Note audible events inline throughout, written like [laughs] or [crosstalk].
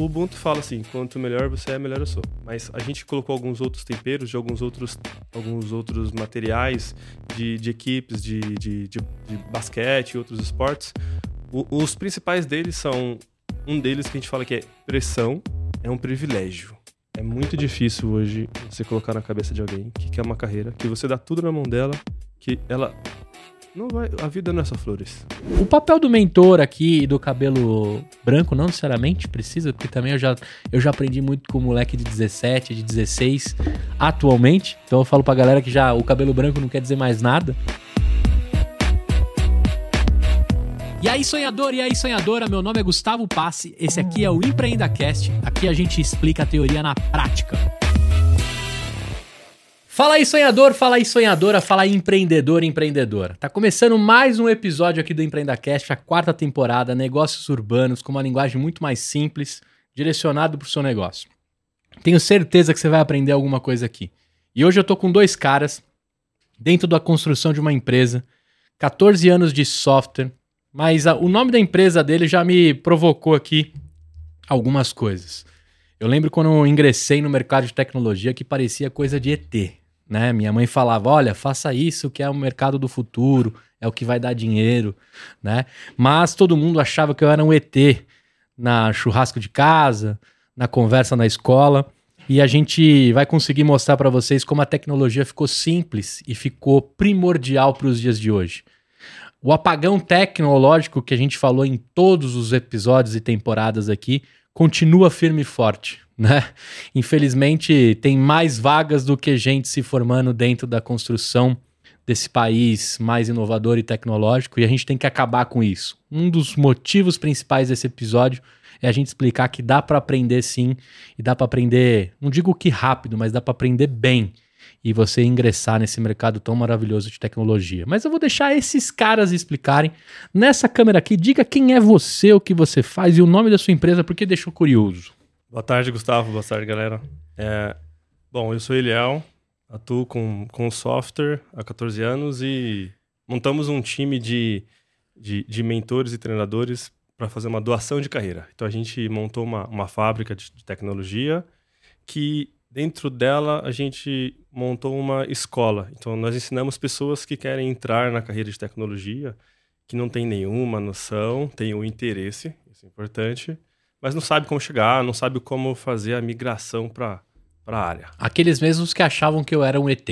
o Ubuntu fala assim, quanto melhor você é, melhor eu sou. Mas a gente colocou alguns outros temperos de alguns outros, alguns outros materiais de, de equipes de, de, de, de basquete e outros esportes. O, os principais deles são, um deles que a gente fala que é pressão, é um privilégio. É muito difícil hoje você colocar na cabeça de alguém que quer uma carreira, que você dá tudo na mão dela, que ela não vai, a vida não é só flores. O papel do mentor aqui do cabelo branco não necessariamente precisa, porque também eu já, eu já aprendi muito com o moleque de 17, de 16 atualmente. Então eu falo pra galera que já o cabelo branco não quer dizer mais nada. E aí, sonhador, e aí, sonhadora, meu nome é Gustavo Passe, esse aqui é o EmpreendaCast, aqui a gente explica a teoria na prática. Fala aí, sonhador, fala aí, sonhadora, fala aí, empreendedor, empreendedora. Tá começando mais um episódio aqui do EmpreendaCast, a quarta temporada, negócios urbanos, com uma linguagem muito mais simples, direcionado para o seu negócio. Tenho certeza que você vai aprender alguma coisa aqui. E hoje eu tô com dois caras dentro da construção de uma empresa, 14 anos de software, mas a, o nome da empresa dele já me provocou aqui algumas coisas. Eu lembro quando eu ingressei no mercado de tecnologia que parecia coisa de ET né? Minha mãe falava: olha, faça isso que é o mercado do futuro, é o que vai dar dinheiro, né? Mas todo mundo achava que eu era um ET na churrasco de casa, na conversa na escola. E a gente vai conseguir mostrar para vocês como a tecnologia ficou simples e ficou primordial para os dias de hoje. O apagão tecnológico que a gente falou em todos os episódios e temporadas aqui continua firme e forte né? Infelizmente, tem mais vagas do que gente se formando dentro da construção desse país mais inovador e tecnológico e a gente tem que acabar com isso. Um dos motivos principais desse episódio é a gente explicar que dá para aprender sim e dá para aprender, não digo que rápido, mas dá para aprender bem e você ingressar nesse mercado tão maravilhoso de tecnologia. Mas eu vou deixar esses caras explicarem nessa câmera aqui. Diga quem é você, o que você faz e o nome da sua empresa, porque deixou curioso. Boa tarde, Gustavo. Boa tarde, galera. É, bom, eu sou Eliel, atuo com, com software há 14 anos e montamos um time de, de, de mentores e treinadores para fazer uma doação de carreira. Então a gente montou uma, uma fábrica de, de tecnologia que dentro dela a gente montou uma escola. Então nós ensinamos pessoas que querem entrar na carreira de tecnologia, que não tem nenhuma noção, tem o interesse, isso é importante, mas não sabe como chegar, não sabe como fazer a migração para a área. Aqueles mesmos que achavam que eu era um ET.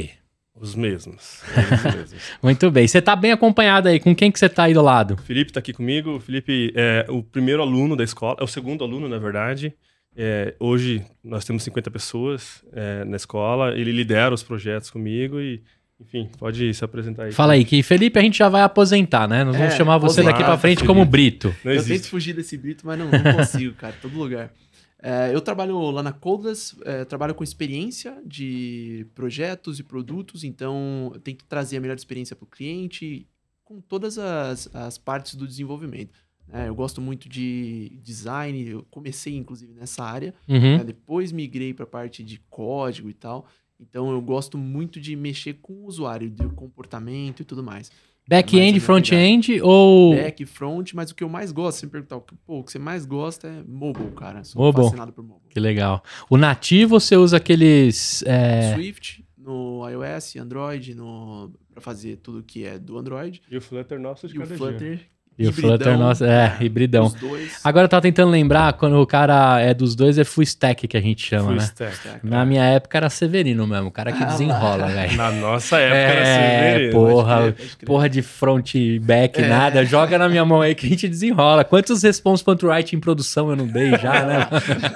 Os mesmos. Os [laughs] mesmos. Muito bem. Você está bem acompanhado aí. Com quem que você está aí do lado? O Felipe está aqui comigo. O Felipe é o primeiro aluno da escola, é o segundo aluno, na verdade. É, hoje nós temos 50 pessoas é, na escola. Ele lidera os projetos comigo e enfim, pode se apresentar aí. Fala aí, que Felipe a gente já vai aposentar, né? Nós vamos é, chamar você daqui para frente como Brito. Não eu tento fugir desse Brito, mas não, não consigo, cara, todo lugar. É, eu trabalho lá na Codeless, é, trabalho com experiência de projetos e produtos, então eu tenho que trazer a melhor experiência para o cliente com todas as, as partes do desenvolvimento. É, eu gosto muito de design, eu comecei inclusive nessa área, uhum. né, depois migrei para a parte de código e tal. Então eu gosto muito de mexer com o usuário, de comportamento e tudo mais. Back-end, é front-end ou. Back, front, mas o que eu mais gosto, se me perguntar, pô, o que você mais gosta é mobile, cara. Sou mobile. fascinado por mobile. Que legal. O nativo você usa aqueles. É... Swift no iOS, Android, no... para fazer tudo que é do Android. E o Flutter nosso de e cada o Flutter, dia. E o Flutter, nossa, é, é hibridão. Agora eu tava tentando lembrar, quando o cara é dos dois, é full stack que a gente chama, full né? Stack. Na minha época era Severino mesmo, o cara que ah, desenrola, velho. Na nossa época é, era Severino. Porra, porra de front back, é. nada. Joga na minha mão aí que a gente desenrola. Quantos response.write em produção eu não dei já, né?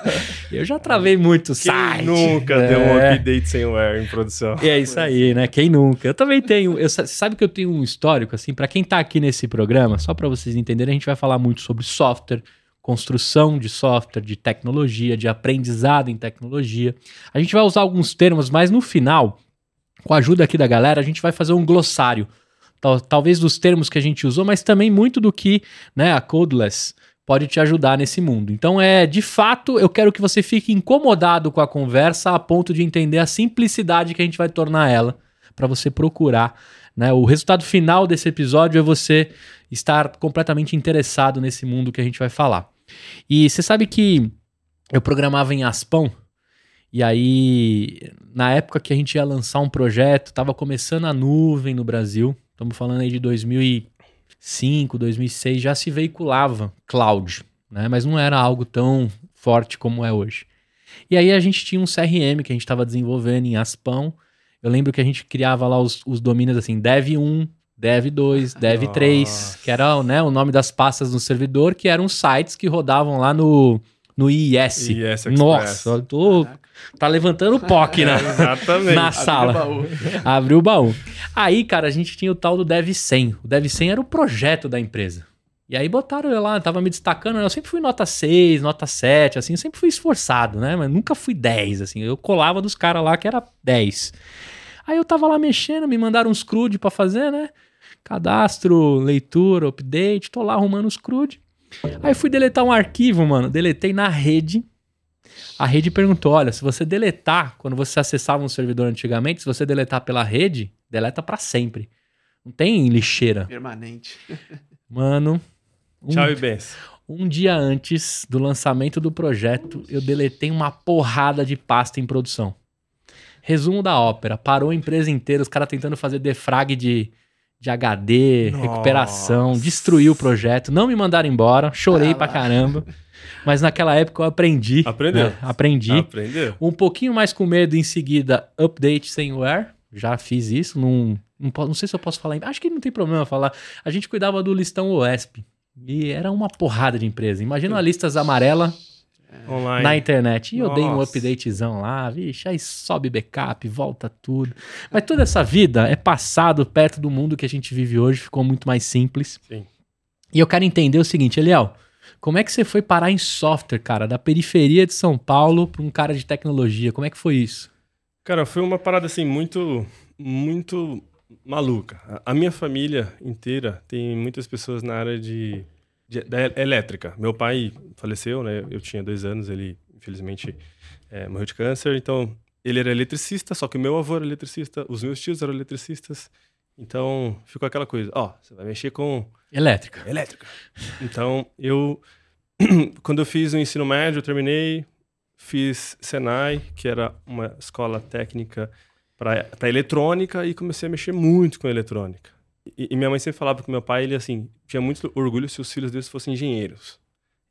[laughs] eu já travei muito Quem site. nunca deu um é. update sem where em produção? E é isso aí, né? Quem nunca? Eu também tenho. Eu, sabe que eu tenho um histórico, assim, para quem tá aqui nesse programa, só pra vocês entenderem, a gente vai falar muito sobre software, construção de software, de tecnologia, de aprendizado em tecnologia. A gente vai usar alguns termos, mas no final, com a ajuda aqui da galera, a gente vai fazer um glossário. Tal, talvez dos termos que a gente usou, mas também muito do que né, a Codeless pode te ajudar nesse mundo. Então é, de fato, eu quero que você fique incomodado com a conversa a ponto de entender a simplicidade que a gente vai tornar ela para você procurar né? O resultado final desse episódio é você estar completamente interessado nesse mundo que a gente vai falar. E você sabe que eu programava em Aspão. E aí, na época que a gente ia lançar um projeto, tava começando a nuvem no Brasil. Estamos falando aí de 2005, 2006, já se veiculava cloud, né? Mas não era algo tão forte como é hoje. E aí a gente tinha um CRM que a gente estava desenvolvendo em Aspão. Eu lembro que a gente criava lá os, os domínios assim, dev1, dev2, dev3, Nossa. que era né, o nome das pastas no servidor, que eram sites que rodavam lá no, no IIS. IIS. Nossa, tô, tá levantando o POC na, [laughs] Exatamente. na Abriu o sala. baú. Abriu o baú. Aí, cara, a gente tinha o tal do Dev 100. O Dev 100 era o projeto da empresa. E aí botaram eu lá, tava me destacando, eu sempre fui nota 6, nota 7, assim, eu sempre fui esforçado, né? Mas nunca fui 10, assim, eu colava dos caras lá que era 10. Aí eu tava lá mexendo, me mandaram uns CRUD pra fazer, né? Cadastro, leitura, update, tô lá arrumando os CRUD. Aí fui deletar um arquivo, mano, deletei na rede. A rede perguntou: olha, se você deletar, quando você acessava um servidor antigamente, se você deletar pela rede, deleta pra sempre. Não tem lixeira. Permanente. Mano, um, Tchau e benção. um dia antes do lançamento do projeto, eu deletei uma porrada de pasta em produção. Resumo da ópera: parou a empresa inteira, os caras tentando fazer defrag de, de HD, Nossa. recuperação, destruiu o projeto, não me mandaram embora, chorei Ah pra caramba. Mas naquela época eu aprendi. Aprendeu. né? Aprendi. Aprendeu? Um pouquinho mais com medo em seguida, update sem wear. Já fiz isso. Não, não, sei se eu posso falar. Acho que não tem problema falar. A gente cuidava do listão OESP. E era uma porrada de empresa. Imagina uma listas amarela Online. na internet. E eu dei um Nossa. updatezão lá. Vixe, aí sobe backup, volta tudo. Mas toda essa vida é passado perto do mundo que a gente vive hoje. Ficou muito mais simples. Sim. E eu quero entender o seguinte, Eliel. Como é que você foi parar em software, cara? Da periferia de São Paulo para um cara de tecnologia. Como é que foi isso? Cara, foi uma parada assim muito, muito maluca. A- minha família inteira tem muitas pessoas na área de, de- da elétrica. Meu pai faleceu, né? Eu tinha dois anos, ele infelizmente é, morreu de câncer. Então ele era eletricista, só que meu avô era eletricista, os meus tios eram eletricistas. Então ficou aquela coisa, ó, você vai mexer com Elétrica. elétrica. Então, eu [clears throat] quando eu fiz o ensino médio, eu terminei, fiz Senai, que era uma escola técnica para eletrônica e comecei a mexer muito com eletrônica. E, e minha mãe sempre falava com meu pai, ele assim, tinha muito orgulho se os filhos deles fossem engenheiros.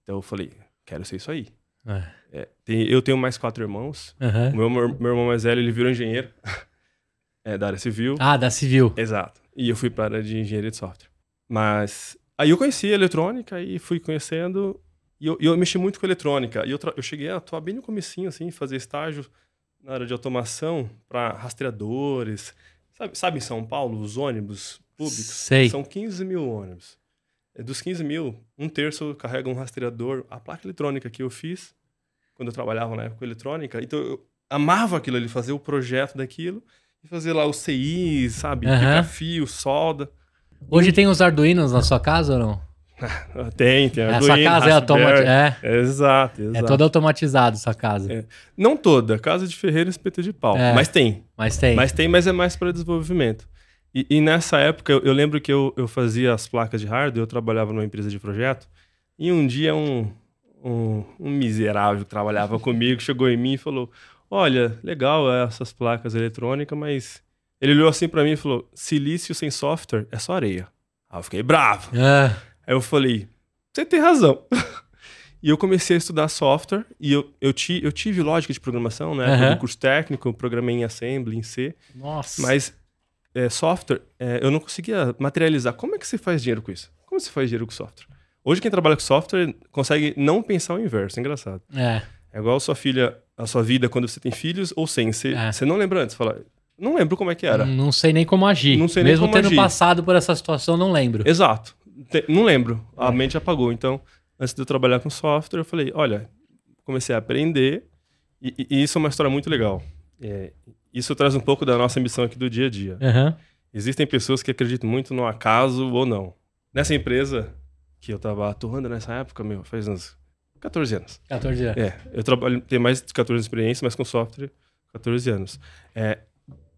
Então eu falei, quero ser isso aí. É. É, tem- eu tenho mais quatro irmãos. O meu, meu, irmão mais velho, ele virou engenheiro [laughs] é, da área civil. Ah, da Civil. Exato. E eu fui para a área de engenharia de software. Mas aí eu conheci a eletrônica e fui conhecendo. E eu, eu mexi muito com eletrônica. E eu, eu cheguei a atuar bem no comecinho, assim, fazer estágio na área de automação para rastreadores. Sabe, sabe em São Paulo, os ônibus públicos? Sei. São 15 mil ônibus. É, Dos 15 mil, um terço carrega um rastreador. A placa eletrônica que eu fiz, quando eu trabalhava na época com eletrônica, então eu amava aquilo ali, fazer o projeto daquilo e fazer lá os CIs, sabe? Picar fio, solda. Hoje tem os Arduinos na sua casa ou não? [laughs] Tem, tem Arduino, sua casa é automatizada. É, Exato, exato. é toda automatizada sua casa. É. Não toda, casa de ferreiro e espeto de pau. É. Mas tem. Mas tem. Mas tem, mas é mais para desenvolvimento. E, e nessa época, eu, eu lembro que eu, eu fazia as placas de hardware, eu trabalhava numa empresa de projeto, e um dia um, um, um miserável que trabalhava [laughs] comigo chegou em mim e falou: Olha, legal essas placas eletrônicas, mas. Ele olhou assim para mim e falou: Silício sem software é só areia. Aí eu fiquei bravo. Ah, Aí eu falei, você tem razão. [laughs] e eu comecei a estudar software e eu, eu, ti, eu tive lógica de programação, né? No curso técnico, eu programei em Assembly, em C. nossa. Mas é, software, é, eu não conseguia materializar. Como é que você faz dinheiro com isso? Como você faz dinheiro com software? Hoje quem trabalha com software consegue não pensar o inverso, é engraçado. É. É igual a sua filha, a sua vida quando você tem filhos ou sem. Você, É. você não lembra antes, fala, não lembro como é que era. Não sei nem como agir. Não sei nem Mesmo tendo agir. passado por essa situação, não lembro. Exato. Te- não lembro. A É. mente apagou. Então, antes de eu trabalhar com software, eu falei, olha, comecei a aprender e, e- isso é uma história muito legal. É, isso traz um pouco da nossa missão aqui do dia a dia. Aham. Existem pessoas que acreditam muito no acaso ou não. Nessa empresa que eu estava atuando nessa época, meu, faz uns 14 anos. 14 anos. É, eu trabalho, tenho mais de 14 anos de experiência, mas com software, 14 anos. É,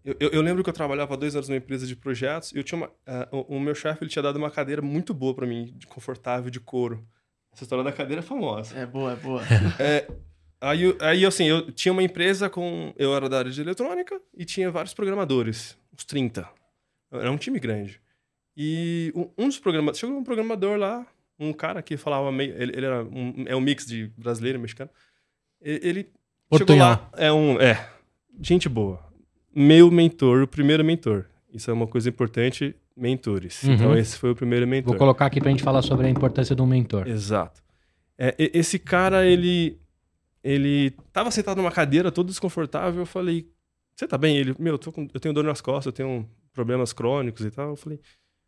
eu, eu- eu lembro que eu trabalhava dois anos numa empresa de projetos e eu tinha uma, ah, o, o meu chefe ele tinha dado uma cadeira muito boa para mim, de confortável, de couro. Essa história da cadeira é famosa. É boa, é boa. [laughs] É, Aí, eu- aí, assim, eu tinha uma empresa com. Eu era da área de eletrônica e tinha vários programadores, uns 30. Era um time grande. E um, dos programadores. Chegou um programador lá, um cara que falava meio. Ele, ele era um, é um mix de brasileiro e mexicano. E- Ele. Chegou lá. É um. É. Gente boa. Meu mentor, o primeiro mentor. Isso é uma coisa importante, mentores. Uhum. Então, esse foi o primeiro mentor. Vou colocar aqui pra gente falar sobre a importância de um mentor. Exato. É, esse cara, ele. Ele tava sentado numa cadeira, todo desconfortável. Eu falei: Você tá bem? Ele, meu, eu, com- eu tenho dor nas costas, eu tenho problemas crônicos e tal. Eu falei: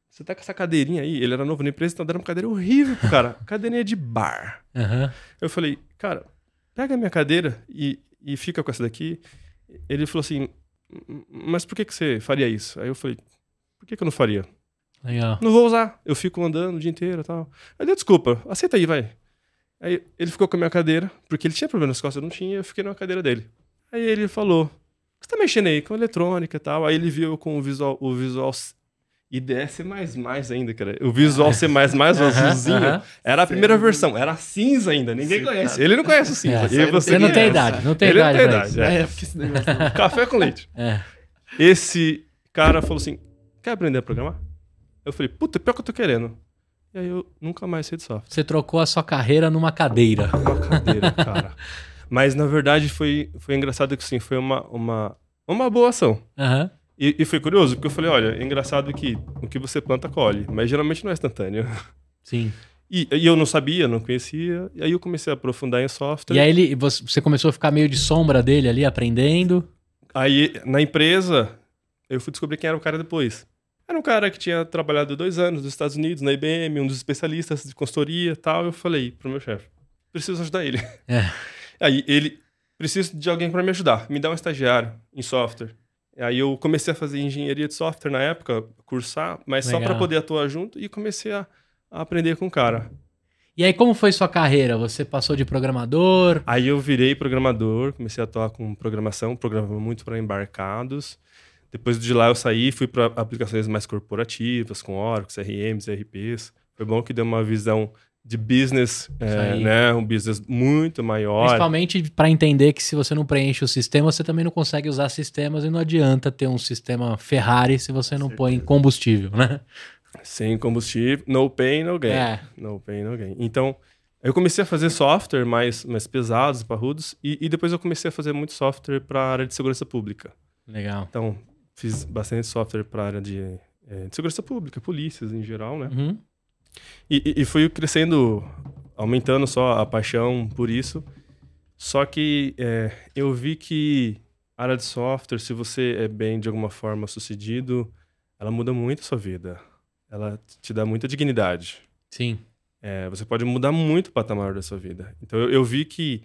Você tá com essa cadeirinha aí? Ele era novo na empresa, tá dando uma cadeira horrível pro cara. [laughs] Cadeirinha de bar. Aham. Eu falei: Cara, pega a minha cadeira e, e fica com essa daqui. Ele falou assim: "M- Mas por que, que você faria isso? Aí eu falei: Por que, que eu não faria? Legal. Não vou usar. Eu fico andando o dia inteiro e tal. Aí deu desculpa, aceita aí, vai. Aí ele ficou com a minha cadeira, porque ele tinha problema nas costas, eu não tinha, eu fiquei na cadeira dele. Aí ele falou: você tá mexendo aí? Com eletrônica e tal. Aí ele viu com o visual, o visual IDE C ainda, cara. O visual C [laughs] azulzinho. aham. Era a primeira versão, era cinza ainda, ninguém Sim, conhece. cara. Ele não conhece o cinza. É, E você Você não tem idade, não tem Ele não idade tem pra idade, é. É, porque esse negócio não... Café com leite. [laughs] É. Esse cara falou assim: quer aprender a programar? Eu falei, puta, pior que eu tô querendo. E aí eu nunca mais sei de software. Você trocou a sua carreira numa cadeira. Uma cadeira, cara. Mas na verdade foi, foi engraçado que sim, foi uma, uma, uma boa ação. Aham. E, e foi curioso, porque eu falei, olha, é engraçado que o que você planta colhe, mas geralmente não é instantâneo. Sim. E, e eu não sabia, não conhecia, e aí eu comecei a aprofundar em software. E aí ele, você começou a ficar meio de sombra dele ali, aprendendo. Aí, na empresa, eu fui descobrir quem era o cara depois. Era um cara que tinha trabalhado dois anos nos Estados Unidos, na IBM, um dos especialistas de consultoria e tal. Eu falei pro meu chefe, preciso ajudar ele. É. Aí ele, preciso de alguém para me ajudar, me dá um estagiário em software. Aí eu comecei a fazer engenharia de software na época, cursar, mas só Legal. para poder atuar junto e comecei a, a aprender com o cara. E aí, como foi sua carreira? Você passou de programador? Aí eu virei programador, comecei a atuar com programação, programava muito para embarcados. Depois de lá eu saí, fui para aplicações mais corporativas, com Oracle, CRMs, ERPs. Foi bom que deu uma visão de business, é, né, um business muito maior. Principalmente para entender que se você não preenche o sistema, você também não consegue usar sistemas e não adianta ter um sistema Ferrari se você não põe combustível, né? Sem combustível, no pain, no gain. É. No pain, no gain. Então, eu comecei a fazer software mais, mais pesados, parrudos, e, e depois eu comecei a fazer muito software para a área de segurança pública. Legal. Então, fiz bastante software para a área de, eh, de segurança pública, polícias em geral, né? Uhum. E, e, fui crescendo, aumentando só a paixão por isso. Só que é, eu vi que a área de software, se você é bem de alguma forma sucedido, ela muda muito a sua vida. Ela te dá muita dignidade. Sim. É, você pode mudar muito o patamar da sua vida. Então eu, eu vi que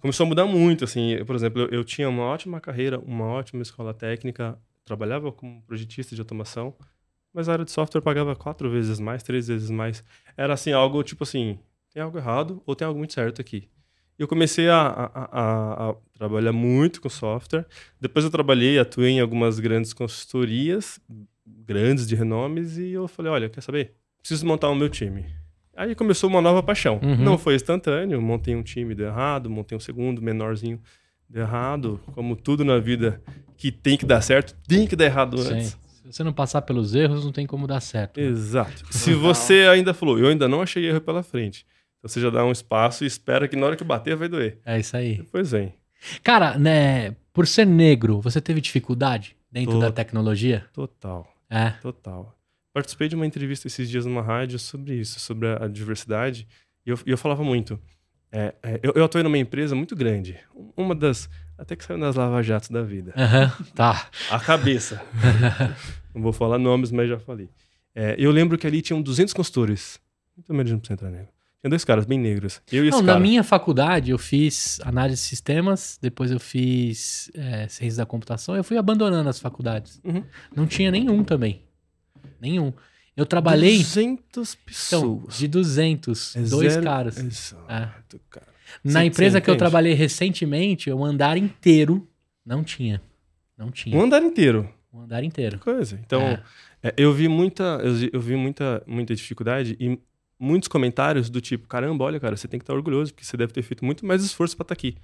começou a mudar muito. Assim, Eu, por exemplo, eu, eu tinha uma ótima carreira, uma ótima escola técnica, trabalhava como projetista de automação, mas a área de software pagava quatro vezes mais, três vezes mais. Era assim, algo tipo assim, tem algo errado ou tem algo muito certo aqui. E eu comecei a, a- a- a trabalhar muito com software. Depois eu trabalhei, atuei em algumas grandes consultorias, grandes de renomes, e eu falei, olha, quer saber? Preciso montar o meu time. Aí começou uma nova paixão. Uhum. Não foi instantâneo, montei um time, deu errado, montei um segundo, menorzinho, deu errado. Como tudo na vida que tem que dar certo, tem que dar errado Sim. Se você não passar pelos erros, não tem como dar certo. Exato. Se você ainda falou, eu ainda não achei erro pela frente, então você já dá um espaço e espera que na hora que bater vai doer. É isso aí. Depois vem. Cara, né, por ser negro, você teve dificuldade dentro Tô. da tecnologia? Total. É. Total. Participei de uma entrevista esses dias numa rádio sobre isso, sobre a, a diversidade, e eu, eu falava muito. É, é, eu, eu atuei numa empresa muito grande, uma das. Até que saiu nas lava-jatos da vida. Aham, tá. A cabeça. [laughs] Não vou falar nomes, mas já falei. É, eu lembro que ali tinham 200 consultores. Muito menos de 1% era negro. Tinha dois caras bem negros. Eu e Não, esse na cara. minha faculdade eu fiz análise de sistemas, depois eu fiz é, ciência da computação, eu fui abandonando as faculdades. Uhum. Não tinha nenhum também. Nenhum. Eu trabalhei 200 então, pessoas. de 200, É dois zero- caras. Exato, cara. Na Você- empresa você que eu trabalhei recentemente, o andar inteiro não tinha. Não tinha. Um andar inteiro. Um andar inteiro. Coisa. Então, É. é, eu vi muita, eu, vi- eu vi muita, muita dificuldade e muitos comentários do tipo, caramba, olha, cara, você tem que estar orgulhoso, porque você deve ter feito muito mais esforço para estar aqui.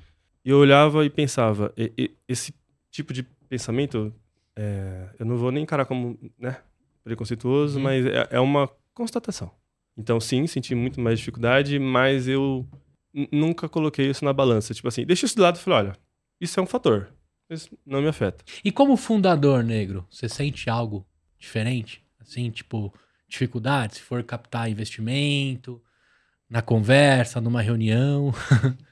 E eu olhava e pensava, e- e- esse tipo de pensamento, é, eu não vou nem encarar como né, preconceituoso, Uhum. mas é, é uma constatação. Então, sim, senti muito mais dificuldade, mas eu nunca coloquei isso na balança. Tipo assim, deixa isso de lado e falei, olha, isso é um fator, mas não me afeta. E como fundador negro, você sente algo diferente? Assim, tipo, dificuldade, se for captar investimento, na conversa, numa reunião. [laughs]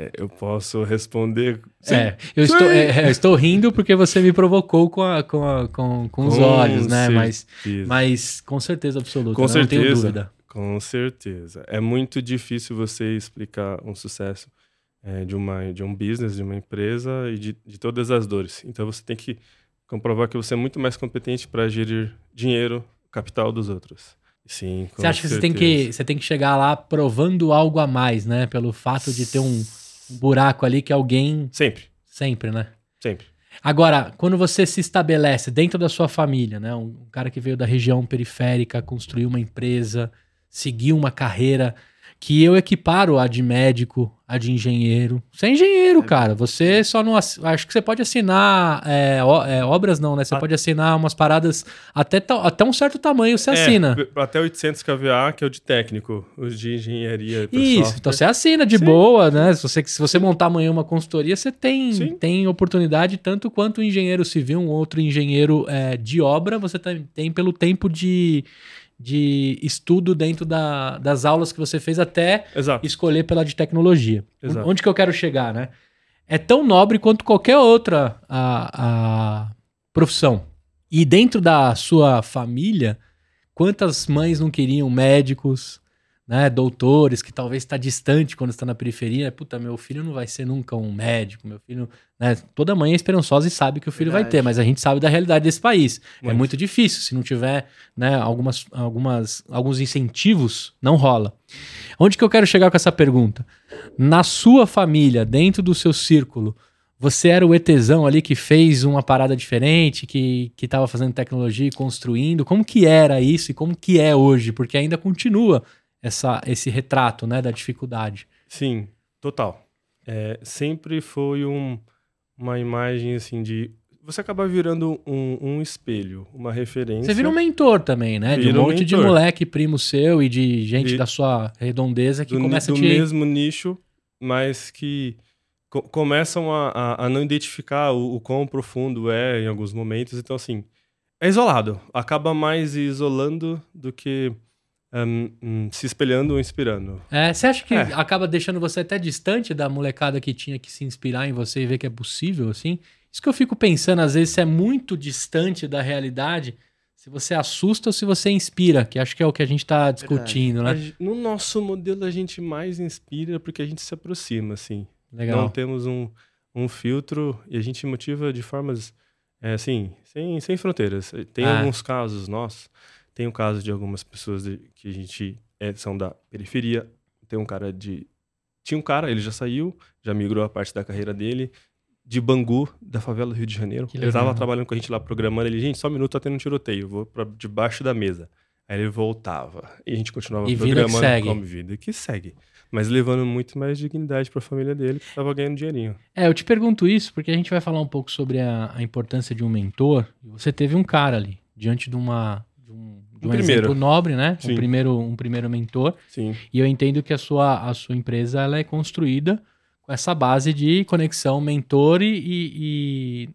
É, eu posso responder. Sim, É, eu estou, é, eu estou rindo porque você me provocou com, a- com, a- com, com os Com olhos, né? Mas, certeza. mas com certeza absoluta, Com né? não tenho certeza. dúvida. Com certeza. É muito difícil você explicar um sucesso é, de, uma, de um business, de uma empresa e de, de todas as dores. Então você tem que comprovar que você é muito mais competente para gerir dinheiro, capital dos outros. Sim, com Você acha que você tem que, certeza. você tem que chegar lá provando algo a mais, né? Pelo fato de ter um, buraco ali que alguém Sempre, sempre, né? sempre. Agora, quando você se estabelece dentro da sua família, né? Um, um cara que veio da região periférica, construiu uma empresa, seguiu uma carreira que eu equiparo a de médico, a de engenheiro. Você é engenheiro, É cara. Você só não. ass- Acho que você pode assinar. é, ó- é, obras não, né? Você Ah. pode assinar umas paradas até, ta- até um certo tamanho você assina. É, p- até 800 kVA, que é o de técnico, os de engenharia. Isso, software. então você assina de Sim. boa, né? Se você, se você montar amanhã uma consultoria, você tem, Sim. tem oportunidade tanto quanto um engenheiro civil, um outro engenheiro é, de obra, você tem, tem pelo tempo de, de estudo dentro da- das aulas que você fez até Exato. escolher pela de tecnologia. Exato. Onde que eu quero chegar, né? É tão nobre quanto qualquer outra a, a profissão. E dentro da sua família, quantas mães não queriam médicos, né, doutores, que talvez está distante quando está na periferia. Puta, meu filho não vai ser nunca um médico, meu filho... Né, toda mãe é esperançosa e sabe que o filho vai Verdade. ter, mas a gente sabe da realidade desse país. É Muito. muito difícil, se não tiver né, algumas, algumas, alguns incentivos, não rola. Onde que eu quero chegar com essa pergunta? Na sua família, dentro do seu círculo, você era o ETzão ali que fez uma parada diferente, que, que tava fazendo tecnologia e construindo. Como que era isso e como que é hoje? Porque ainda continua essa, esse retrato né, da dificuldade. Sim, total. É, sempre foi um, uma imagem assim de. Você acaba virando um, um espelho, uma referência. Você vira um mentor também, né? De Vira um um monte de moleque primo seu e de gente da sua redondeza que do, começa a do te... mesmo nicho, mas que co- começam a, a- a não identificar o, o quão profundo é em alguns momentos. Então, assim, é isolado. Acaba mais isolando do que hum, hum, se espelhando ou inspirando. É, você acha que É. acaba deixando você até distante da molecada que tinha que se inspirar em você e ver que é possível, assim? Isso que eu fico pensando, às vezes, se é muito distante da realidade, se você assusta ou se você inspira, que acho que é o que a gente tá discutindo, A né? No nosso modelo, a gente mais inspira porque a gente se aproxima, assim. Legal. Não temos um, um filtro e a gente motiva de formas, é, assim, sem, sem fronteiras. Tem Ah. alguns casos nossos, tem o caso de algumas pessoas de- que a gente é, são da periferia. Tem um cara de. Tinha um cara, ele já saiu, já migrou a parte da carreira dele, de Bangu, da favela do Rio de Janeiro. Ele tava trabalhando com a gente lá, programando ele, gente, só um minuto, tá tendo um tiroteio, vou pra debaixo da mesa. Aí ele voltava. E a gente continuava E vida programando segue. como vida que segue. Mas levando muito mais dignidade pra família dele, que tava ganhando dinheirinho. É, eu te pergunto isso porque a gente vai falar um pouco sobre a, a importância de um mentor. Você teve um cara ali, diante de uma... De um, de um Um primeiro. exemplo nobre, né? Um Sim. primeiro, um primeiro mentor. Sim. E eu entendo que a sua, a sua empresa ela é construída com essa base de conexão mentor e, e-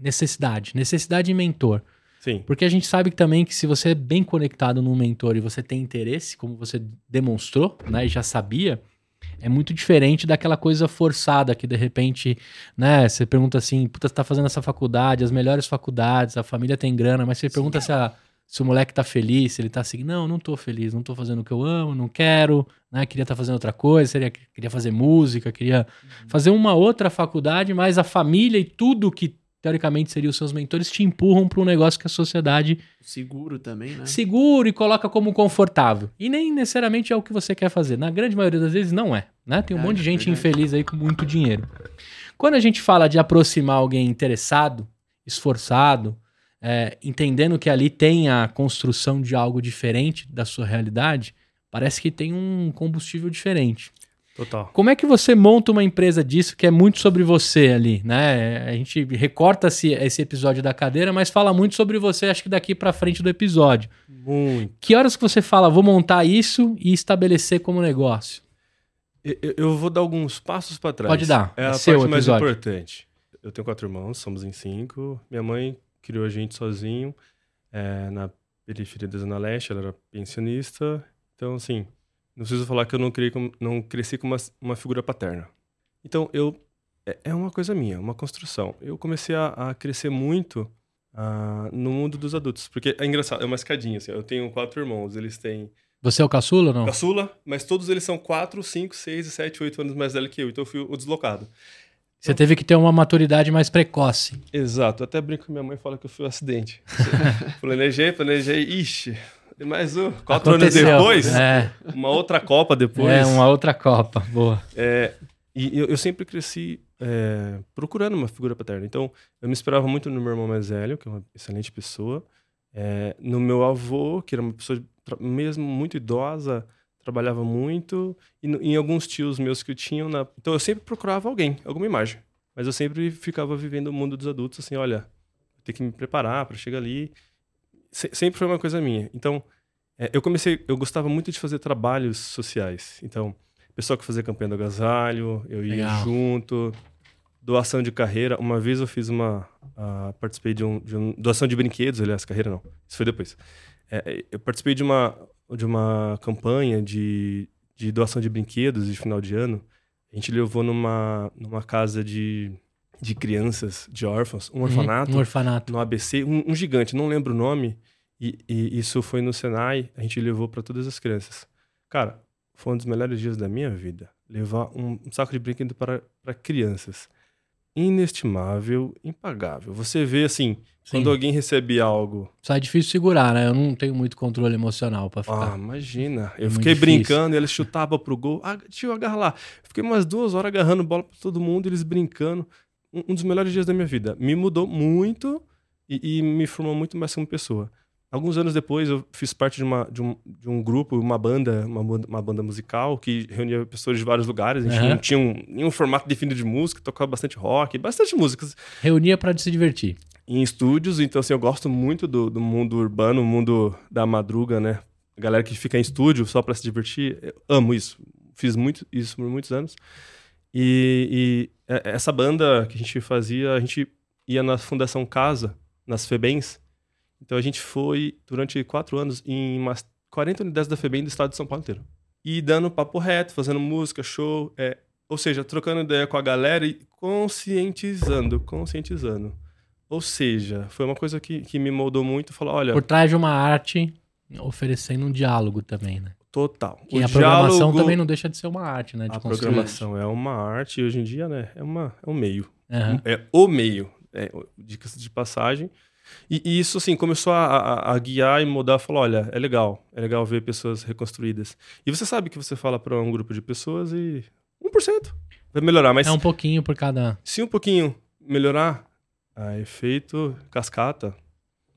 necessidade. Necessidade e mentor. Sim. Porque a gente sabe também que se você é bem conectado num mentor e você tem interesse, como você demonstrou, né, e já sabia, é muito diferente daquela coisa forçada que de repente, né, você pergunta assim, puta, você tá fazendo essa faculdade, as melhores faculdades, a família tem grana, mas você pergunta se, a- se o moleque tá feliz, se ele tá assim, não, não tô feliz, não tô fazendo o que eu amo, não quero, né, queria estar fazendo outra coisa, seria, queria fazer música, queria fazer uma outra faculdade, mas a família e tudo que teoricamente seriam os seus mentores te empurram para um negócio que a sociedade Seguro também, né? segura e coloca como confortável. E nem necessariamente é o que você quer fazer. Na grande maioria das vezes não é, né? Tem um É, monte de gente verdade. infeliz aí com muito dinheiro. Quando a gente fala de aproximar alguém interessado, esforçado, é, entendendo que ali tem a construção de algo diferente da sua realidade, parece que tem um combustível diferente. Total. Como é que você monta uma empresa disso que é muito sobre você ali, né? A gente recorta esse, esse episódio da cadeira, mas fala muito sobre você, acho que daqui pra frente do episódio. Muito. Que horas que você fala, vou montar isso e estabelecer como negócio? Eu, eu- vou dar alguns passos para trás. Pode dar, É é a seu parte mais episódio. importante. Eu tenho quatro irmãos, somos em cinco. Minha mãe criou a gente sozinho é, na periferia da Zona Leste. Ela era pensionista. Então, assim, não preciso falar que eu não, criei com- não cresci com uma, uma figura paterna. Então, eu é, é uma coisa minha, uma construção. Eu comecei a, a crescer muito ah, no mundo dos adultos. Porque é engraçado, é uma escadinha. Assim, eu tenho quatro irmãos, eles têm Você é o caçula ou não? caçula, mas todos eles são 4, 5, 6, 7, 8 anos mais velho que eu, então eu fui o deslocado. Você teve que ter uma maturidade mais precoce. Exato, eu até brinco com minha mãe e fala que eu fui um acidente. [laughs] planejei, planejei, ixi, mais um. Quatro Aconteceu. anos depois, É, uma outra Copa depois. é uma outra Copa. Boa. É, e eu, eu sempre cresci é, procurando uma figura paterna. Então, eu me esperava muito no meu irmão mais velho, que é uma excelente pessoa. é, no meu avô, que era uma pessoa mesmo muito idosa, trabalhava muito. E em alguns tios meus que eu tinha. Na... Então, eu sempre procurava alguém, alguma imagem. Mas eu sempre ficava vivendo o mundo dos adultos, assim, olha, vou ter que me preparar para chegar ali. Se- sempre foi uma coisa minha. Então, é, eu comecei, eu gostava muito de fazer trabalhos sociais. Então, pessoal que fazia campanha do agasalho, eu ia Legal. junto. Doação de carreira. Uma vez eu fiz uma. ah, participei de um, de um- Doação de brinquedos, aliás, carreira não. Isso foi depois. É, eu participei de uma, de uma campanha de, de doação de brinquedos de final de ano. A gente levou numa, numa casa de, de crianças, de órfãos, um orfanato Um orfanato. no ABC, um, um gigante, não lembro o nome, e, e isso foi no Senai, a gente levou para todas as crianças. Cara, foi um dos melhores dias da minha vida, levar um, um saco de brinquedo para, para crianças. Inestimável, impagável. Você vê assim, Sim. quando alguém recebe algo, Só é difícil segurar, né? Eu não tenho muito controle emocional pra ah, ficar. imagina. É Eu muito fiquei brincando, eles chutavam pro gol. Ah, tio, agarra lá. Fiquei umas duas horas agarrando bola pra todo mundo, eles brincando. Um, um dos melhores dias da minha vida. Me mudou muito e, e me formou muito mais como pessoa. Alguns anos depois, eu fiz parte de, uma, de, um, de um grupo, uma banda, uma, banda- uma banda musical que reunia pessoas de vários lugares. A gente Aham. não tinha um, nenhum formato definido de música, tocava bastante rock, bastante músicas Reunia pra se divertir. em estúdios, então assim, eu gosto muito do, do mundo urbano, o mundo da madruga, né? A galera que fica em estúdio só pra se divertir, eu amo isso. Fiz muito isso por muitos anos. E, e é- essa banda que a gente fazia, a gente ia na Fundação Casa, nas FEBENs. Então a gente foi durante quatro anos em umas 40 unidades da FEBEM do estado de São Paulo inteiro. E dando papo reto, fazendo música, show, é, ou seja, trocando ideia com a galera e conscientizando, conscientizando. Ou seja, foi uma coisa que, que me moldou muito. Falou, olha, Por trás de uma arte, oferecendo um diálogo também, né? total. E O a programação diálogo- também não deixa de ser uma arte, né? De A construir. programação é uma arte e hoje em dia, né, é, uma, é um meio. Aham. É o meio. É, dicas de passagem. E, e isso, assim, começou a, a- a guiar e mudar. Falou, olha, é legal. É legal ver pessoas reconstruídas. E você sabe que você fala para um grupo de pessoas e 1% vai melhorar. Mas É um pouquinho por cada. se um pouquinho melhorar, a efeito cascata,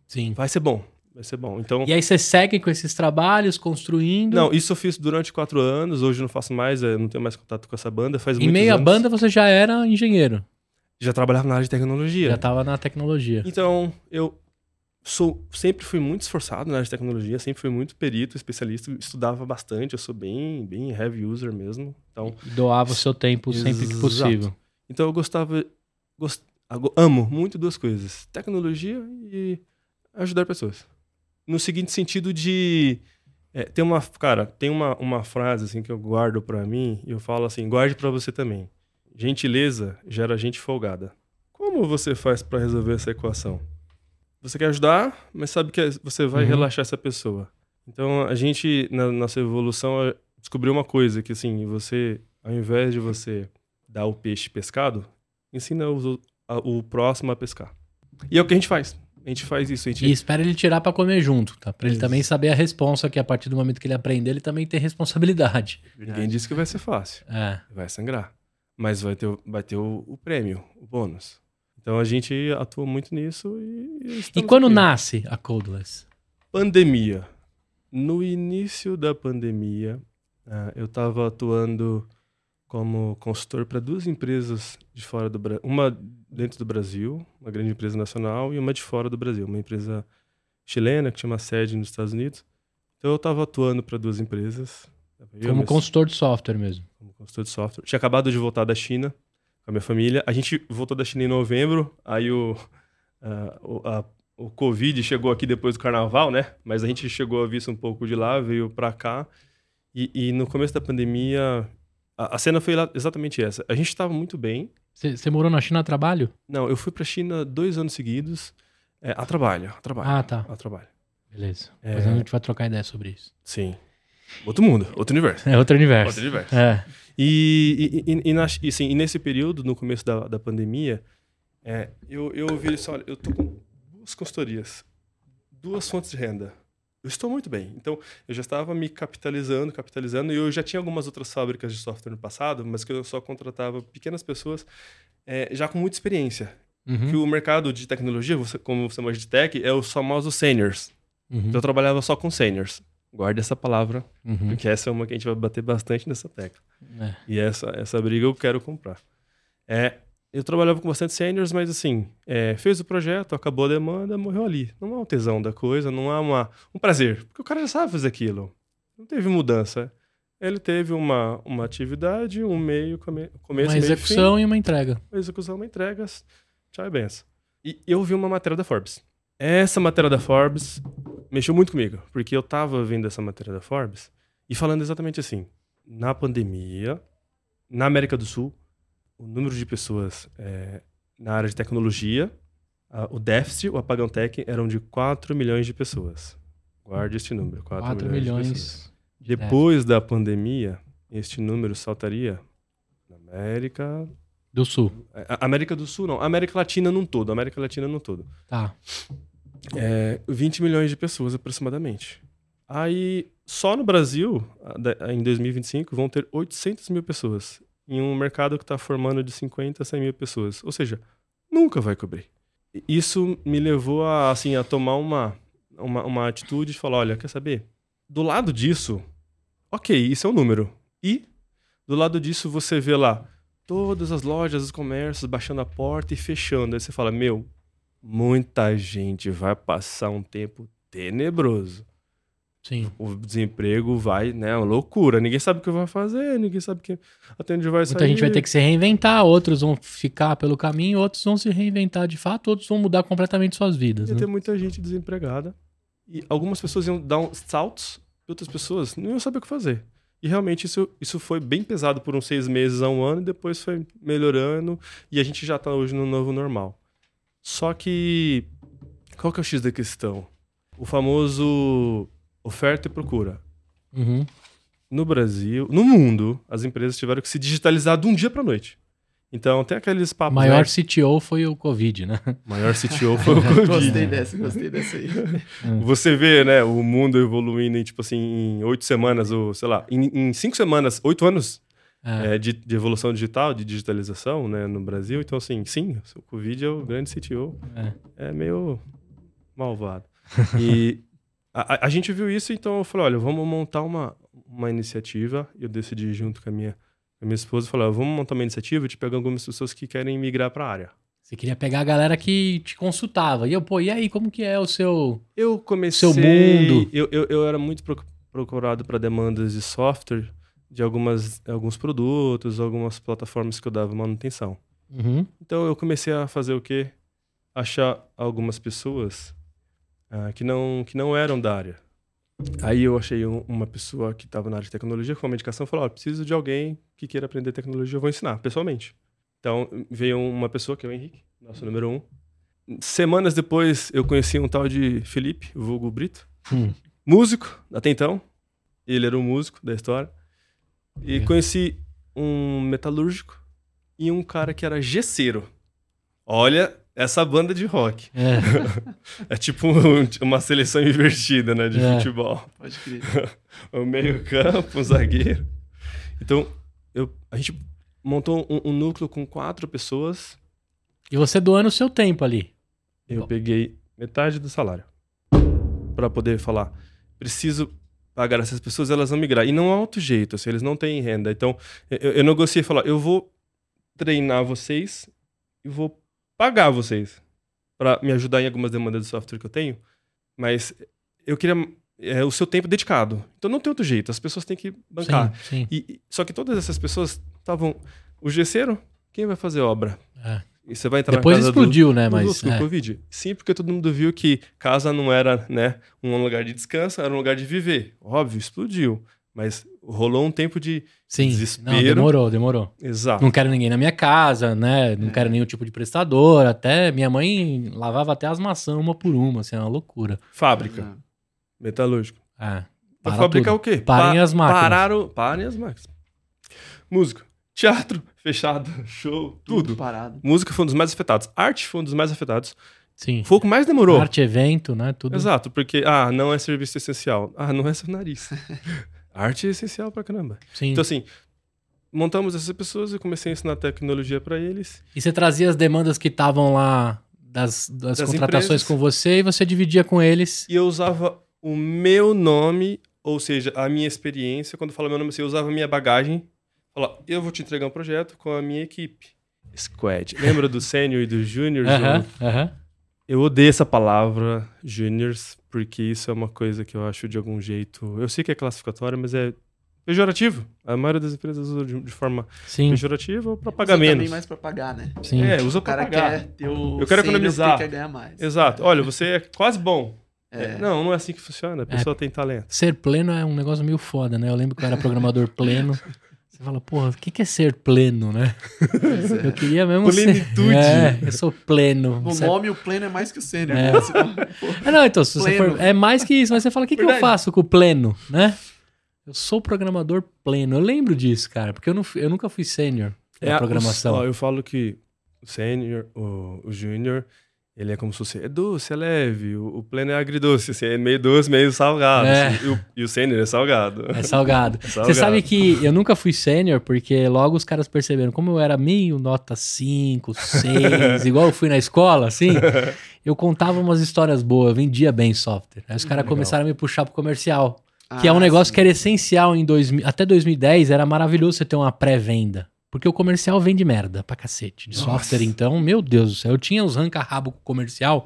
Sim. vai ser bom. Vai ser bom. Então, E aí você segue com esses trabalhos, construindo. não, isso eu fiz durante quatro anos. Hoje não faço mais, eu não tenho mais contato com essa banda. Faz em muitos meio à anos. banda você já era engenheiro. Já trabalhava na área de tecnologia. Já tava na tecnologia. Então, eu sou sempre fui muito esforçado na área de tecnologia, sempre fui muito perito, especialista, estudava bastante, eu sou bem, bem heavy user mesmo. Então, E doava o seu tempo sempre que possível. então eu gostava, gost, amo muito duas coisas: tecnologia e ajudar pessoas. No seguinte sentido de é, tem uma, cara, tem uma, uma frase assim que eu guardo pra mim e eu falo assim, guarde pra você também. Gentileza gera gente folgada. Como você faz pra resolver essa equação? Você quer ajudar, mas sabe que você vai Uhum. relaxar essa pessoa. Então a gente na nossa evolução descobriu uma coisa que assim, você ao invés de você dar o peixe pescado, ensina os- a- o próximo a pescar. E é o que a gente faz. A gente faz isso, gente E espera ele tirar pra comer junto, tá? Pra ele Isso. também saber a responsa, que a partir do momento que ele aprender, ele também tem responsabilidade. ninguém disse que vai ser fácil. É. Vai sangrar. Mas vai ter, o- vai ter o, o prêmio, o bônus. Então a gente atua muito nisso e. E quando aqui. nasce a Codeless? Pandemia. No início da pandemia, ah, eu estava atuando como consultor para duas empresas de fora do Brasil. Uma dentro do Brasil, uma grande empresa nacional, e uma de fora do Brasil, uma empresa chilena que tinha uma sede nos Estados Unidos. Então eu estava atuando para duas empresas. Eu, como mas- consultor de software mesmo. como consultor de software. Tinha acabado de voltar da China com a minha família. A gente voltou da China em novembro, aí o, o, a- o Covid chegou aqui depois do carnaval, né? Mas a gente chegou a vista um pouco de lá, veio pra cá. E, e no começo da pandemia, a, a cena foi lá- exatamente essa. A gente estava muito bem. Você morou na China a trabalho? Não, eu fui pra China dois anos seguidos, é, a trabalho, a trabalho. Ah, tá. A trabalho. Beleza. É. Depois a gente vai trocar ideia sobre isso. Sim. Outro mundo, outro universo. É outro universo. Outro universo. É. E, e, e, e, na- e, assim, e nesse período, no começo da, da pandemia, é, eu, eu ouvi isso, olha, eu tô com duas consultorias, duas fontes de renda. Eu estou muito bem. Então, eu já estava me capitalizando, capitalizando, e eu já tinha algumas outras fábricas de software no passado, mas que eu só contratava pequenas pessoas é, já com muita experiência. Uhum. Que o mercado de tecnologia, você, como você chama de tech, é os famosos seniors. Uhum. Então, eu trabalhava só com seniors. Guarde essa palavra, Uhum. porque essa é uma que a gente vai bater bastante nessa tecla. É. E essa, essa briga eu quero comprar. É, eu trabalhava com bastante seniors, mas assim, é, fez o projeto, acabou a demanda, morreu ali. Não há um tesão da coisa, não há uma, um prazer, porque o cara já sabe fazer aquilo. Não teve mudança. Ele teve uma, uma atividade, um meio, come, começo, Uma meio, execução e uma entrega. fim, uma execução, uma entrega, tchau e benção. E eu vi uma matéria da Forbes. Essa matéria da Forbes mexeu muito comigo, porque eu tava vendo essa matéria da Forbes e falando exatamente assim: na pandemia, na América do Sul, o número de pessoas é, na área de tecnologia, a- o déficit, o apagão tech, eram de 4 milhões de pessoas. Guarde este número: 4, 4 milhões. de milhões. pessoas. Depois da pandemia, este número saltaria na América. Do Sul. a- América do Sul, não. América Latina num todo. América Latina num todo. Tá. É, 20 milhões de pessoas aproximadamente. Aí, só no Brasil, em 2025, vão ter 800 mil pessoas. Em um mercado que está formando de 50 a 100 mil pessoas. Ou seja, nunca vai cobrir. E Isso me levou a, assim, a tomar uma, uma, uma atitude de falar: olha, quer saber? Do lado disso, ok, isso é um número. E do lado disso você vê lá todas as lojas, os comércios baixando a porta e fechando. Aí você fala: meu, muita gente vai passar um tempo tenebroso. Sim. O desemprego vai, né, uma loucura. Ninguém sabe o que vai fazer, ninguém sabe que, até onde vai sair. Muita gente vai ter que se reinventar, outros vão ficar pelo caminho, outros vão se reinventar de fato, outros vão mudar completamente suas vidas. Ia né? ter muita gente desempregada. E algumas pessoas iam dar uns saltos, e outras pessoas não iam saber o que fazer. E realmente isso, isso foi bem pesado por uns seis meses a um ano, e depois foi melhorando, e a gente já tá hoje no novo normal. Só que, qual que é o X da questão? O famoso oferta e procura. Uhum. no Brasil, no mundo, as empresas tiveram que se digitalizar de um dia para noite. Então tem aqueles papos. maior né? CTO foi o Covid, né? Maior CTO [laughs] foi o Covid. Gostei dessa, gostei dessa aí. Você vê, né, o mundo evoluindo em, tipo assim, em oito semanas, ou sei lá, em, em cinco semanas, oito anos É. é, de, de evolução digital, de digitalização, né, no Brasil. Então, assim, sim, o Covid é o grande CTO. É. É meio malvado. E a, a- a gente viu isso, então eu falei, olha, vamos montar uma, uma iniciativa. Eu decidi junto com a minha, a minha esposa, falei, ó, vamos montar uma iniciativa de pegar algumas pessoas que querem migrar para a área. Você queria pegar a galera que te consultava. E eu, pô, e aí, como que é o seu. Eu comecei. Seu mundo. Eu, eu, eu era muito proc- procurado para demandas de software, de algumas, alguns produtos, algumas plataformas que eu dava manutenção. Uhum. Então eu comecei a fazer o quê? Achar algumas pessoas ah, que, não, que não eram da área. Aí eu achei um- uma pessoa que estava na área de tecnologia com uma indicação e falou: ó, preciso de alguém que queira aprender tecnologia, eu vou ensinar, pessoalmente. Então veio uma pessoa, que é o Henrique, nosso número um. Semanas depois eu conheci um tal de Felipe, vulgo Brito, Hum. músico, até então. Ele era um músico da história. E É. conheci um metalúrgico e um cara que era gesseiro. Olha essa banda de rock. É. [laughs] É tipo um- uma seleção invertida, né, de É. futebol. Pode crer. [laughs] O meio campo, um zagueiro. Então, eu, a gente montou um, um núcleo com quatro pessoas. E você doando o seu tempo ali. Eu Bom. peguei metade do salário para poder falar. Preciso pagar essas pessoas, elas vão migrar. E não há outro jeito, assim, eles não têm renda. Então, eu, eu negociei e falei, eu vou treinar vocês e vou pagar vocês para me ajudar em algumas demandas de software que eu tenho, mas eu queria é, o seu tempo dedicado. Então não tem outro jeito, as pessoas têm que bancar. Sim, sim. E, só que todas essas pessoas estavam. O gesseiro, quem vai fazer obra? É. E você vai entrar Depois na casa explodiu, do, né? do Mas. Lúcio, é. Covid. Sim, porque todo mundo viu que casa não era né, um lugar de descanso, era um lugar de viver. Óbvio, explodiu. Mas rolou um tempo de Sim, desespero. não, demorou, demorou. Exato. Não quero ninguém na minha casa, né? Não quero nenhum tipo de prestador. Até minha mãe lavava até as maçãs uma por uma, assim, é uma loucura. Fábrica, Ah, metalúrgico. É. Pra Para fabricar tudo. o quê? Parem as máquinas. Pararam, parem as máquinas. Música, teatro, [laughs] fechado, show, tudo. parado. Música foi um dos mais afetados. Arte foi um dos mais afetados. Sim. Foi o que mais demorou. Arte, evento, né? Tudo. Exato, porque, ah, não é serviço essencial. Ah, não é seu nariz. [laughs] Arte é essencial pra caramba. Sim. Então, assim, montamos essas pessoas e comecei a ensinar tecnologia pra eles. E você trazia as demandas que estavam lá das, das, Das contratações empresas. com você e você dividia com eles. E eu usava o meu nome, ou seja, a minha experiência. Quando eu falo meu nome, assim, eu usava a minha bagagem. Falar, eu vou te entregar um projeto com a minha equipe. Squad. Lembra do [laughs] sênior e do júnior? Aham, aham. Eu odeio essa palavra, juniors, porque isso é uma coisa que eu acho de algum jeito. Eu sei que é classificatória, mas é pejorativo. A maioria das empresas usa de, de forma Sim, pejorativa ou para Usa pagar também menos. mais pra pagar, né? sim. É, usa O para cara pagar. quer ter o Eu quero economizar. porque quer ganhar mais. Exato. Olha, você é quase bom. É. É, Não, não é assim que funciona. A pessoa tem talento. Ser pleno é um negócio meio foda, né? Eu lembro que eu era programador pleno. [laughs] Você fala, porra, o que que é ser pleno, né? É. Eu queria mesmo Plenitude. ser... É, eu sou pleno. No Você- nome, o pleno é mais que o sênior. É. né? Pô, É, não, então, se você for... É mais que isso, mas você fala, o que, que eu faço com o pleno, né? Eu sou programador pleno. Eu lembro disso, cara, porque eu, não, eu nunca fui sênior na a- programação. É, os- ó, eu falo que o sênior, o, o júnior, ele é como se fosse é doce, é leve. O, o pleno é agridoce, assim, é meio doce, meio salgado. É. assim, e, o, e o sênior é salgado. É salgado. [laughs] É Você sabe que eu nunca fui sênior, porque logo os caras perceberam, como eu era meio nota 5, 6, [laughs] igual eu fui na escola, assim, [laughs] eu contava umas histórias boas, vendia bem software. Aí os caras Legal. começaram a me puxar pro comercial, que é um ah, negócio sim. que era essencial em 2000, até 2010, era maravilhoso você ter uma pré-venda. Porque o comercial vende merda pra cacete. De Nossa. software, então, meu Deus do céu. Eu tinha os ranca-rabo com o comercial.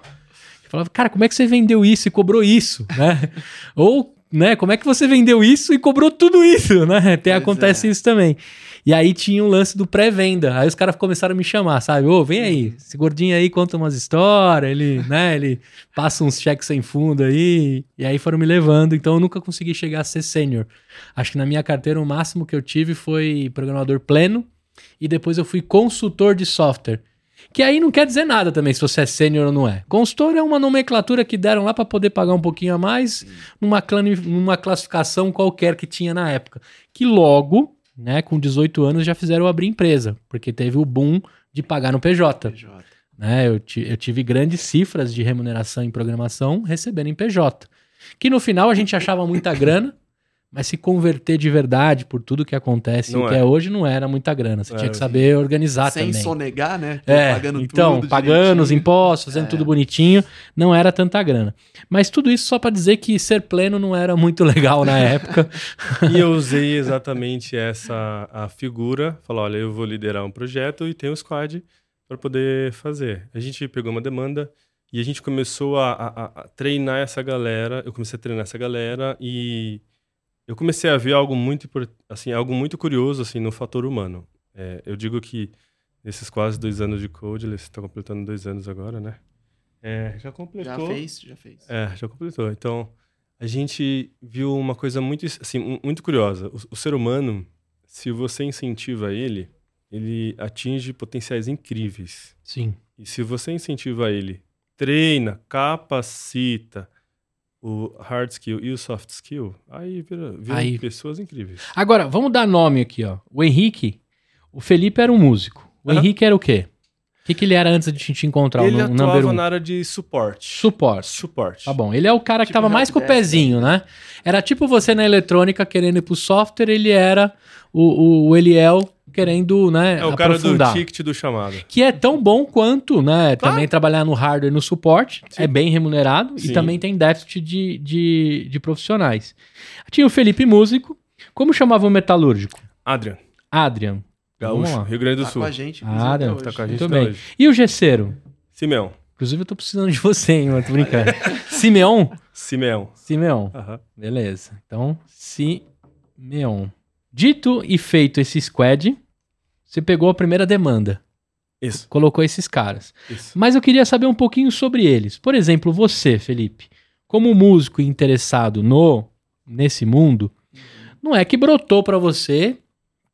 Eu falava, cara, como é que você vendeu isso e cobrou isso, né? [laughs] Ou, né, como é que você vendeu isso e cobrou tudo isso, né? Tem, Pois acontece é. isso também. E aí tinha o lance do pré-venda. Aí os caras começaram a me chamar, sabe? Ô, vem aí, esse gordinho aí conta umas histórias, ele, né, ele passa uns cheques sem fundo aí. E aí foram me levando. Então eu nunca consegui chegar a ser sênior. Acho que na minha carteira o máximo que eu tive foi programador pleno. E depois eu fui consultor de software. Que aí não quer dizer nada também se você é sênior ou não é. Consultor é uma nomenclatura que deram lá para poder pagar um pouquinho a mais numa, numa classificação qualquer que tinha na época. Que logo, né, com 18 anos já fizeram abrir empresa, porque teve o boom de pagar no PJ. PJ. Né? Eu, eu tive grandes cifras de remuneração em programação recebendo em PJ. Que no final a gente achava muita grana, mas se converter de verdade por tudo que acontece Não o que é. é hoje não era muita grana. Você É, tinha que saber organizar Sem também. sonegar, né? É, pagando então, tudo pagando os direitinho. impostos, fazendo É. tudo bonitinho, não era tanta grana. Mas tudo isso só pra dizer que ser pleno não era muito legal na época. [laughs] E eu usei exatamente essa a figura. Falar, olha, eu vou liderar um projeto e tem um squad para poder fazer. A gente pegou uma demanda e a gente começou a- a- a treinar essa galera. Eu comecei a treinar essa galera e eu comecei a ver algo muito assim, algo muito curioso assim no fator humano. É, eu digo que nesses quase dois anos de code, ele está completando dois anos agora, né? É, já completou. Já fez, já fez. É, já completou. Então, a gente viu uma coisa muito, assim, mu- muito curiosa. O, o ser humano, se você incentiva ele, ele atinge potenciais incríveis. Sim. E se você incentiva ele, treina, capacita o hard skill e o soft skill, aí vira, viram Aí- pessoas incríveis. Agora, vamos dar nome aqui, ó. O Henrique, o Felipe era um músico. O Aham. Henrique era o quê? O que, que ele era antes de te encontrar? ele o atuava um? na área de suporte. Suporte. Suporte. Tá bom. Ele é o cara que Tipo tava mais com o helpdesk, pezinho, né? Era tipo você na eletrônica querendo ir pro software, ele era o, o, o Eliel querendo, né, É o cara do aprofundar. ticket do chamado. Que é tão bom quanto, né? Claro. Também trabalhar no hardware, no suporte, Sim. é bem remunerado e Sim. também tem déficit de, de, de profissionais. Tinha o Felipe Músico. Como chamava o metalúrgico? Adrian, Adrian. Gaúcho. Rio Grande do Tá Sul. com a gente. Ah, hoje. Tá com a gente Muito até bem. hoje. E o Gesseiro? Simeão. Inclusive, eu tô precisando de você, hein? Mas tô brincando. [laughs] Simeon? Simeão. Simeon. Aham. Beleza. Então, Simeon. Dito e feito esse squad, você pegou a primeira demanda. Isso, Colocou esses caras. isso. Mas eu queria saber um pouquinho sobre eles. Por exemplo, você, Felipe, como músico interessado no nesse mundo, não é que brotou pra você,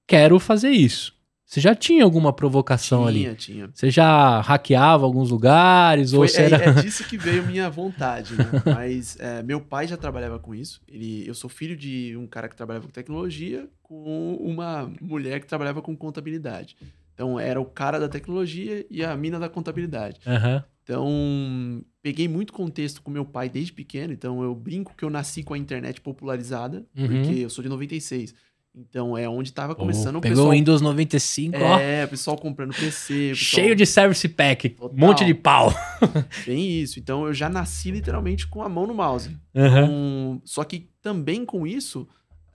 quero fazer isso. Você já tinha alguma provocação ali? Tinha, tinha. Você já hackeava alguns lugares ou Foi, você é, era é disso que veio minha vontade, né? [laughs] Mas é, meu pai já trabalhava com isso. Ele, eu sou filho de um cara que trabalhava com tecnologia com uma mulher que trabalhava com contabilidade. Então era o cara da tecnologia e a mina da contabilidade. Aham. Então peguei muito contexto com meu pai desde pequeno. Então eu brinco que eu nasci com a internet popularizada, Uhum. porque eu sou de 96. Então é onde estava começando Oh, o Pegou pessoal. o Windows 95, ó. É, o pessoal comprando PC. pessoal- Cheio de service pack, Total. monte de pau. [laughs] Bem isso. Então eu já nasci literalmente com a mão no mouse. Aham. Um, só que também com isso,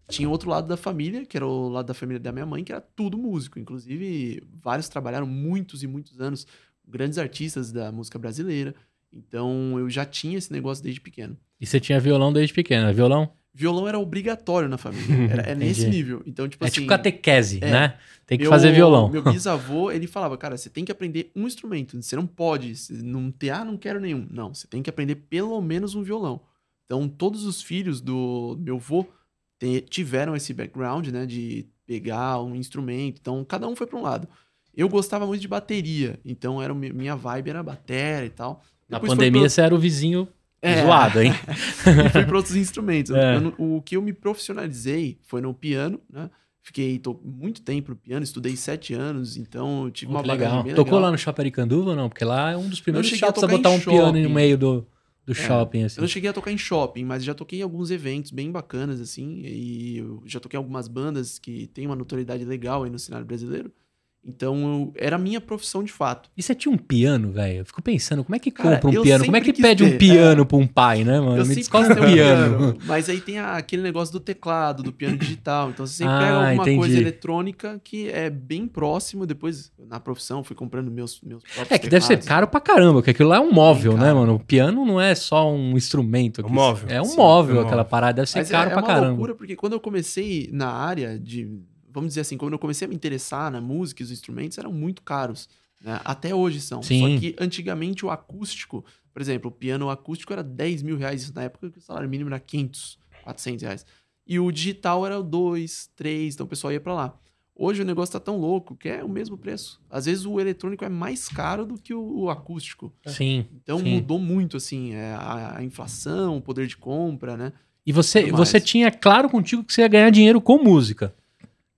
tinha outro lado da família, que era o lado da família da minha mãe, que era tudo músico. Inclusive, vários trabalharam muitos e muitos anos, grandes artistas da música brasileira. Então eu já tinha esse negócio desde pequeno. E você tinha violão desde pequeno, violão? Violão era obrigatório na família. [laughs] Era, é nesse nível. Então, tipo é assim. tipo catequese, é. né? Tem que meu- fazer violão. Meu [laughs] bisavô, ele falava, cara, você tem que aprender um instrumento. Você não pode não ter, ah, não quero nenhum. Não, você tem que aprender pelo menos um violão. Então, todos os filhos do meu avô tiveram esse background, né, de pegar um instrumento. Então, cada um foi para um lado. Eu gostava muito de bateria, então era minha vibe era bateria e tal. Na Depois pandemia pro- você era o vizinho É. zoado, hein? [laughs] e fui para outros instrumentos. É. Eu o que eu me profissionalizei foi no piano, né? Fiquei to- muito tempo no piano, estudei sete anos, então tive Pô, uma bagagem legal. bem Tocou legal. lá no Shopping Aricanduva ou não? Porque lá é um dos primeiros cheguei a a botar um piano no shopping. meio do, do É, shopping, assim. Eu não cheguei a tocar em shopping, mas já toquei em alguns eventos bem bacanas, assim, e eu já toquei em algumas bandas que têm uma notoriedade legal aí no cenário brasileiro. Então, eu- era a minha profissão de fato. E você tinha um piano, velho? Eu fico pensando, como é que Cara, compra um eu piano? Como é que pede um ter, piano pra um pai, né, mano? eu Me sempre descola quis ter um piano. piano, mas aí tem a- aquele negócio do teclado, do piano digital. Então, você sempre [laughs] Ah, pega alguma entendi. coisa eletrônica que é bem próximo. Depois, na profissão, fui comprando meus, meus próprios É que deve ser teclados. caro pra caramba, porque aquilo lá é um móvel, Bem né, mano? O piano não é só um instrumento. É um móvel. É um Sim, móvel é um aquela móvel. parada, deve ser Mas é- caro é, pra uma caramba. loucura, porque quando eu comecei na área de. Vamos dizer assim, quando eu comecei a me interessar na música e os instrumentos eram muito caros. né? Até hoje são. Sim. Só que antigamente o acústico, por exemplo, o piano acústico era 10 mil reais isso na época que o salário mínimo era 500, 400 reais. E o digital era 2, 3, então o pessoal ia pra lá. Hoje o negócio tá tão louco que é o mesmo preço. Às vezes o eletrônico é mais caro do que o, o acústico. Sim. Então Sim. mudou muito, assim, é, a, a inflação, o poder de compra, né? E você, você tinha claro contigo que você ia ganhar dinheiro com música.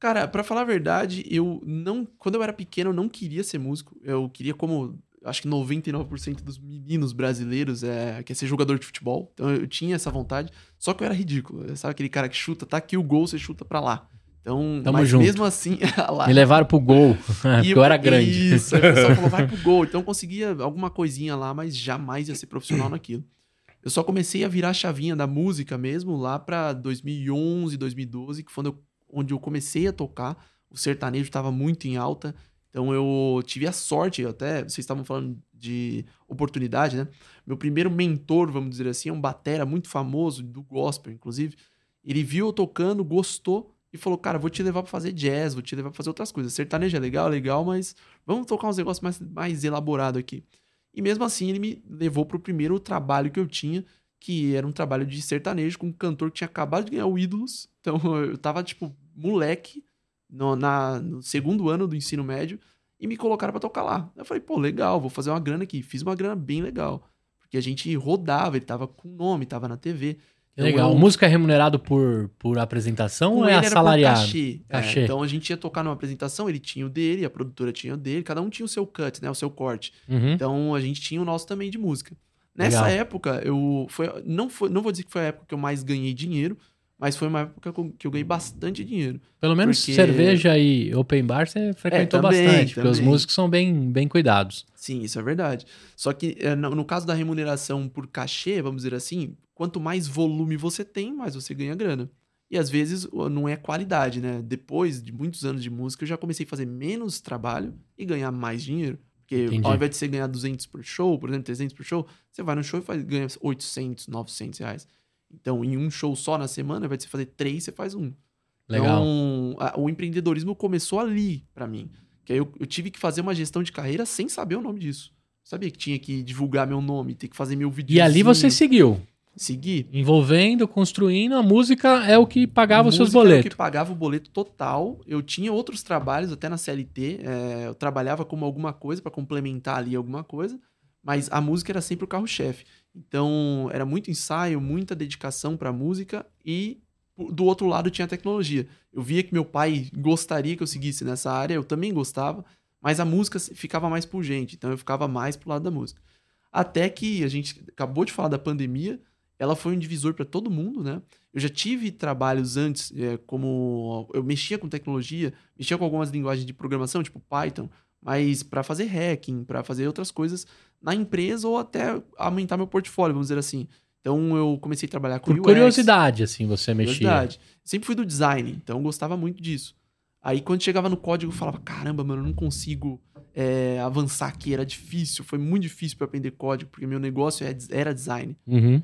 Cara, pra falar a verdade, eu não. Quando eu era pequeno, eu não queria ser músico. Eu queria, como acho que 99% dos meninos brasileiros, é, quer ser jogador de futebol. Então eu tinha essa vontade. Só que eu era ridículo. Sabe aquele cara que chuta, tá aqui o gol, você chuta pra lá. Então, Tamo mas junto. mesmo assim, [laughs] lá. Me levaram pro gol, [laughs] porque eu era grande. Isso, o pessoal falou, vai pro [laughs] gol. Então eu conseguia alguma coisinha lá, mas jamais ia ser profissional naquilo. Eu só comecei a virar a chavinha da música mesmo lá pra 2011, 2012, que foi onde eu, onde eu comecei a tocar. O sertanejo estava muito em alta. Então eu tive a sorte, até vocês estavam falando de oportunidade, né? Meu primeiro mentor, vamos dizer assim, é um batera muito famoso, do gospel, inclusive. Ele viu eu tocando, gostou e falou: Cara, vou te levar pra fazer jazz, vou te levar pra fazer outras coisas. Sertanejo é legal, legal, mas vamos tocar uns negócios mais, mais elaborados aqui. E mesmo assim, ele me levou pro primeiro trabalho que eu tinha, que era um trabalho de sertanejo com um cantor que tinha acabado de ganhar o Ídolos. Então [laughs] eu tava, tipo, moleque no, na, no segundo ano do ensino médio e me colocaram pra tocar lá. Eu falei, pô, legal, vou fazer uma grana aqui. Fiz uma grana bem legal. Porque a gente rodava, ele tava com nome, tava na TV. Então, Legal. eu- Música é remunerado por, por apresentação com ou é assalariado? Cachê. É, Cachê. então a gente ia tocar numa apresentação, ele tinha o dele, a produtora tinha o dele, cada um tinha o seu cut, né? O seu corte. Uhum. Então a gente tinha o nosso também de música. Nessa Legal. época, eu foi, não, foi, não vou dizer que foi a época que eu mais ganhei dinheiro, Mas foi uma época que eu ganhei bastante dinheiro. Pelo menos Porque- cerveja e open bar você frequentou também, bastante, porque os também. músicos são bem, bem cuidados. Sim, isso é verdade. Só que eh, no, caso da remuneração por cachê, vamos dizer assim, quanto mais volume você tem, mais você ganha grana. E às vezes não é qualidade, né? Depois de muitos anos de música, eu já comecei a fazer menos trabalho e ganhar mais dinheiro. Porque Entendi. ao invés de você ganhar 200 por show, por exemplo, 300 por show, você vai no show e faz, ganha 800, 900 reais. Então, em um show só na semana, de você fazer três, você faz um. Legal. Então, a- o empreendedorismo começou ali pra mim. Que aí eu, eu tive que fazer uma gestão de carreira sem saber o nome disso. Sabia que tinha que divulgar meu nome, ter que fazer meu vídeo. e ali você seguiu, seguir. envolvendo, construindo, a música é o que pagava os seus Música era o boletos. que pagava o boleto total. Eu tinha outros trabalhos, até na CLT. é, eu trabalhava como alguma coisa pra complementar ali alguma coisa. Mas a música era sempre o carro-chefe. Então, era muito ensaio, muita dedicação pra música. E do outro lado tinha a tecnologia. Eu via que meu pai gostaria que eu seguisse nessa área, eu também gostava. Mas a música ficava mais pungente. Então, eu ficava mais pro lado da música. Até que a gente acabou de falar da pandemia. Ela foi um divisor pra todo mundo, né? Eu já tive trabalhos antes, é, como eu mexia com tecnologia, mexia com algumas linguagens de programação, tipo Python, mas para fazer hacking, para fazer outras coisas na empresa ou até aumentar meu portfólio, vamos dizer assim. Então eu comecei a trabalhar com Por UX, curiosidade, assim, você mexia. curiosidade. Sempre fui do design, então eu gostava muito disso. Aí quando chegava no código eu falava, caramba, mano, eu não consigo é, avançar aqui, era difícil, foi muito difícil para aprender código, porque meu negócio é- era design. Uhum.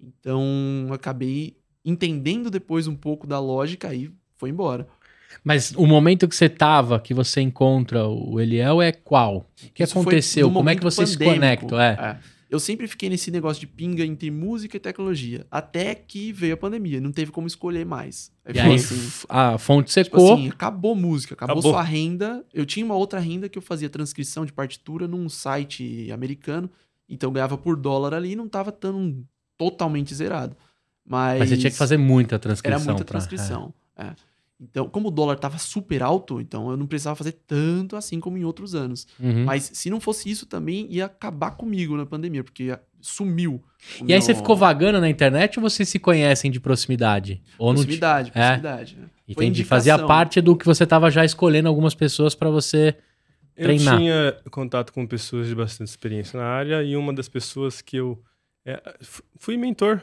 Então, eu acabei entendendo depois um pouco da lógica e foi embora. Mas o momento que você tava, que você encontra o Eliel é qual? O que Isso aconteceu? Como é que momento vocês se pandêmico. conectam? É. Eu sempre fiquei nesse negócio de pinga entre música e tecnologia, até que veio a pandemia, não teve como escolher mais. Aí E aí assim, f- a fonte tipo secou. assim, acabou música, acabou, Acabou. sua renda. Eu tinha uma outra renda que eu fazia transcrição de partitura num site americano, então eu ganhava por dólar ali e não tava tão totalmente zerado. Mas, mas você tinha que fazer muita transcrição. Era muita pra- transcrição. é. Então, como o dólar tava super alto, então eu não precisava fazer tanto assim como em outros anos. Uhum. Mas se não fosse isso também, ia acabar comigo na pandemia, porque ia- sumiu. E aí meu- você ficou vagando na internet ou vocês se conhecem de proximidade? Ou não Proximidade, É. proximidade. né? Entendi. Fazia parte do que você tava já escolhendo algumas pessoas pra você. Eu Treinar. tinha contato com pessoas de bastante experiência na área e uma das pessoas que eu é, fui mentor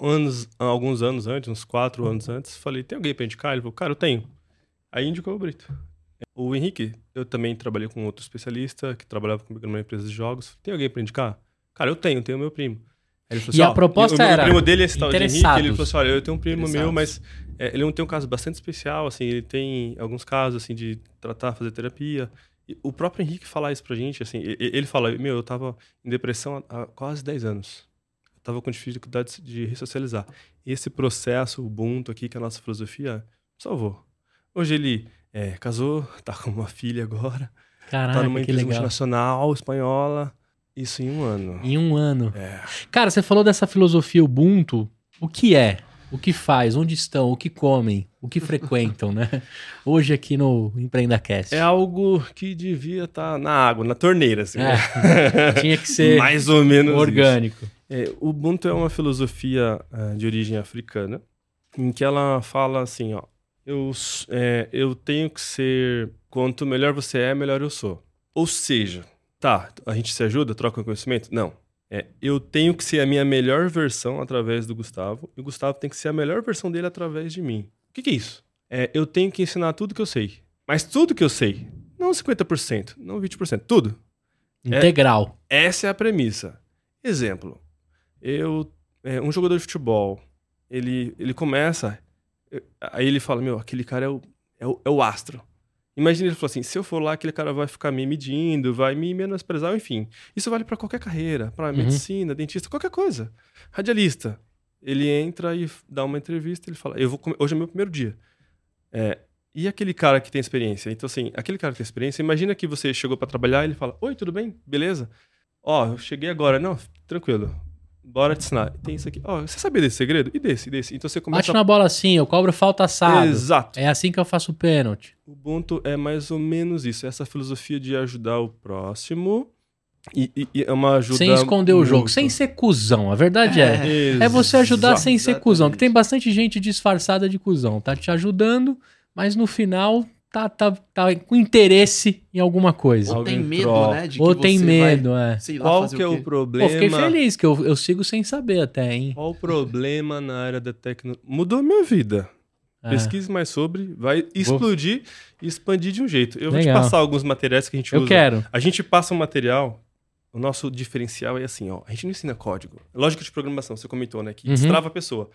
anos, alguns anos antes, uns quatro anos antes. Falei, tem alguém pra indicar? Ele falou, cara, eu tenho. Aí indicou o Brito. O Henrique, eu também trabalhei com outro especialista que trabalhava comigo numa empresa de jogos. Tem alguém pra indicar? Cara, eu tenho, tenho meu primo. Aí ele falou E a "Ó, proposta o, era primo dele é esse tal de Henrique. Ele falou assim, olha, eu tenho um primo meu, mas é, ele não tem um caso bastante especial, assim, ele tem alguns casos, assim, de tratar, fazer terapia. E o próprio Henrique fala isso pra gente, assim, ele fala, meu, eu tava em depressão há, há quase 10 anos. Eu tava com dificuldade de ressocializar. Esse processo, Ubuntu aqui, que é a nossa filosofia, salvou. Hoje ele é, casou, [laughs] tá com uma filha agora, Caraca, tá numa empresa legal. multinacional espanhola, isso em um ano. Em um ano. É. Cara, você falou dessa filosofia Ubuntu. O que é? O que faz? Onde estão? O que comem? O que frequentam, né? [laughs] Hoje aqui no EmpreendaCast. É algo que devia estar na água, na torneira, assim. É, [laughs] tinha que ser Mais ou menos isso. É, o Ubuntu é uma filosofia ah, de origem africana, em que ela fala assim, ó, eu, é, eu tenho que ser, quanto melhor você é, melhor eu sou. Ou seja, tá, a gente se ajuda, troca conhecimento? Não. É, eu tenho que ser a minha melhor versão através do Gustavo, e o Gustavo tem que ser a melhor versão dele através de mim. O que, que é isso? É, eu tenho que ensinar tudo que eu sei. Mas tudo que eu sei, não 50%, não 20%, tudo. É. Integral. Essa é a premissa. Exemplo, eu, é, um jogador de futebol, ele, ele começa, aí ele fala, meu, aquele cara é o, é o, é o astro. Imagina ele falou assim, se eu for lá, aquele cara vai ficar me medindo, vai me menosprezar, enfim. Isso vale pra qualquer carreira, pra Uhum. medicina, dentista, qualquer coisa. Radialista, ele entra e dá uma entrevista, ele fala, eu vou hoje é meu primeiro dia. É, e aquele cara que tem experiência? Então, assim, aquele cara que tem experiência, imagina que você chegou pra trabalhar e ele fala: Oi, tudo bem? Beleza? Ó, eu cheguei agora. Não, tranquilo. Bora te ensinar. Tem isso aqui. Ó, você sabia desse segredo? E desse, e desse. Então você começa Bate na bola assim, eu cobro falta assado. Exato. É assim que eu faço o pênalti. O Ubuntu é mais ou menos isso. Essa filosofia de ajudar o próximo E, e- e é uma ajuda. sem esconder o jogo, muito. sem ser cuzão. A verdade é. É você ajudar Exato. sem ser cuzão. Que tem bastante gente disfarçada de cuzão. Tá te ajudando, mas no final tá, tá, tá com interesse em alguma coisa. Ou tem medo, troca. né? De Ou que tem você medo, vai, é. sei lá, Qual fazer que é o o problema? Pô, fiquei feliz que eu, eu sigo sem saber até, hein? Qual o problema na área da tecnologia? Mudou a minha vida. É. Pesquise mais sobre, vai explodir e expandir de um jeito. Eu vou Legal. te passar alguns materiais que a gente Eu usa. quero. A gente passa um material, o nosso diferencial é assim, ó. A gente não ensina código. Lógica de programação, você comentou, né? Que Uhum. destrava a pessoa.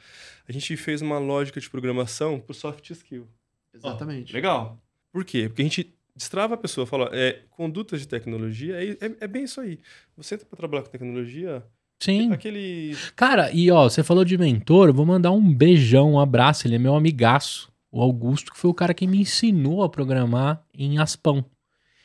A gente fez uma lógica de programação pro soft skill. Exatamente. Legal. Por quê? Porque a gente destrava a pessoa, fala, é, condutas de tecnologia, é, é, é bem isso aí. Você entra pra trabalhar com tecnologia, Sim. aquele... Cara, e ó, você falou de mentor, eu vou mandar um beijão, um abraço. Ele é meu amigaço, o Augusto, que foi o cara que me ensinou a programar em Aspão.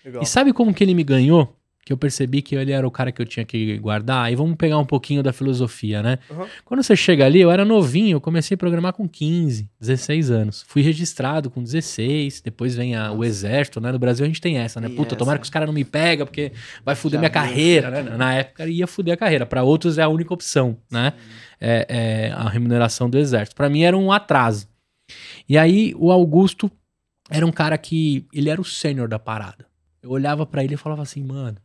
Legal. E sabe como que ele me ganhou? Que eu percebi que ele era o cara que eu tinha que guardar. Aí vamos pegar um pouquinho da filosofia, né? Uhum. Quando você chega ali, eu era novinho, eu comecei a programar com 15, 16 anos. Fui registrado com 16, depois vem a- o exército, né? No Brasil a gente tem essa, né? Tem Puta, essa. tomara que os caras não me pegam, porque vai fuder Já minha carreira, né? Na época ia fuder a carreira. Pra outros é a única opção, né? É, é a remuneração do exército. Pra mim era um atraso. E aí o Augusto era um cara que ele era o sênior da parada. Eu olhava pra ele e falava assim, mano,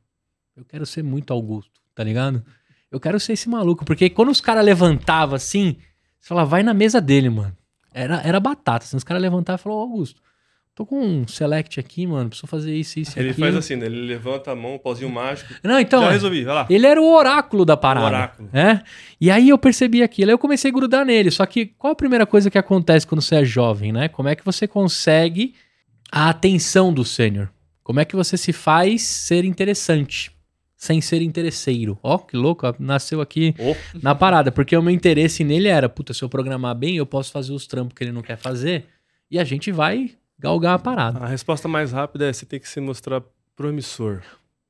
eu quero ser muito Augusto, tá ligado? Eu quero ser esse maluco, porque quando os caras levantavam assim, você falava, vai na mesa dele, mano. Era, era batata. Assim, os caras levantavam e falavam, "Ô, Augusto, tô com um select aqui, mano, preciso fazer isso, isso Ele aquilo." faz assim, né? Ele levanta a mão, pauzinho mágico. Não, então, Já resolvi, vai lá. ele era o oráculo da parada. O oráculo. É? E aí eu percebi aquilo, aí eu comecei a grudar nele. Só que qual a primeira coisa que acontece quando você é jovem, né? Como é que você consegue a atenção do sênior? Como é que você se faz ser interessante? Sem ser interesseiro. Ó, que louco, nasceu aqui Oh. na parada. Porque o meu interesse nele era, puta, se eu programar bem, eu posso fazer os trampos que ele não quer fazer. E a gente vai galgar a parada. A resposta mais rápida é você tem que se mostrar promissor.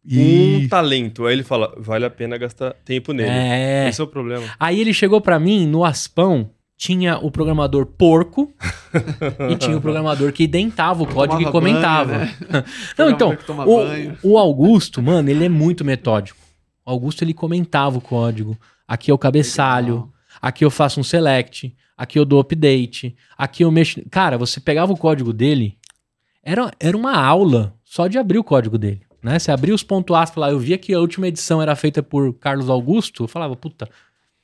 Um talento. Aí ele fala, vale a pena gastar tempo nele. É. Esse é o problema. Aí ele chegou pra mim no Aspão, tinha o programador porco e tinha o programador que dentava o código e comentava. [laughs] banho, né? Não, então, o, o Augusto, mano, ele é muito metódico. O Augusto ele comentava o código. Aqui é o cabeçalho, Legal. aqui eu faço um select, aqui eu dou update, aqui eu mexo. Cara, você pegava o código dele, era, era uma aula só de abrir o código dele. Né? Você abria os pontos aspas lá, eu via que a última edição era feita por Carlos Augusto, eu falava, puta,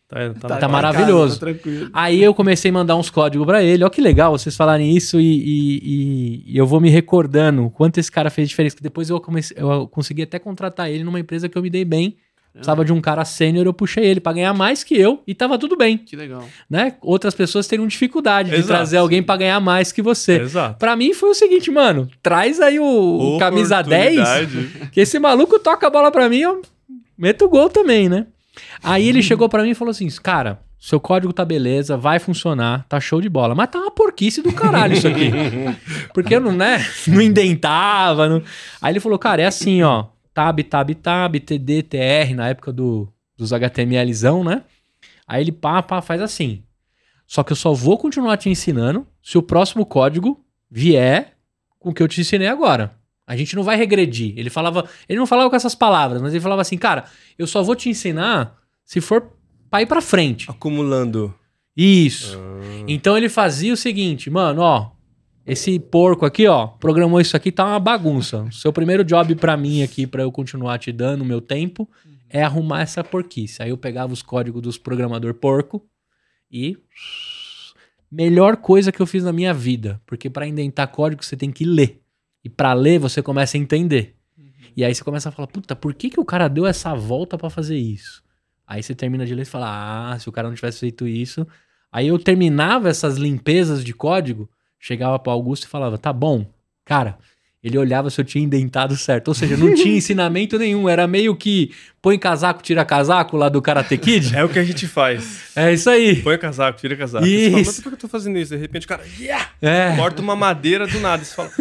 Tá, tá, Tá casa, maravilhoso. tá tranquilo. Aí eu comecei a mandar uns códigos pra ele. Ó, que legal vocês falarem isso e, e- e- e eu vou me recordando o quanto esse cara fez diferença. Que depois eu, comecei, eu consegui até contratar ele numa empresa que eu me dei bem. Precisava de um cara sênior, eu puxei ele pra ganhar mais que eu e tava tudo bem, Que legal. né? Outras pessoas teriam dificuldade de Exato. trazer alguém pra ganhar mais que você. Exato. Pra mim foi o seguinte, mano, traz aí o, o camisa 10, Oportunidade. que esse maluco toca a bola pra mim, eu meto gol também, né? Aí ele chegou pra mim e falou assim: Cara, seu código tá beleza, vai funcionar, tá show de bola. Mas tá uma porquice do caralho isso aqui. [laughs] Porque eu não, né? Não indentava. Não... Aí ele falou: Cara, é assim, ó. Tab, tab, tab, TD, TR, na época do, dos HTMLzão, né? Aí ele pá, pá, faz assim. Só que eu só vou continuar te ensinando se o próximo código vier com o que eu te ensinei agora. A gente não vai regredir. Ele falava, ele não falava com essas palavras, mas ele falava assim, cara, eu só vou te ensinar se for pra ir pra frente. Acumulando. Isso. Ah, Então ele fazia o seguinte, mano, ó, esse porco aqui, ó, programou isso aqui, tá uma bagunça. O seu primeiro job pra mim aqui, pra eu continuar te dando o meu tempo, é arrumar essa porquice. Aí eu pegava os códigos dos programador porco e melhor coisa que eu fiz na minha vida, porque pra indentar código você tem que ler. E pra ler você começa a entender. E aí você começa a falar, puta, por que, que o cara deu essa volta pra fazer isso? Aí você termina de ler e fala, ah, se o cara não tivesse feito isso. Aí eu terminava essas limpezas de código, chegava pro Augusto e falava, tá bom, cara. Ele olhava se eu tinha indentado certo. Ou seja, não tinha [laughs] ensinamento nenhum. Era meio que põe casaco, tira casaco lá do Karate Kid. É o que a gente faz. É isso aí. Põe casaco, tira casaco. Você fala, Isso. mas por que eu tô fazendo isso? De repente o cara, yeah! É. Corta uma madeira do nada. Você fala,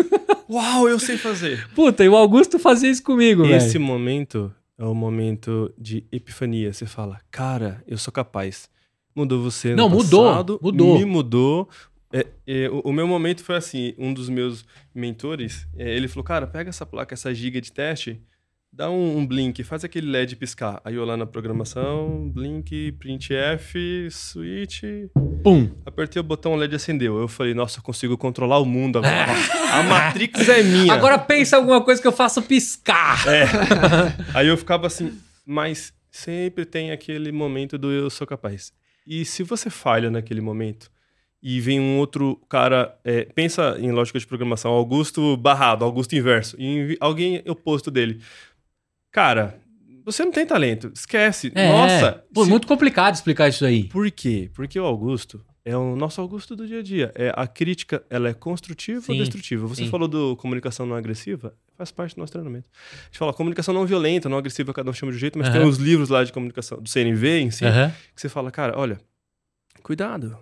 uau, eu sei fazer. Puta, e o Augusto fazia isso comigo, Esse velho. momento é o momento de epifania. Você fala, cara, eu sou capaz. Mudou você no Não, mudou, passado, mudou. Me mudou. É, é, o, o meu momento foi assim, um dos meus mentores, é, ele falou, cara, pega essa placa, essa giga de teste, dá um, um blink, faz aquele LED piscar. Aí eu lá na programação, blink, printf, switch, Pum. apertei o botão, o LED acendeu. Eu falei, nossa, eu consigo controlar o mundo agora. A Matrix é minha. Agora pensa alguma coisa que eu faço piscar. É. [laughs] Aí eu ficava assim, mas sempre tem aquele momento do eu sou capaz. E se você falha naquele momento e vem um outro cara, é, pensa em lógica de programação, Augusto barrado, Augusto inverso, e alguém oposto dele. Cara, você não tem talento, esquece. É, Nossa, Pô, se- muito complicado explicar isso aí. por quê? Porque o Augusto é o nosso Augusto do dia a dia. É, a crítica, ela é construtiva Sim, ou destrutiva? Você sim. falou do comunicação não agressiva, faz parte do nosso treinamento. A gente fala comunicação não violenta, não agressiva, cada um chama de um jeito, mas tem uns livros lá de comunicação, do CNV em si, que você fala, cara, olha, cuidado.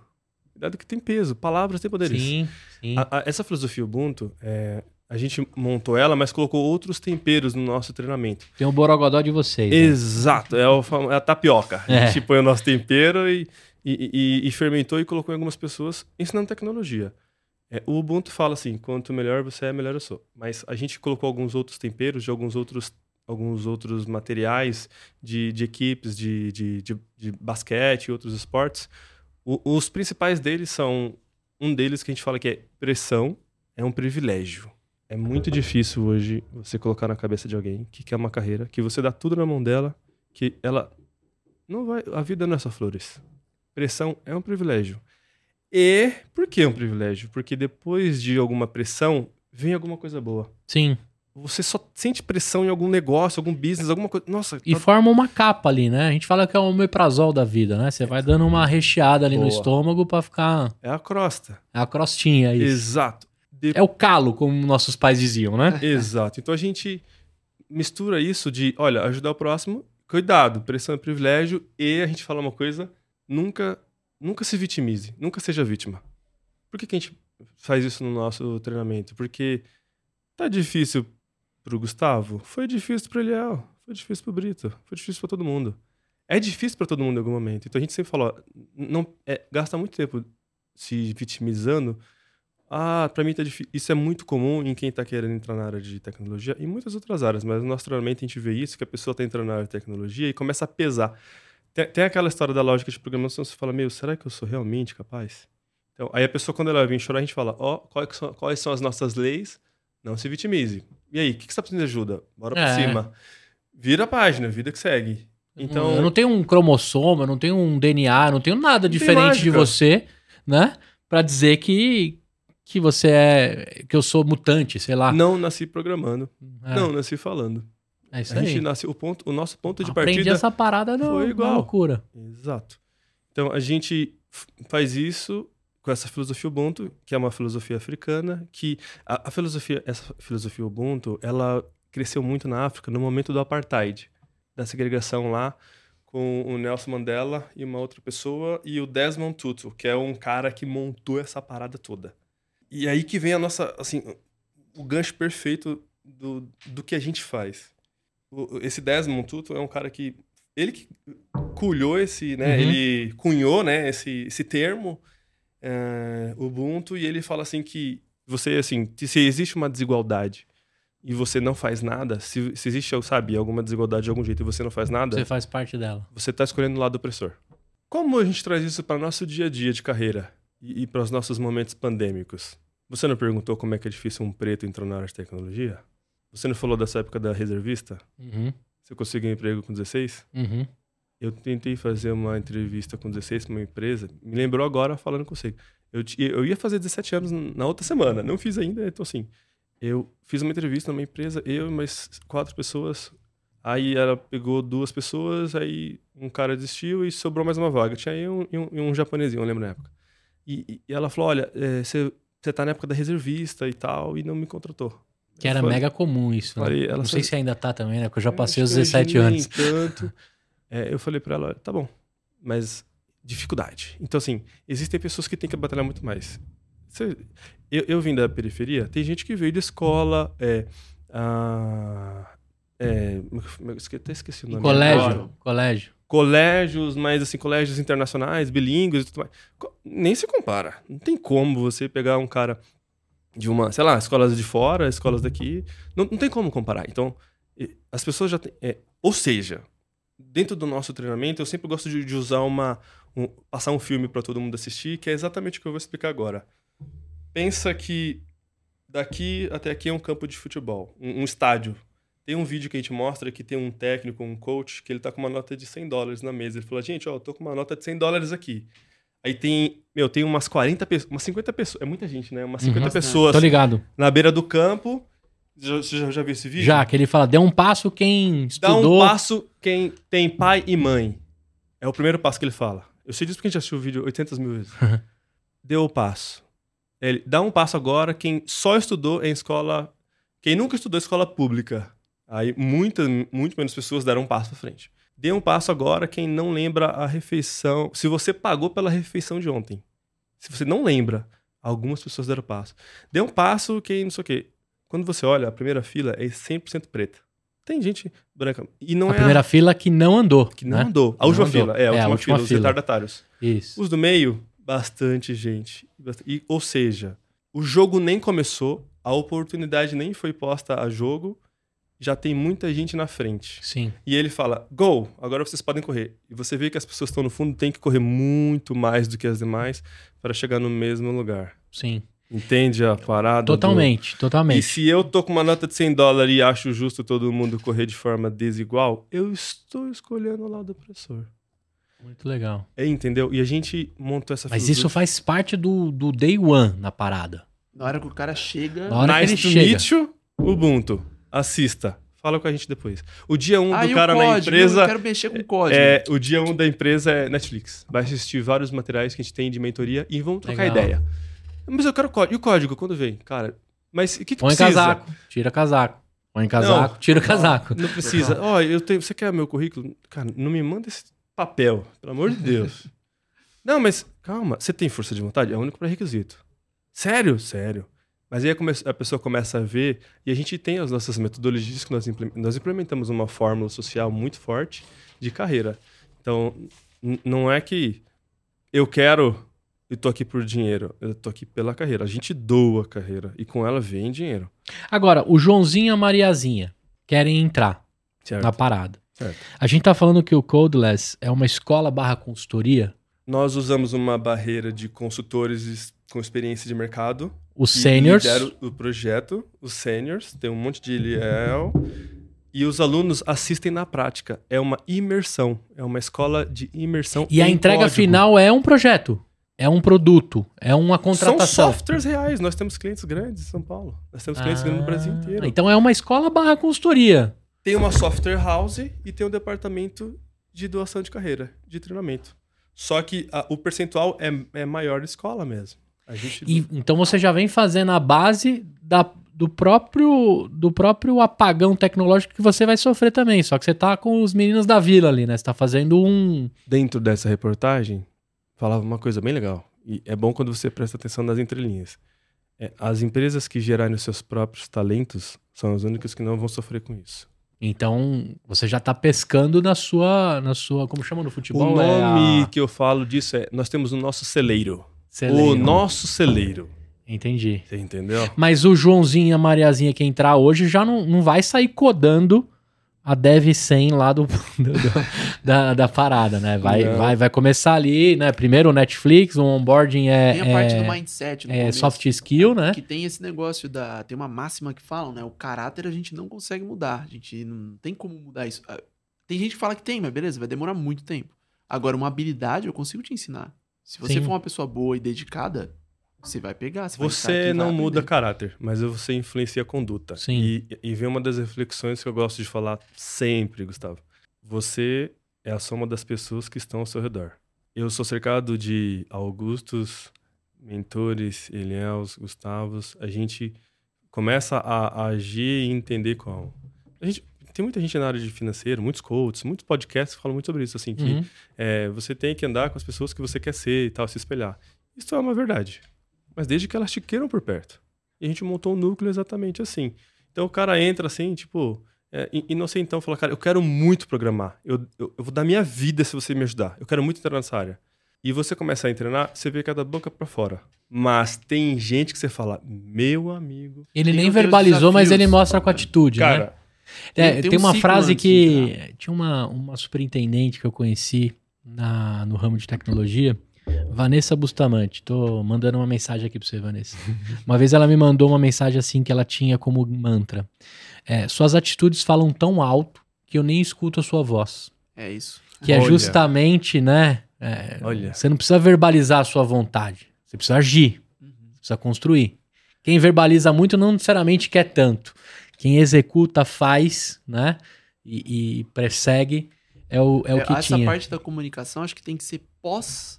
Cuidado que tem peso, palavras têm poderes. Sim, sim. A- a- essa filosofia Ubuntu, é, a gente montou ela, mas colocou outros temperos no nosso treinamento. Tem o borogodó de vocês. né? Exato, é, o é a tapioca. É. A gente põe o nosso tempero e, e, e- e fermentou e colocou em algumas pessoas ensinando tecnologia. É, o Ubuntu fala assim: quanto melhor você é, melhor eu sou. Mas a gente colocou alguns outros temperos de alguns outros, alguns outros materiais de, de equipes de, de, de, de basquete e outros esportes. O- os principais deles são. Um deles que a gente fala que é pressão é um privilégio. É muito difícil hoje você colocar na cabeça de alguém que quer uma carreira, que você dá tudo na mão dela, que ela não vai, a vida não é só flores. Pressão é um privilégio. E por que é um privilégio? Porque depois de alguma pressão vem alguma coisa boa. Sim. Você só sente pressão em algum negócio, algum business, alguma coisa. Nossa, E tá- forma uma capa ali, né? A gente fala que é o omeprazol da vida, né? Você vai dando uma recheada ali no Boa. estômago pra ficar é a crosta. é a crostinha aí. Exato. É o calo, como nossos pais diziam, né? [laughs] Exato. Então a gente mistura isso de, olha, ajudar o próximo, cuidado, pressão é privilégio, e a gente fala uma coisa, nunca, nunca se vitimize, nunca seja vítima. Por que, que a gente faz isso no nosso treinamento? Porque tá difícil pro Gustavo, foi difícil pro Eliel, foi difícil pro Brito, foi difícil pra todo mundo. É difícil pra todo mundo em algum momento. Então a gente sempre fala, ó, não, é, gasta muito tempo se vitimizando ah, pra mim tá difícil. Isso é muito comum em quem tá querendo entrar na área de tecnologia e muitas outras áreas, mas treinamento a gente vê isso, que a pessoa tá entrando na área de tecnologia e começa a pesar. Tem, tem aquela história da lógica de programação, você fala, meu, será que eu sou realmente capaz? Então, aí a pessoa, quando ela vem chorar, a gente fala, ó, quais, que são, quais são as nossas leis? Não se vitimize. E aí, o que, que você tá precisando de ajuda? Bora pra É. cima. Vira a página, vida que segue. Então, eu não tenho um cromossoma, eu não tenho um DNA, eu não tenho nada diferente de você, né? Pra dizer que, que você é. que eu sou mutante, sei lá. não nasci programando, É, não nasci falando. é isso a aí. gente nasce, o, ponto, o nosso ponto de Aprendi partida essa parada no, foi na igual. loucura. Exato. Então a gente faz isso com essa filosofia Ubuntu, que é uma filosofia africana, que a, a filosofia, essa filosofia Ubuntu, ela cresceu muito na África no momento do apartheid, da segregação lá com o Nelson Mandela e uma outra pessoa e o Desmond Tutu, que é um cara que montou essa parada toda. E aí que vem a nossa, assim, o gancho perfeito do, do que a gente faz. O- esse Desmond Tutu é um cara que ele que culhou esse, né? Uhum. Ele cunhou, né? Esse, esse termo é, Ubuntu e ele fala assim que você, assim, se existe uma desigualdade e você não faz nada, se, se existe, sabe, alguma desigualdade de algum jeito e você não faz nada, Você faz parte dela. você está escolhendo o lado opressor. Como a gente traz isso para nosso dia a dia de carreira e, e para os nossos momentos pandêmicos? Você não perguntou como é que é difícil um preto entrar na área de tecnologia? Você não falou dessa época da reservista? Uhum, Você conseguiu um emprego com 16? uhum. Eu tentei fazer uma entrevista com 16 para uma empresa. Me lembrou agora falando com você. Eu, eu ia fazer 17 anos na outra semana. Não fiz ainda, então assim. Eu fiz uma entrevista numa empresa, eu e mais quatro pessoas. Aí ela pegou duas pessoas, aí um cara desistiu e sobrou mais uma vaga. Tinha eu e um, e um japonesinho, eu lembro na época. E, e- ela falou: Olha, é, você você tá na época da reservista e tal, e não me contratou. Que era falei- mega comum isso, né? falei, Não sei se ainda tá também, né? Porque eu já eu passei os que 17 hoje nem anos. Tanto. É, eu falei pra ela, tá bom, mas dificuldade. Então, assim, existem pessoas que têm que batalhar muito mais. Você- eu, eu vim da periferia, tem gente que veio de escola, é, ah, é, esque- até esqueci o nome. Colégio, agora. colégio. Colégios, mas assim, colégios internacionais, bilíngues e tudo mais. Nem se compara. Não tem como você pegar um cara de uma, sei lá, escolas de fora, escolas daqui. Não, não tem como comparar. Então, As pessoas já têm. é, ou seja, dentro do nosso treinamento, eu sempre gosto de, de usar uma. um- passar um filme para todo mundo assistir, que é exatamente o que eu vou explicar agora. Pensa que daqui até aqui é um campo de futebol, um, um estádio. Tem um vídeo que a gente mostra que tem um técnico, um coach, que ele tá com uma nota de 100 dólares na mesa. Ele falou, gente, ó, eu tô com uma nota de 100 dólares aqui. Aí tem, meu, tem umas 40 pessoas, umas 50 pessoas, é muita gente, né? Umas 50 Bastante. pessoas Tô ligado. na beira do campo. Já- Você já, já viu esse vídeo? Já, que ele fala, dê um passo quem Dá estudou. um passo quem tem pai e mãe. É o primeiro passo que ele fala. Eu sei disso porque a gente já assistiu o vídeo 800 mil vezes. [laughs] Deu o passo. Ele dá um passo agora quem só estudou em escola. Quem nunca estudou em escola pública. Aí muitas, muito menos pessoas deram um passo pra frente. Dê um passo agora quem não lembra a refeição. Se você pagou pela refeição de ontem. Se você não lembra, algumas pessoas deram passo. Dê um passo quem não sei o quê. Quando você olha, a primeira fila é 100% preta. Tem gente branca. E não a é primeira fila que não andou. que não né? andou. A última fila. É, a última, fila, os fila. retardatários. Isso. Os do meio, bastante gente. E, ou seja, o jogo nem começou, a oportunidade nem foi posta a jogo, já tem muita gente na frente. Sim. E ele fala, gol, agora vocês podem correr. E você vê que as pessoas que estão no fundo têm que correr muito mais do que as demais para chegar no mesmo lugar. Sim. Entende a parada? do- Totalmente, E totalmente. se eu tô com uma nota de 100 dólares e acho justo todo mundo correr de forma desigual, eu estou escolhendo o lado opressor. Muito legal. É, entendeu? E a gente montou essa Mas isso faz parte do, do day one na parada. Na hora que o cara chega. Na hora nice que to ele chega. meet you, Ubuntu. Assista. Fala com a gente depois. O dia 1 um ah, do o cara na código? Eu empresa. quero mexer com o código. É, o dia 1 um da empresa é Netflix. Vai assistir vários materiais que a gente tem de mentoria e vão trocar Legal. ideia. Mas eu quero código. E o código, quando vem? Cara, mas o que, que Põe precisa? casaco, tira casaco. Põe casaco, tira casaco. Não precisa. Ó, eu tenho. Você quer meu currículo? Cara, não me manda esse papel, pelo amor de Deus. [laughs] não, mas calma, você tem força de vontade? É o único pré-requisito. Sério? Sério. Mas aí a a pessoa começa a ver, e a gente tem as nossas metodologias que nós, imple- nós implementamos uma fórmula social muito forte de carreira. Então, não é que eu quero e tô aqui por dinheiro, eu tô aqui pela carreira. A gente doa a carreira e com ela vem dinheiro. Agora, o Joãozinho e a Mariazinha querem entrar Certo? na parada. Certo. A gente tá falando que o Codeless é uma escola barra consultoria. Nós usamos uma barreira de consultores es- com experiência de mercado. Os seniors. o projeto, os seniors, tem um monte de IEL. E os alunos assistem na prática. É uma imersão. É uma escola de imersão. E a entrega código. final é um projeto. É um produto. É uma São contratação. softwares reais. Nós temos clientes grandes em São Paulo. Nós temos clientes grandes no Brasil Ah, inteiro. Então é uma escola barra consultoria. Tem uma software house e tem um departamento de doação de carreira, de treinamento. Só que a- o percentual é, é maior da escola mesmo. Gente E, então você já vem fazendo a base da- do, próprio, do próprio apagão tecnológico que você vai sofrer também. Só que você tá com os meninos da vila ali, né? Você tá fazendo um. dentro dessa reportagem, falava uma coisa bem legal. E é bom quando você presta atenção nas entrelinhas. É, as empresas que gerarem os seus próprios talentos são as únicas que não vão sofrer com isso. Então você já tá pescando na sua. na sua Como chama no futebol? o nome É a... que eu falo disso é: nós temos o nosso celeiro. Celeiro. O nosso celeiro. Entendi. Você entendeu? Mas o Joãozinho e a Mariazinha que entrar hoje já não, não vai sair codando a Dev 100 lá do, [laughs] do- do- da, da parada, né? Vai, Não. vai, vai começar ali, né? Primeiro o Netflix, o onboarding é, Tem a parte é, do mindset. no é começo, soft skill, né? Que tem esse negócio da. Tem uma máxima que falam, né? O caráter a gente não consegue mudar. A gente não tem como mudar isso. Ah, Tem gente que fala que tem, mas beleza, vai demorar muito tempo. Agora, uma habilidade eu consigo te ensinar. Se você Sim. for uma pessoa boa e dedicada, você vai pegar. Você, Você vai não muda caráter, mas você influencia a conduta. Sim. E, e vem uma das reflexões que eu gosto de falar sempre, Gustavo. Você é a soma das pessoas que estão ao seu redor. Eu sou cercado de Augustos, mentores, Eliels, Gustavos. A gente começa a, a agir e entender qual. A gente, tem muita gente na área de financeiro, muitos coaches, muitos podcasts que falam muito sobre isso, assim, que Uhum. é, você tem que andar com as pessoas que você quer ser e tal, se espelhar. Isso é uma verdade. Mas desde que elas te queiram por perto. E a gente montou um núcleo exatamente assim. Então o cara entra assim, tipo, é, inocentão, fala, cara, eu quero muito programar. Eu, eu, eu vou dar minha vida se você me ajudar. Eu quero muito entrar nessa área. E você começa a treinar, você vê cada boca pra fora. Mas tem gente que você fala, meu amigo. Ele nem verbalizou, mas ele mostra com atitude, né? Cara, É, Tem- tem, tem um uma frase antes que tinha uma, uma superintendente que eu conheci na, no ramo de tecnologia, Vanessa Bustamante. Tô mandando uma mensagem aqui pra você, Vanessa. [laughs] Uma vez ela me mandou uma mensagem assim que ela tinha como mantra: é, Suas atitudes falam tão alto que eu nem escuto a sua voz. É isso. Que é Olha. justamente, né? é, Olha. Você não precisa verbalizar a sua vontade. Você precisa agir. Uhum. Precisa construir. Quem verbaliza muito não necessariamente quer tanto. Quem executa, faz, né? E, e persegue é o, é o que essa tinha. parte da comunicação acho que tem que ser pós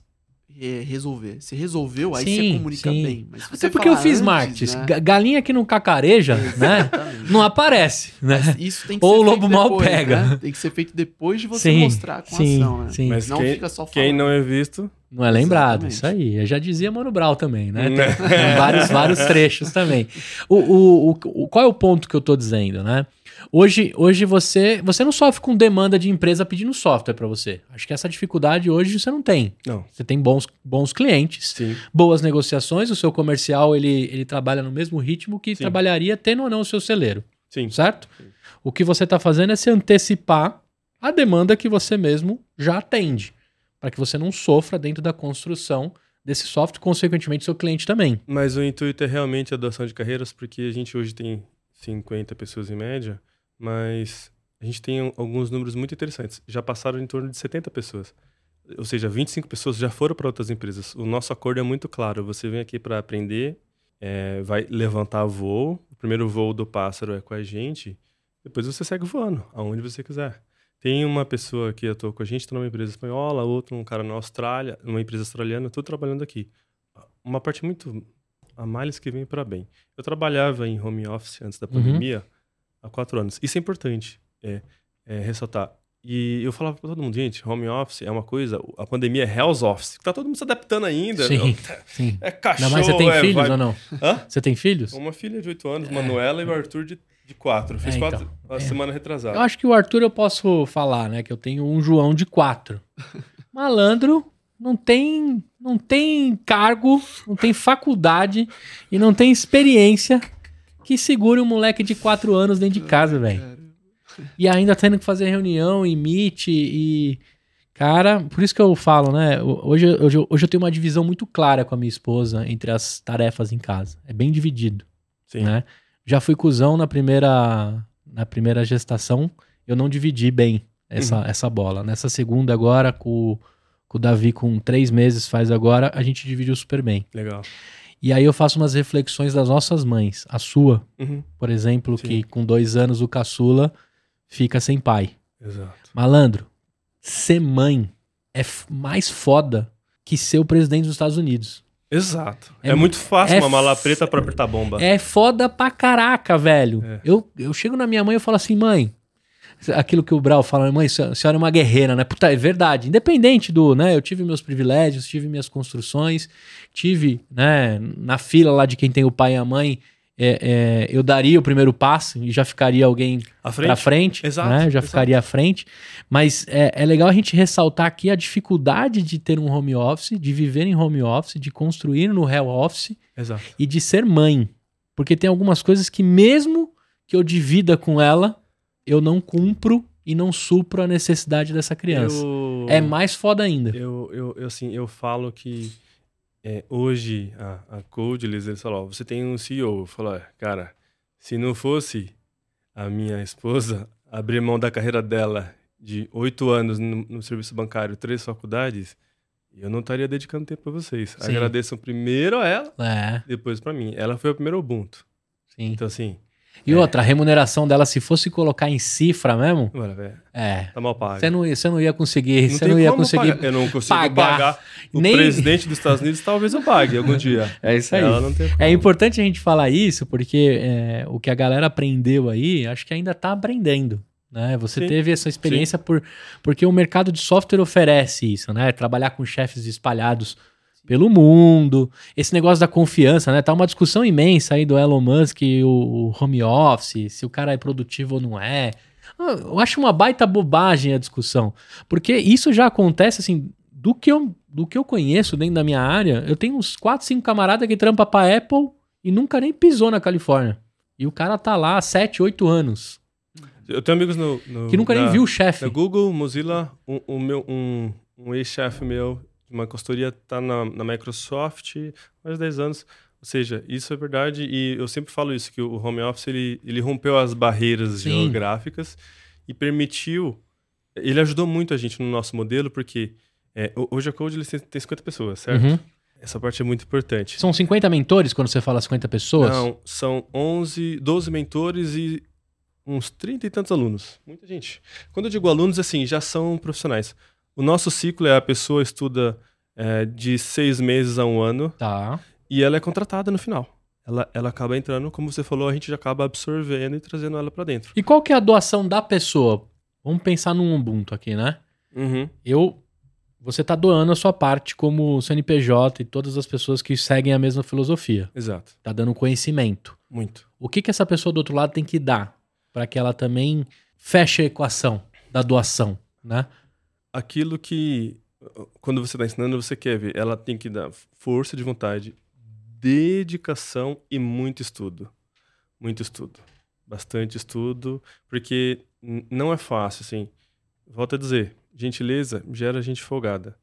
resolver. Se resolveu, aí Sim, você comunica sim. bem. Mas se Até porque eu fiz antes, marketing. né? Ga- Galinha que não cacareja, né? Não aparece, né? Isso tem que Ou ser o lobo feito mal depois, pega. né? Tem que ser feito depois de você Sim, mostrar com sim, ação, né? sim. Mas não quem- fica só falando. Quem não é visto. Não é lembrado, Exatamente. isso aí. Eu já dizia Mano Brown também, né? Tem, Né? tem vários, vários trechos também. O, o, o- qual é o ponto que eu tô dizendo, né? Hoje, hoje você, você não sofre com demanda de empresa pedindo software para você. Acho que essa dificuldade hoje você não tem. Não. Você tem bons, bons clientes, Sim. boas negociações, o seu comercial ele, ele trabalha no mesmo ritmo que Sim. trabalharia tendo ou não o seu celeiro, Sim. certo? O que você está fazendo é se antecipar a demanda que você mesmo já atende, para que você não sofra dentro da construção desse software, consequentemente seu cliente também. Mas o intuito é realmente a adoção de carreiras, porque a gente hoje tem 50 pessoas em média, mas a gente tem alguns números muito interessantes. Já passaram em torno de 70 pessoas. Ou seja, 25 pessoas já foram para outras empresas. O nosso acordo é muito claro. Você vem aqui para aprender, é, vai levantar voo. O primeiro voo do pássaro é com a gente. Depois você segue voando, aonde você quiser. Tem uma pessoa que atuou com a gente, está numa empresa espanhola, outro um cara na Austrália, numa empresa australiana, tudo trabalhando aqui. Uma parte muito a males que vem para bem. Eu trabalhava em home office antes da Uhum. Há quatro anos. Isso é importante é, é, ressaltar. E eu falava para todo mundo, gente, home office é uma coisa, a pandemia é Hell's Office. Tá todo mundo se adaptando ainda. Sim, sim. É cachorro, mais você tem é, filhos vai- ou não? Hã? Você tem filhos? Uma filha de 8 anos, Manuela, e o Arthur de, de 4. Fiz É, então. quatro a É. semana retrasada. Eu acho que o Arthur eu posso falar, né? Que eu tenho um João de quatro. [laughs] Malandro não tem, não tem cargo, não tem faculdade e não tem experiência que segure um moleque de quatro anos dentro de casa, velho. E ainda tendo que fazer reunião e meet e. Cara, por isso que eu falo, né? Hoje, hoje, hoje eu tenho uma divisão muito clara com a minha esposa entre as tarefas em casa. É bem dividido Sim. né? Já fui cuzão na primeira, na primeira gestação, eu não dividi bem essa, essa bola. Nessa segunda agora, com, com o Davi com três meses faz agora, a gente dividiu super bem. Legal. E aí eu faço umas reflexões das nossas mães. A sua, Uhum. por exemplo, Sim. que com dois anos o caçula fica sem pai. Exato. Malandro, ser mãe é mais foda que ser o presidente dos Estados Unidos. Exato. É É, muito fácil é uma mala preta para apertar bomba. É foda pra caraca, velho. É. Eu, eu chego na minha mãe e falo assim, mãe. Aquilo que o Brau fala, mãe, a senhora é uma guerreira, né? Puta, é verdade. Independente do, né? Eu tive meus privilégios, tive minhas construções, tive, né? Na fila lá de quem tem o pai e a mãe, é, é, eu daria o primeiro passo e já ficaria alguém À pra frente, Exato, né? Já exato. ficaria à frente. Mas é, é legal a gente ressaltar aqui a dificuldade de ter um home office, de viver em home office, de construir no hell office Exato. e de ser mãe. Porque tem algumas coisas que, mesmo que eu divida com ela, eu não cumpro e não supro a necessidade dessa criança. Eu... É mais foda ainda. Eu, eu, eu, assim, eu falo que é, hoje a, a Codeless, eles falam, ó, você tem um CEO. Eu falo, "É, cara, se não fosse a minha esposa abrir mão da carreira dela de oito anos no, no serviço bancário, três faculdades, eu não estaria dedicando tempo para vocês. Sim. Agradeço primeiro a ela, É, depois para mim. Ela foi o primeiro Ubuntu. sim. Então, assim, E outra, a remuneração dela, se fosse colocar em cifra mesmo, mano, velho, é. tá mal pago. Você não, ia- você não ia conseguir. você não ia conseguir. pagar. Eu não consigo pagar. pagar. O Nem- presidente dos Estados Unidos talvez eu pague algum dia. [laughs] É isso tem É importante a gente falar isso, porque é, o que a galera aprendeu aí, acho que ainda tá aprendendo. Né? Você Sim, teve essa experiência por, porque o mercado de software oferece isso, né? Trabalhar com chefes espalhados pelo mundo, esse negócio da confiança, né? Tá uma discussão imensa aí do Elon Musk e o, o home office, se o cara é produtivo ou não é. Eu acho uma baita bobagem a discussão, porque isso já acontece assim, do que eu, do que eu conheço dentro da minha área, eu tenho uns 4, 5 camaradas que trampa pra Apple e nunca nem pisou na Califórnia. E o cara tá lá há 7, 8 anos. Eu tenho amigos no. no Que nunca nem na- viu o chefe. Google, Mozilla, um, um meu, um, um ex-chefe meu uma consultoria tá na, na Microsoft há mais de 10 anos. Ou seja, isso é verdade e eu sempre falo isso, que o home office ele, ele rompeu as barreiras Sim. geográficas e permitiu... Ele ajudou muito a gente no nosso modelo porque é, hoje a Code ele tem tem 50 pessoas, certo? Uhum. Essa parte é muito importante. São 50 mentores quando você fala 50 pessoas? Não, são 11, 12 mentores e uns 30 e tantos alunos. Muita gente. Quando eu digo alunos, assim, já são profissionais. O nosso ciclo é a pessoa estuda é, de seis meses a um ano Tá. e ela é contratada no final. Ela, ela acaba entrando, como você falou, a gente já acaba absorvendo e trazendo ela para dentro. E qual que é a doação da pessoa? Vamos pensar num Ubuntu aqui, né? Uhum. Eu. Você tá doando a sua parte como CNPJ e todas as pessoas que seguem a mesma filosofia. Exato. Tá dando conhecimento. Muito. O que que essa pessoa do outro lado tem que dar para que ela também feche a equação da doação, né? Aquilo que, quando você está ensinando, você quer ver. Ela tem que dar força de vontade, dedicação e muito estudo. Muito estudo. Bastante estudo, porque não é fácil, assim. Volto a dizer, gentileza gera gente folgada.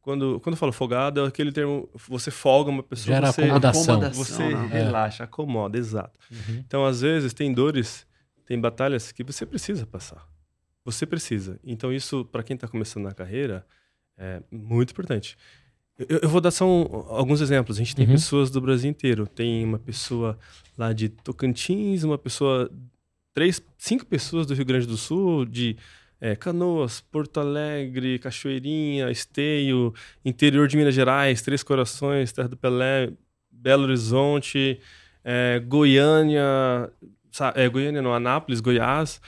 Quando, quando eu falo folgada, é aquele termo, você folga uma pessoa, Gera você, acomodação. Acomodação, você não. relaxa, acomoda, exato. Então, às vezes, tem dores, tem batalhas que você precisa passar. Você precisa. Então, isso, para quem está começando na carreira, é muito importante. Eu, eu vou dar só um- alguns exemplos. A gente tem Uhum. pessoas do Brasil inteiro. Tem uma pessoa lá de Tocantins, uma pessoa, três, cinco pessoas do Rio Grande do Sul, de é, Canoas, Porto Alegre, Cachoeirinha, Esteio, interior de Minas Gerais, Três Corações, Terra do Pelé, Belo Horizonte, é, Goiânia, é, Goiânia não, Anápolis, Goiás.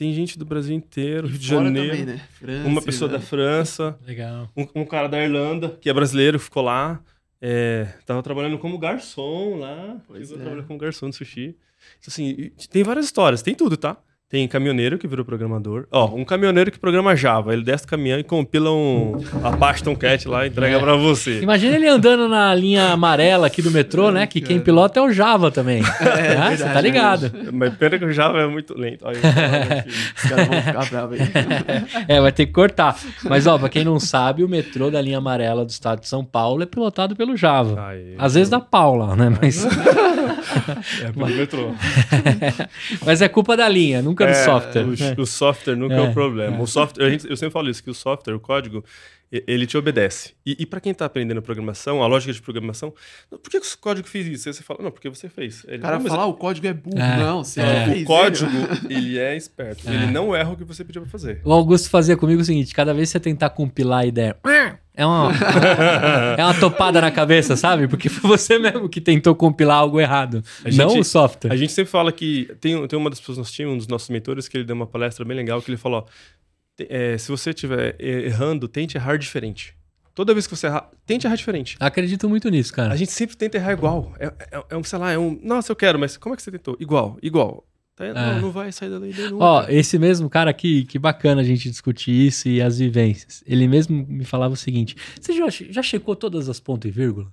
Tem gente do Brasil inteiro, Rio de Janeiro, também, né? França, uma pessoa da Irlanda. França, Legal. um, um cara da Irlanda, que é brasileiro, ficou lá. É, tava trabalhando como garçom lá. Pois é. trabalhar como garçom de sushi. Então, assim, tem várias histórias, tem tudo, tá? Tem caminhoneiro que virou programador. Ó, um caminhoneiro que programa Java. Ele desce do caminhão e compila um Apache Tomcat lá e entrega É. pra você. Imagina ele andando na linha amarela aqui do metrô, né? Que quem pilota é o Java também. [laughs] né? verdade, Você tá ligado. Mas pena que o Java é muito lento. Olha. Os caras vão ficar bravos aí. É, vai ter que cortar. Mas, ó, pra quem não sabe, o metrô da linha amarela do estado de São Paulo é pilotado pelo Java. Aí, Às vezes da Paula, né? Mas, [laughs] [laughs] É pelo metrô. [laughs] mas é culpa da linha, nunca do É, software. O, É. o software nunca é, É, o problema. O software, gente- eu sempre falo isso, que o software, o código, ele te obedece. E, e para quem tá aprendendo programação, a lógica de programação, por que o código fez isso? Aí você fala, não, porque você fez. Ele, O cara fala, "Ah, o código é burro. É. Não, você É. fez. o código, [laughs] ele é esperto. É. Ele não erra o que você pediu pra fazer. O Augusto fazia comigo o seguinte: cada vez que você tentar compilar a ideia, é uma, é uma topada na cabeça, sabe? Porque foi você mesmo que tentou compilar algo errado, A não gente- o software. A gente sempre fala que. Tem, tem uma das pessoas no nosso time, um dos nossos mentores, que ele deu uma palestra bem legal, que ele falou: ó, é, se você estiver errando, tente errar diferente. Toda vez que você errar, tente errar diferente. Acredito muito nisso, cara. A gente sempre tenta errar igual. É, é- é um, sei lá, é um. Nossa, eu quero, mas como é que você tentou? Igual, igual. Tá, É. não, não vai sair da lei nunca. Ó, esse mesmo cara aqui, que bacana a gente discutir isso e as vivências. Ele mesmo me falava o seguinte: você já, já checou todas as ponto e vírgula?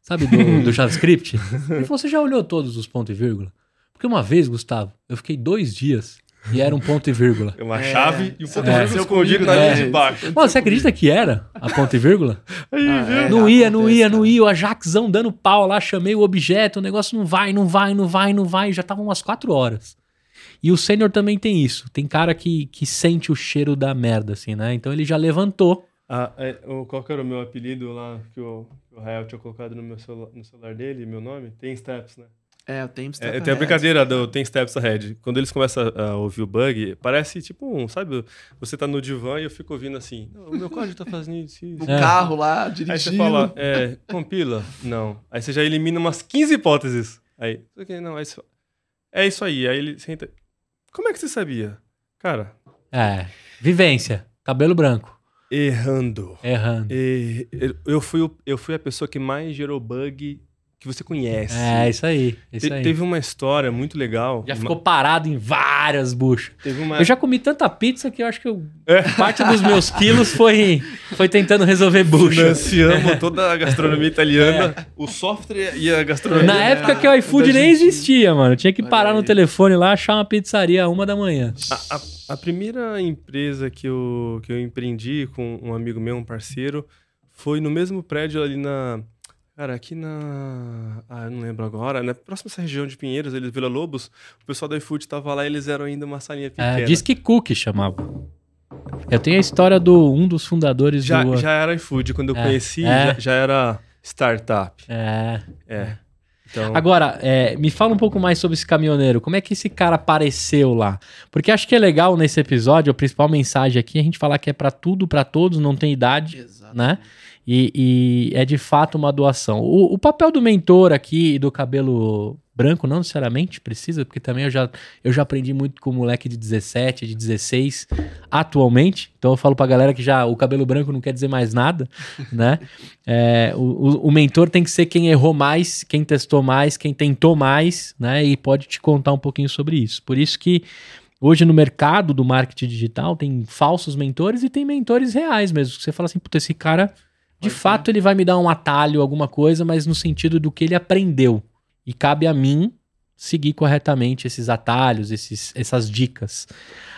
Sabe, do, do [laughs] JavaScript? Ele falou: você já olhou todos os ponto e vírgula? Porque uma vez, Gustavo, eu fiquei dois dias e era um ponto e vírgula. É uma É, chave e um isso ponto é, escondido comigo, na né? linha de baixo. Mano, você acredita que era a ponto e vírgula? [laughs] Aí, Ah, é. não ia, não acontece, ia, não ia. O Ajaxão dando pau lá, chamei o objeto, o negócio não vai, não vai, não vai, não vai. Já tava umas quatro horas. E o sênior também tem isso. Tem cara que, que sente o cheiro da merda, assim, né? Então ele já levantou. Ah, é, o- qual que era o meu apelido lá que o, o Rael tinha colocado no meu celular, no celular dele, meu nome? Tem Steps, né? É, o tempo está É, tem a brincadeira do Tem Steps Ahead. Quando eles começam a, ouvir o bug, parece tipo um, sabe? Você tá no divã e eu fico ouvindo assim, "Não, o meu código tá fazendo isso, isso. No É. carro lá, Aí dirigindo. você fala, é, compila? Não. Aí você já elimina umas 15 hipóteses. Aí, ok, não, é isso, é isso aí. Aí ele senta. Como é que você sabia? Cara, É. Vivência. Cabelo branco. errando. Errando. E eu- fui, o- eu fui a pessoa que mais gerou bug que você conhece. É, isso aí. Isso Te- aí. Teve uma história muito legal. Já uma- ficou parado em várias buchas. Uma... Eu já comi tanta pizza que eu acho que eu- É. parte dos meus quilos foi, foi tentando resolver bucha. Financiamos [laughs] toda a gastronomia italiana, o software e a gastronomia. Na época que o iFood nem existia, mano. Tinha que Olha parar no aí. telefone lá, achar uma pizzaria a uma da manhã. A, a- a primeira empresa que eu, que eu empreendi com um amigo meu, um parceiro, foi no mesmo prédio ali na. Cara, aqui na. Ah, eu não lembro agora. Na próxima essa região de Pinheiros, ali, Vila Lobos, o pessoal da iFood tava lá e eles eram ainda uma salinha pequena. É, diz que Cook chamava. Eu tenho a história do um dos fundadores já, do. já era iFood. Quando eu É, conheci, é. Já, já era startup. É. É. Então, Agora, é, me fala um pouco mais sobre esse caminhoneiro. Como é que esse cara apareceu lá? Porque acho que é legal nesse episódio, a principal mensagem aqui, a gente falar que é pra tudo, pra todos, não tem idade. Exato. né? E, e é de fato uma doação. O, o papel do mentor aqui e do cabelo branco não necessariamente precisa, porque também eu já, eu já aprendi muito com o moleque de 17, de 16 atualmente. Então eu falo pra galera que já o cabelo branco não quer dizer mais nada, [laughs] né? É, o, o- o mentor tem que ser quem errou mais, quem testou mais, quem tentou mais, né? E pode te contar um pouquinho sobre isso. Por isso que Hoje no mercado do marketing digital tem falsos mentores e tem mentores reais mesmo. Você fala assim, puta, esse cara, de Pode fato, ele vai me dar um atalho, alguma coisa, mas no sentido do que ele aprendeu. E cabe a mim seguir corretamente esses atalhos, esses, essas dicas.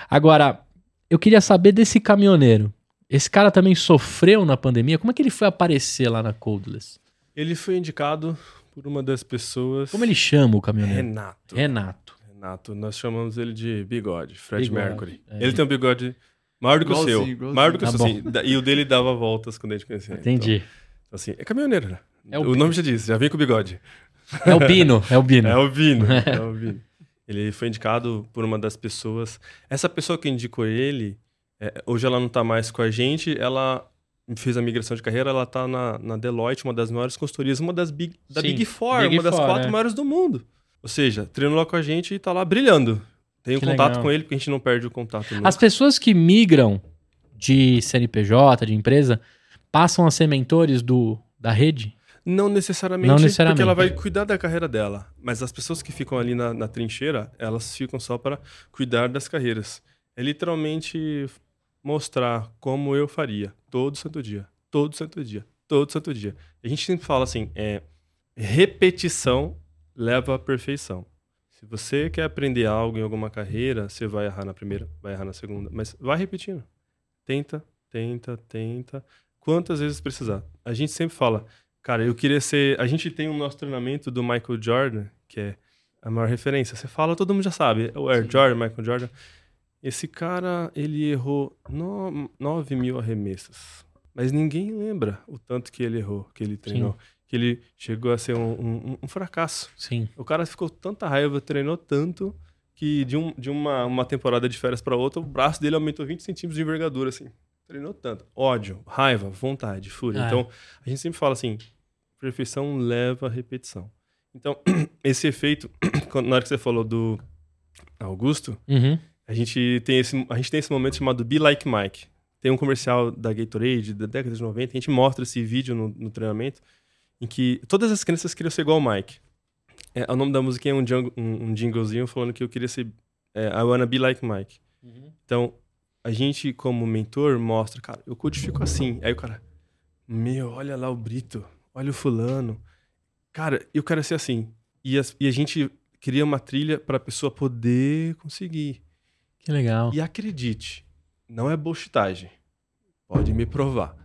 Agora, eu queria saber desse caminhoneiro. Esse cara também sofreu na pandemia? Como é que ele foi aparecer lá na Codeless? ele foi indicado por uma das pessoas. Como ele chama o caminhoneiro? Renato. Renato. Renato, nós chamamos ele de bigode, Fred Bigode, Mercury. é. Ele tem um bigode maior do que o seu. igualzinho. Maior do que o Tá seu, bom. sim. Da- E o dele dava voltas quando a gente conhecia. Entendi. Então, assim, é caminhoneiro, né? É o o nome já diz, já vem com o bigode. É o Bino, é o Bino. É o Vino. [laughs] é o Vino. Ele foi indicado por uma das pessoas. Essa pessoa que indicou ele, é, hoje ela não tá mais com a gente, ela fez a migração de carreira, ela tá na, na Deloitte, uma das maiores consultorias, uma das Big, da Sim, Big Four, Big uma das Four, quatro é. maiores do mundo. Ou seja, treinou lá com a gente e tá lá brilhando. Tenho Que contato legal. com ele, porque a gente não perde o contato nunca. As pessoas que migram de CNPJ, de empresa, passam a ser mentores do, da rede? Não necessariamente, Não necessariamente. porque ela vai cuidar da carreira dela. Mas as pessoas que ficam ali na, na trincheira, elas ficam só para cuidar das carreiras. É literalmente mostrar como eu faria todo santo dia. Todo santo dia. Todo santo dia. A gente sempre fala assim, é, repetição leva à perfeição. Se você quer aprender algo em alguma carreira, você vai errar na primeira, vai errar na segunda, mas vai repetindo. Tenta, tenta, tenta. Quantas vezes precisar. A gente sempre fala, cara, eu queria ser. A gente tem o nosso treinamento do Michael Jordan, que é a maior referência. Você fala, todo mundo já sabe. É o Air Sim. Jordan, Michael Jordan. Esse cara, ele errou no, 9 mil arremessos. Mas ninguém lembra o tanto que ele errou, que ele treinou. Que ele chegou a ser um, um- um fracasso. Sim. O cara ficou tanta raiva, treinou tanto, que de, um, de uma, uma temporada de férias para outra, o braço dele aumentou 20 centímetros de envergadura, assim. Treinou tanto. Ódio, raiva, vontade, fúria. Ah. Então, a gente sempre fala assim, perfeição leva a repetição. Então, [clears throat] esse efeito, [clears throat] na hora que você falou do Augusto, Uhum. a gente tem esse, a gente tem esse momento chamado Be Like Mike. Tem um comercial da Gatorade da década de 90, a gente mostra esse vídeo no, no treinamento, em que todas as crianças queriam ser igual ao Mike. É, o nome da música é um, jung- um, um jinglezinho falando que eu queria ser é, I wanna be like Mike. Então, a gente, como mentor, mostra, cara, eu codifico assim. Aí o cara, meu, olha lá o Brito, olha o fulano. Cara, eu quero ser assim. E, as- e a gente cria uma trilha para a pessoa poder conseguir. Que legal. E acredite, não é bullshitagem. Pode me provar.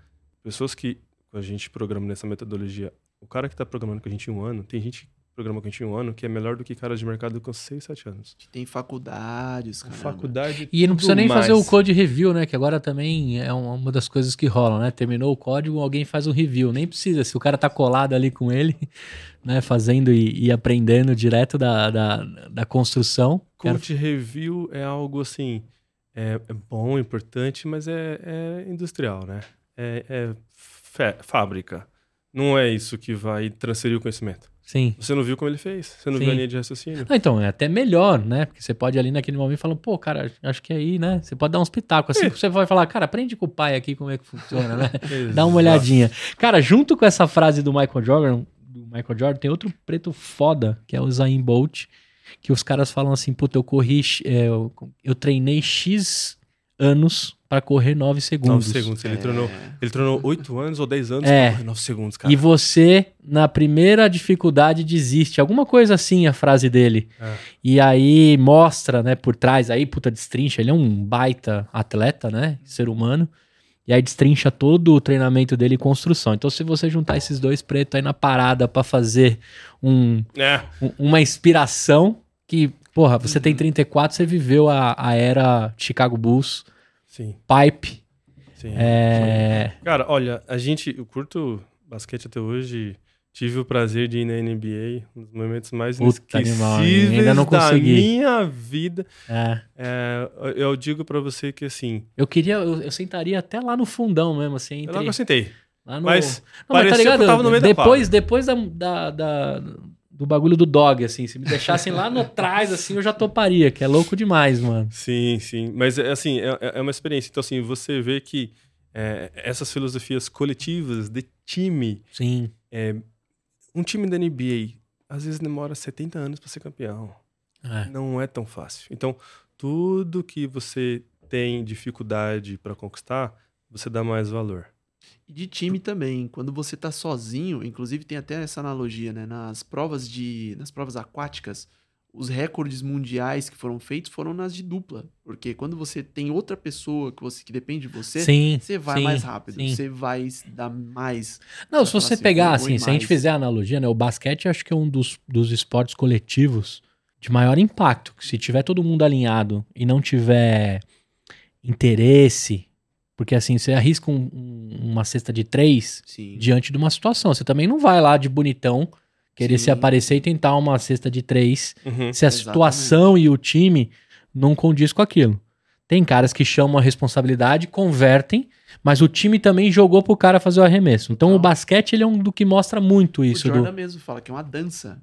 Pessoas que a gente programa nessa metodologia, o cara que está programando com a gente em um ano, tem gente que programa com a gente em um ano que é melhor do que caras de mercado com 6, 7 anos. Tem faculdades, cara. Faculdade. E não precisa nem fazer mais. o code review, né? Que agora também é um- uma das coisas que rolam, né? Terminou o código, alguém faz um review. Nem precisa. Se o cara tá colado ali com ele, [laughs] né? Fazendo e, e aprendendo direto da, da, da construção. Quero- Code review é algo assim, é, é bom, importante, mas é, é industrial, né? É, é fé- fábrica. Não é isso que vai transferir o conhecimento. Sim. Você não viu como ele fez, você não Sim. viu a linha de raciocínio. Ah, então, é até melhor, né? Porque você pode ali naquele momento falar, pô, cara, acho que aí, né? Você pode dar uns pitacos. Assim É. que você vai falar, cara, aprende com o pai aqui como é que funciona, né? [laughs] [laughs] Dá uma olhadinha. Cara, junto com essa frase do Michael Jordan, do Michael Jordan, tem outro preto foda, que é o Zayn Bolt, que os caras falam assim, puta, eu corri, é, eu, eu treinei X anos pra correr 9 segundos. 9 segundos. Ele É. treinou, ele treinou 8 anos ou 10 anos É. pra correr 9 segundos, cara. E você, na primeira dificuldade, desiste. Alguma coisa assim, a frase dele. É. E aí mostra, né, por trás, aí, puta, destrincha. Ele é um baita atleta, né? Ser humano. E aí destrincha todo o treinamento dele e construção. Então, se você juntar esses dois pretos aí na parada pra fazer um, É. um- uma inspiração que, porra, você tem 34, você viveu a, a era Chicago Bulls, Sim, Pipe. sim. É... Cara, olha, a gente, eu curto basquete até hoje. Tive o prazer de ir na NBA, um dos momentos mais Puta animal, inesquecíveis ainda não da consegui. minha vida. é. É, eu digo pra você que assim, Eu queria, eu, eu sentaria até lá no fundão mesmo, assim, eu entre, sentei. lá no... Mas Não, mas tá parecia que eu tava no meio da depois, quadra. depois da, da, da- do bagulho do dog, assim, se me deixassem lá no trás, assim, eu já toparia, que é louco demais, mano. Sim, sim. Mas é, assim, é, é uma experiência. Então, assim, você vê que é, essas filosofias coletivas de time, Sim. é, um time da NBA às vezes demora 70 anos para ser campeão. É. Não é tão fácil. Então, tudo que você tem dificuldade para conquistar, você dá mais valor. E de time também. Quando você tá sozinho, inclusive tem até essa analogia, né? Nas provas de. Nas provas aquáticas, os recordes mundiais que foram feitos foram nas de dupla. Porque quando você tem outra pessoa que, você, que depende de você, Sim. você vai sim, mais rápido. sim. Você vai dar mais. Não, se você assim, pegar, assim, se a gente fizer a analogia, né, o basquete acho que é um dos, dos esportes coletivos de maior impacto. que Se tiver todo mundo alinhado e não tiver interesse, porque assim, você arrisca um- um- uma cesta de três Sim. diante de uma situação. Você também não vai lá de bonitão querer Sim. se aparecer e tentar uma cesta de três Uhum. se a Exatamente. situação e o time não condiz com aquilo. Tem caras que chamam a responsabilidade, convertem, mas o time também jogou pro cara fazer o arremesso. Então Não. o basquete ele é um do que mostra muito isso. o do- Jordan mesmo fala que é uma dança.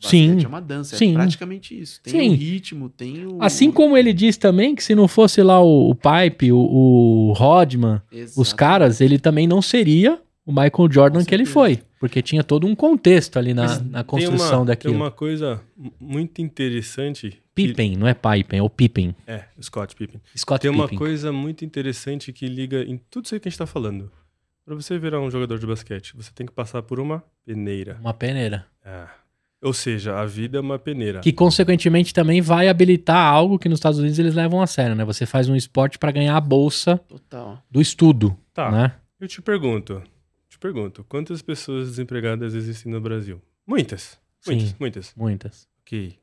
Sim. é uma dança. Sim. É praticamente isso. Tem Sim. o ritmo, tem o. Assim como ele diz também que se não fosse lá o, o Pipe, o, o Rodman, os Exatamente. caras, ele também não seria o Michael Jordan que ele foi. Porque tinha todo um contexto ali na, na tem construção uma, daquilo. Tem uma coisa muito interessante. que- Pippen, não é Pippen, é o Pippen. É, Scott Pippen. Scott Tem uma Pippen. coisa muito interessante que liga em tudo isso aí que a gente tá falando. Pra você virar um jogador de basquete, você tem que passar por uma peneira. Uma peneira. É. Ou seja, a vida é uma peneira. Que, consequentemente, também vai habilitar algo que nos Estados Unidos eles levam a sério, né? Você faz um esporte pra ganhar a bolsa Total. do estudo, Tá. né? Eu te pergunto, te pergunto, quantas pessoas desempregadas existem no Brasil? Muitas. Muitas, Sim. muitas. Muitas. Ok.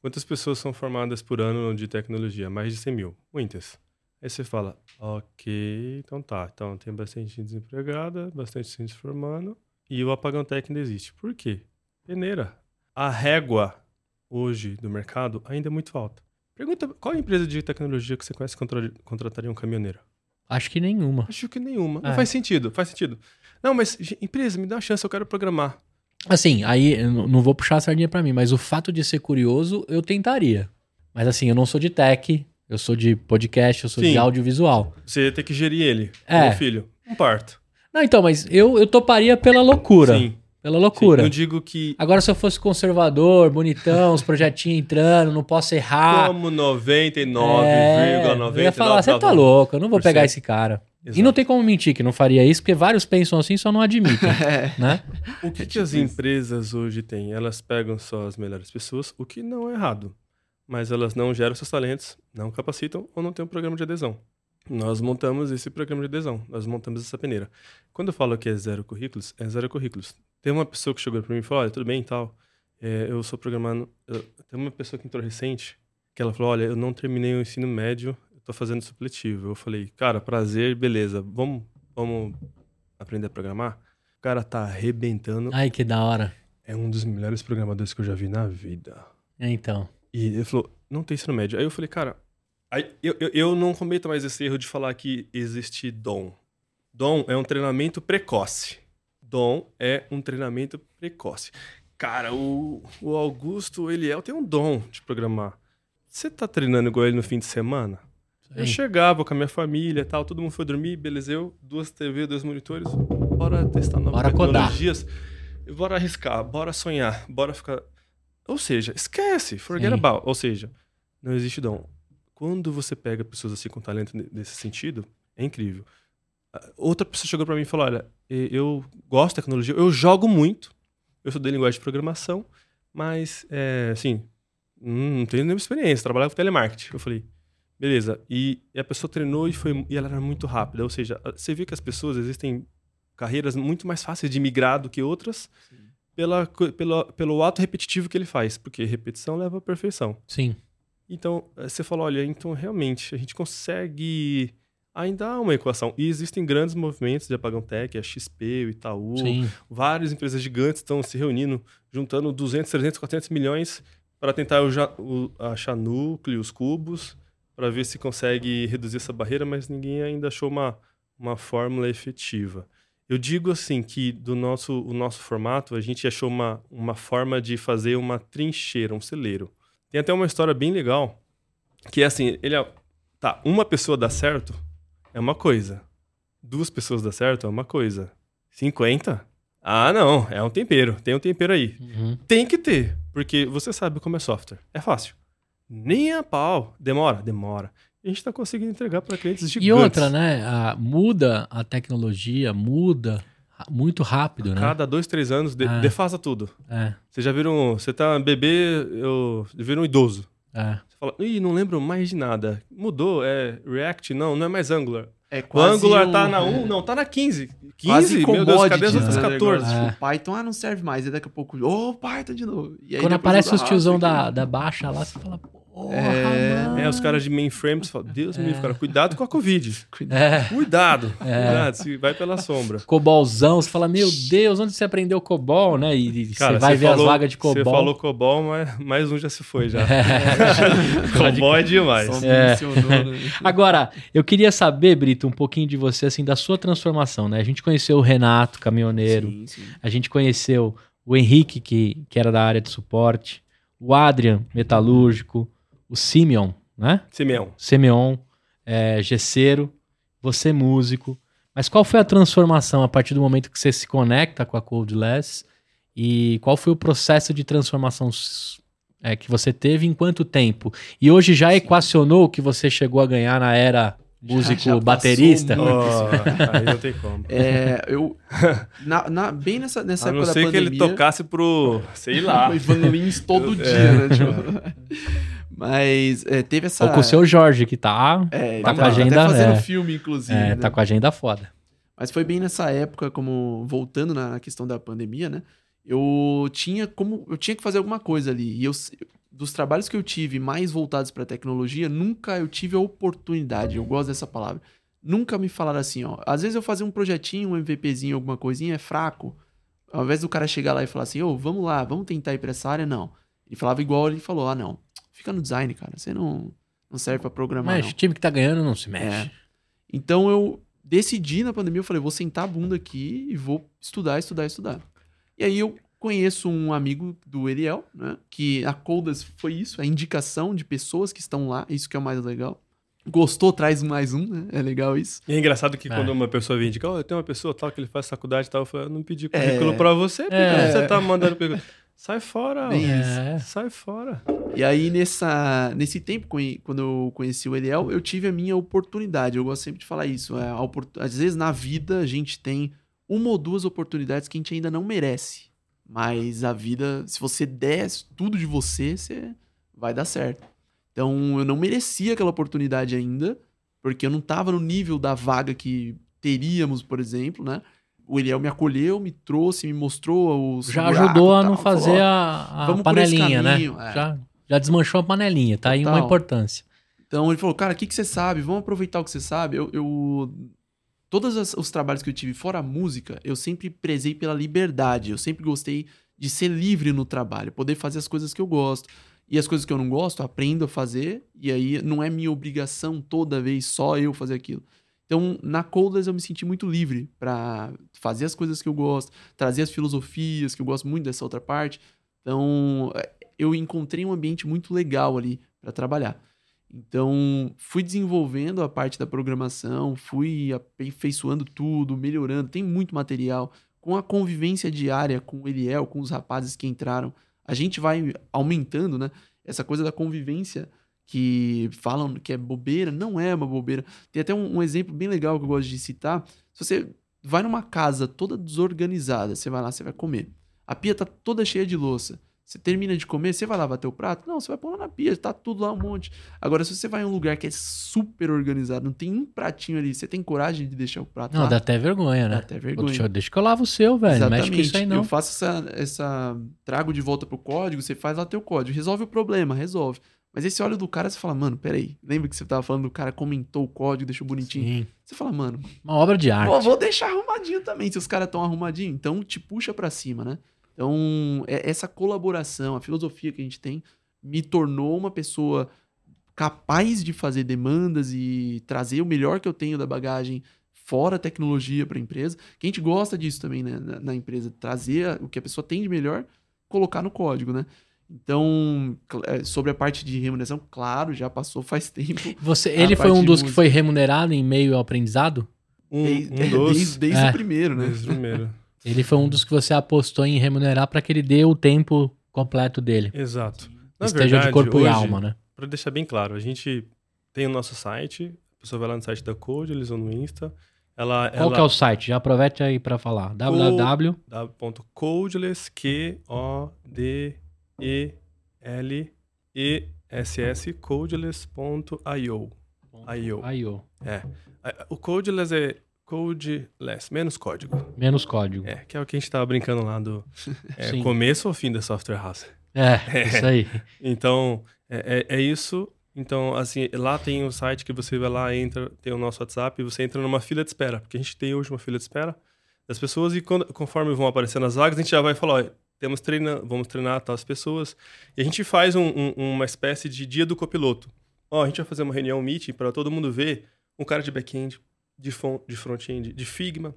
Quantas pessoas são formadas por ano de tecnologia? Mais de 100 mil. Muitas. Aí você fala, ok, então tá. Então tem bastante gente desempregada, bastante gente se formando e o apagão técnico existe. Por quê? Peneira. A régua hoje do mercado ainda é muito alta. Pergunta qual empresa de tecnologia que você conhece que contra- contrataria um caminhoneiro? Acho que nenhuma. Acho que nenhuma. Não É. faz sentido, faz sentido. Não, mas empresa, me dá uma chance, eu quero programar. Assim, aí não vou puxar a sardinha pra mim, mas o fato de ser curioso, eu tentaria. Mas assim, eu não sou de tech, eu sou de podcast, eu sou Sim. de audiovisual. Você ia ter que gerir ele. É. Meu filho. Um parto. Não, então, mas eu, eu toparia pela loucura. Sim. Pela sim. loucura. Não digo que Agora, se eu fosse conservador, bonitão, os projetinhos entrando, não posso errar. como 99,99%. É, eu ia falar, você tá louco, eu não vou pegar esse cara. E Exato. não tem como mentir que não faria isso, porque vários pensam assim, só não admitem, [laughs] É. né? O que, que as empresas hoje têm? Elas pegam só as melhores pessoas, o que não é errado. Mas elas não geram seus talentos, não capacitam ou não têm um programa de adesão. Nós montamos esse programa de adesão, nós montamos essa peneira. Quando eu falo que é zero currículos, é zero currículos. Tem uma pessoa que chegou para mim e falou: olha, tudo bem e tal, é, eu sou programando. eu- Tem uma pessoa que entrou recente que ela falou: olha, eu não terminei o ensino médio, eu tô fazendo supletivo. Eu falei: cara, prazer, beleza, vamos, vamos aprender a programar? O cara tá arrebentando. Ai, que da hora. É um dos melhores programadores que eu já vi na vida. Então. E ele falou, não tem ensino médio. Aí eu falei, cara, eu, eu, eu não cometo mais esse erro de falar que existe dom. Dom é um treinamento precoce. Dom é um treinamento precoce. Cara, o, o Augusto, ele é, tem um dom de programar. Você tá treinando igual ele no fim de semana? Eu Sim. chegava com a minha família e tal, todo mundo foi dormir, beleza, eu, duas TV, dois monitores, bora testar novas Bora codar. tecnologias. bora arriscar, bora sonhar, bora ficar. Ou seja, esquece, forget Sim. about. Ou seja, não existe dom. Quando você pega pessoas assim com talento ne- nesse sentido, é incrível. Ah, Outra pessoa chegou pra mim e falou: Olha, eu gosto de tecnologia, eu jogo muito, eu estudei linguagem de programação, mas, é, assim, hum, não tenho nenhuma experiência, trabalhava com telemarketing. Eu falei, beleza. E, e a pessoa treinou e, foi, e ela era muito rápida. Ou seja, você vê que as pessoas existem carreiras muito mais fáceis de migrar do que outras pela, pelo, pelo ato repetitivo que ele faz, porque repetição leva à perfeição. Sim. Então, eh, você fala, olha, então realmente a gente consegue ainda há uma equação. E existem grandes movimentos de apagão tech, a XP, o Itaú, Sim. várias empresas gigantes estão se reunindo, juntando 200, 300, 400 milhões para tentar o ja- o- achar núcleos, cubos, para ver se consegue reduzir essa barreira, mas ninguém ainda achou uma, uma fórmula efetiva. Eu digo assim que do nosso, o nosso formato, a gente achou uma, uma forma de fazer uma trincheira, um celeiro. Tem até uma história bem legal, que é assim, ele é, tá, uma pessoa dá certo é uma coisa. Duas pessoas dá certo é uma coisa. 50? Ah, não, é um tempero. Tem um tempero aí. Uhum. Tem que ter, porque você sabe como é software. É fácil. Nem a pau. Demora? Demora. A gente tá conseguindo entregar para clientes gigantes. E outra, né? a- muda a tecnologia, muda muito rápido, né? Cada dois, três anos, de- É. defasa tudo. É, Você já viram. Você tá bebê, eu vira um idoso. é. Você fala, ih, não lembro mais de nada. Mudou, é React? Não, não é mais Angular. É O quase Angular um- tá na 1? Não, tá na 15. 15? Quase Meu Deus, cadê as commodity, outras né, 14? negócio. É. Tipo, Python, ah, não serve mais. E daqui a pouco, ô, Python de novo. E aí Quando aparece os tiozão da, da baixa lá, você fala, porra, É. É, os caras de mainframe, você fala, Deus me livre, cara, cuidado com a Covid. É. Cuidado. É. Cuidado, se vai pela sombra. Cobolzão, você fala, meu Deus, onde você aprendeu COBOL, né? E, e Cara, você vai ver falou- as vagas de COBOL. Você falou COBOL, mas mais um já se foi já. Pode [laughs] [laughs] COBOL é demais. É. Agora, eu queria saber, Brito, um pouquinho de você, assim, da sua transformação, né? A gente conheceu o Renato, caminhoneiro, Sim, sim. a gente conheceu o Henrique, que, que era da área de suporte, o Adrian, metalúrgico, o Simeon, né? Simeão. Simeon, é, gesseiro, você músico. Mas qual foi a transformação a partir do momento que você se conecta com a Codeless? E qual foi o processo de transformação é, que você teve em quanto tempo? E hoje já equacionou o que você chegou a ganhar na era músico já baterista? Oh, aí não tem como. É, eu. na- na- bem nessa, nessa A não época ser da que ele pandemia. tocasse pro, sei lá. Foi Van Lins todo Eu- dia, é. né? Tipo, [laughs] mas é, teve essa. Ou com o seu Jorge, que tá, É, ele tá com tá a agenda. Até fazendo é, filme, inclusive. é, né? tá com a agenda foda. Mas foi bem nessa época, como voltando na questão da pandemia, né? Eu tinha como eu tinha que fazer alguma coisa ali. E eu dos trabalhos que eu tive mais voltados para tecnologia, nunca eu tive a oportunidade. Eu gosto dessa palavra. Nunca me falaram assim, ó. Às vezes eu fazia um projetinho, um MVPzinho, alguma coisinha, é fraco. Ao invés do cara chegar lá e falar assim, ô, vamos lá, vamos tentar ir pra essa área, não. Ele falava igual ele falou, ah, não. Fica no design, cara. Você não, não serve pra programar, Mas não. o time que tá ganhando não se mexe. É. Então eu decidi na pandemia, eu falei, vou sentar a bunda aqui e vou estudar, estudar, estudar. E aí eu conheço um amigo do Eliel, né? Que a Coldas foi isso, a indicação de pessoas que estão lá, isso que é o mais legal. Gostou, traz mais um, né? É legal isso. E é engraçado que É. quando uma pessoa vem indicar, oh, eu tenho uma pessoa tal que ele faz faculdade e tal, eu falo, eu não pedi É. currículo pra você, porque É. você tá mandando currículo. Sai fora. É. sai fora. E aí, nessa, nesse tempo, quando eu conheci o Eliel, eu tive a minha oportunidade. Eu gosto sempre de falar isso. é, opor- Às vezes, na vida, a gente tem uma ou duas oportunidades que a gente ainda não merece. Mas a vida, se você der tudo de você, você vai dar certo. Então, eu não merecia aquela oportunidade ainda, porque eu não estava no nível da vaga que teríamos, por exemplo, né? O Eliel me acolheu, me trouxe, me mostrou os Já buracos ajudou a não tal, falou, fazer ó, a, a vamos panelinha, né? é. Já, já desmanchou a panelinha, tá aí uma Total. importância. Então ele falou, cara, o que, que você sabe? Vamos aproveitar o que você sabe. Eu, eu- todos as- os trabalhos que eu tive fora a música, eu sempre prezei pela liberdade. Eu sempre gostei de ser livre no trabalho, poder fazer as coisas que eu gosto. E as coisas que eu não gosto, eu aprendo a fazer. E aí não é minha obrigação toda vez só eu fazer aquilo. Então, na Coldless eu me senti muito livre pra fazer as coisas que eu gosto, trazer as filosofias, que eu gosto muito dessa outra parte. Então, é, eu encontrei um ambiente muito legal ali pra trabalhar. Então, fui desenvolvendo a parte da programação, fui aperfeiçoando tudo, melhorando. Tem muito material com a convivência diária com o Eliel, com os rapazes que entraram, a gente vai aumentando, né? Essa coisa da convivência que falam que é bobeira, não é uma bobeira. Tem até um, um exemplo bem legal que eu gosto de citar. Se você vai numa casa toda desorganizada, você vai lá, você vai comer. A pia tá toda cheia de louça. Você termina de comer, você vai lavar teu prato? Não, você vai pôr lá na pia, tá tudo lá um monte. Agora, se você vai em um lugar que é super organizado, não tem um pratinho ali, você tem coragem de deixar o prato Não, lá? dá até vergonha, né? Dá até vergonha. Deixa, deixa que eu lavo o seu, velho. Não mexe com isso aí, não. Eu faço essa, essa. Trago de volta pro código, você faz lá teu código. Resolve o problema, resolve. Mas esse olho do cara, você fala, mano, peraí. Lembra que você tava falando do cara comentou o código, deixou bonitinho? Sim. Você fala, mano, Uma obra de arte. Pô, vou deixar arrumadinho também, se os caras estão arrumadinho. Então, te puxa pra cima, né? Então, é- essa colaboração, a filosofia que a gente tem, me tornou uma pessoa capaz de fazer demandas e trazer o melhor que eu tenho da bagagem fora a tecnologia para a empresa. Que a gente gosta disso também, né? Na, na empresa, trazer o que a pessoa tem de melhor, colocar no código, né? Então, é, sobre a parte de remuneração, claro, já passou faz [laughs] tempo. Você, ele foi um de dos que foi remunerado em meio ao aprendizado? Um, Desde, um dos. [laughs] desde, desde É. o primeiro, né? Desde o primeiro. [laughs] Ele foi um dos que você apostou em remunerar para que ele dê o tempo completo dele. Exato. Na Esteja de verdade, corpo e hoje, alma, né? Para deixar bem claro, a gente tem o nosso site, a pessoa vai lá no site da Code, eles vão no Insta. Ela, Qual ela que é o site? Já aproveita aí para falar. www. E L E S S codeless.io. IO. IO. É. O codeless é codeless, menos código. Menos código. É, que é o que a gente tava brincando lá do é, começo ou fim da software house. É, [laughs] isso aí. Então, é, é, é isso. Então, assim, lá tem o site que você vai lá, entra, tem o nosso WhatsApp, e você entra numa fila de espera, porque a gente tem hoje uma fila de espera das pessoas e quando, conforme vão aparecendo as vagas, a gente já vai falar, ó, temos treina, vamos treinar tal as pessoas e a gente faz um- um- uma espécie de dia do copiloto. Ó, a gente vai fazer uma reunião meeting para todo mundo ver um cara de back-end, de, de front-end, de Figma,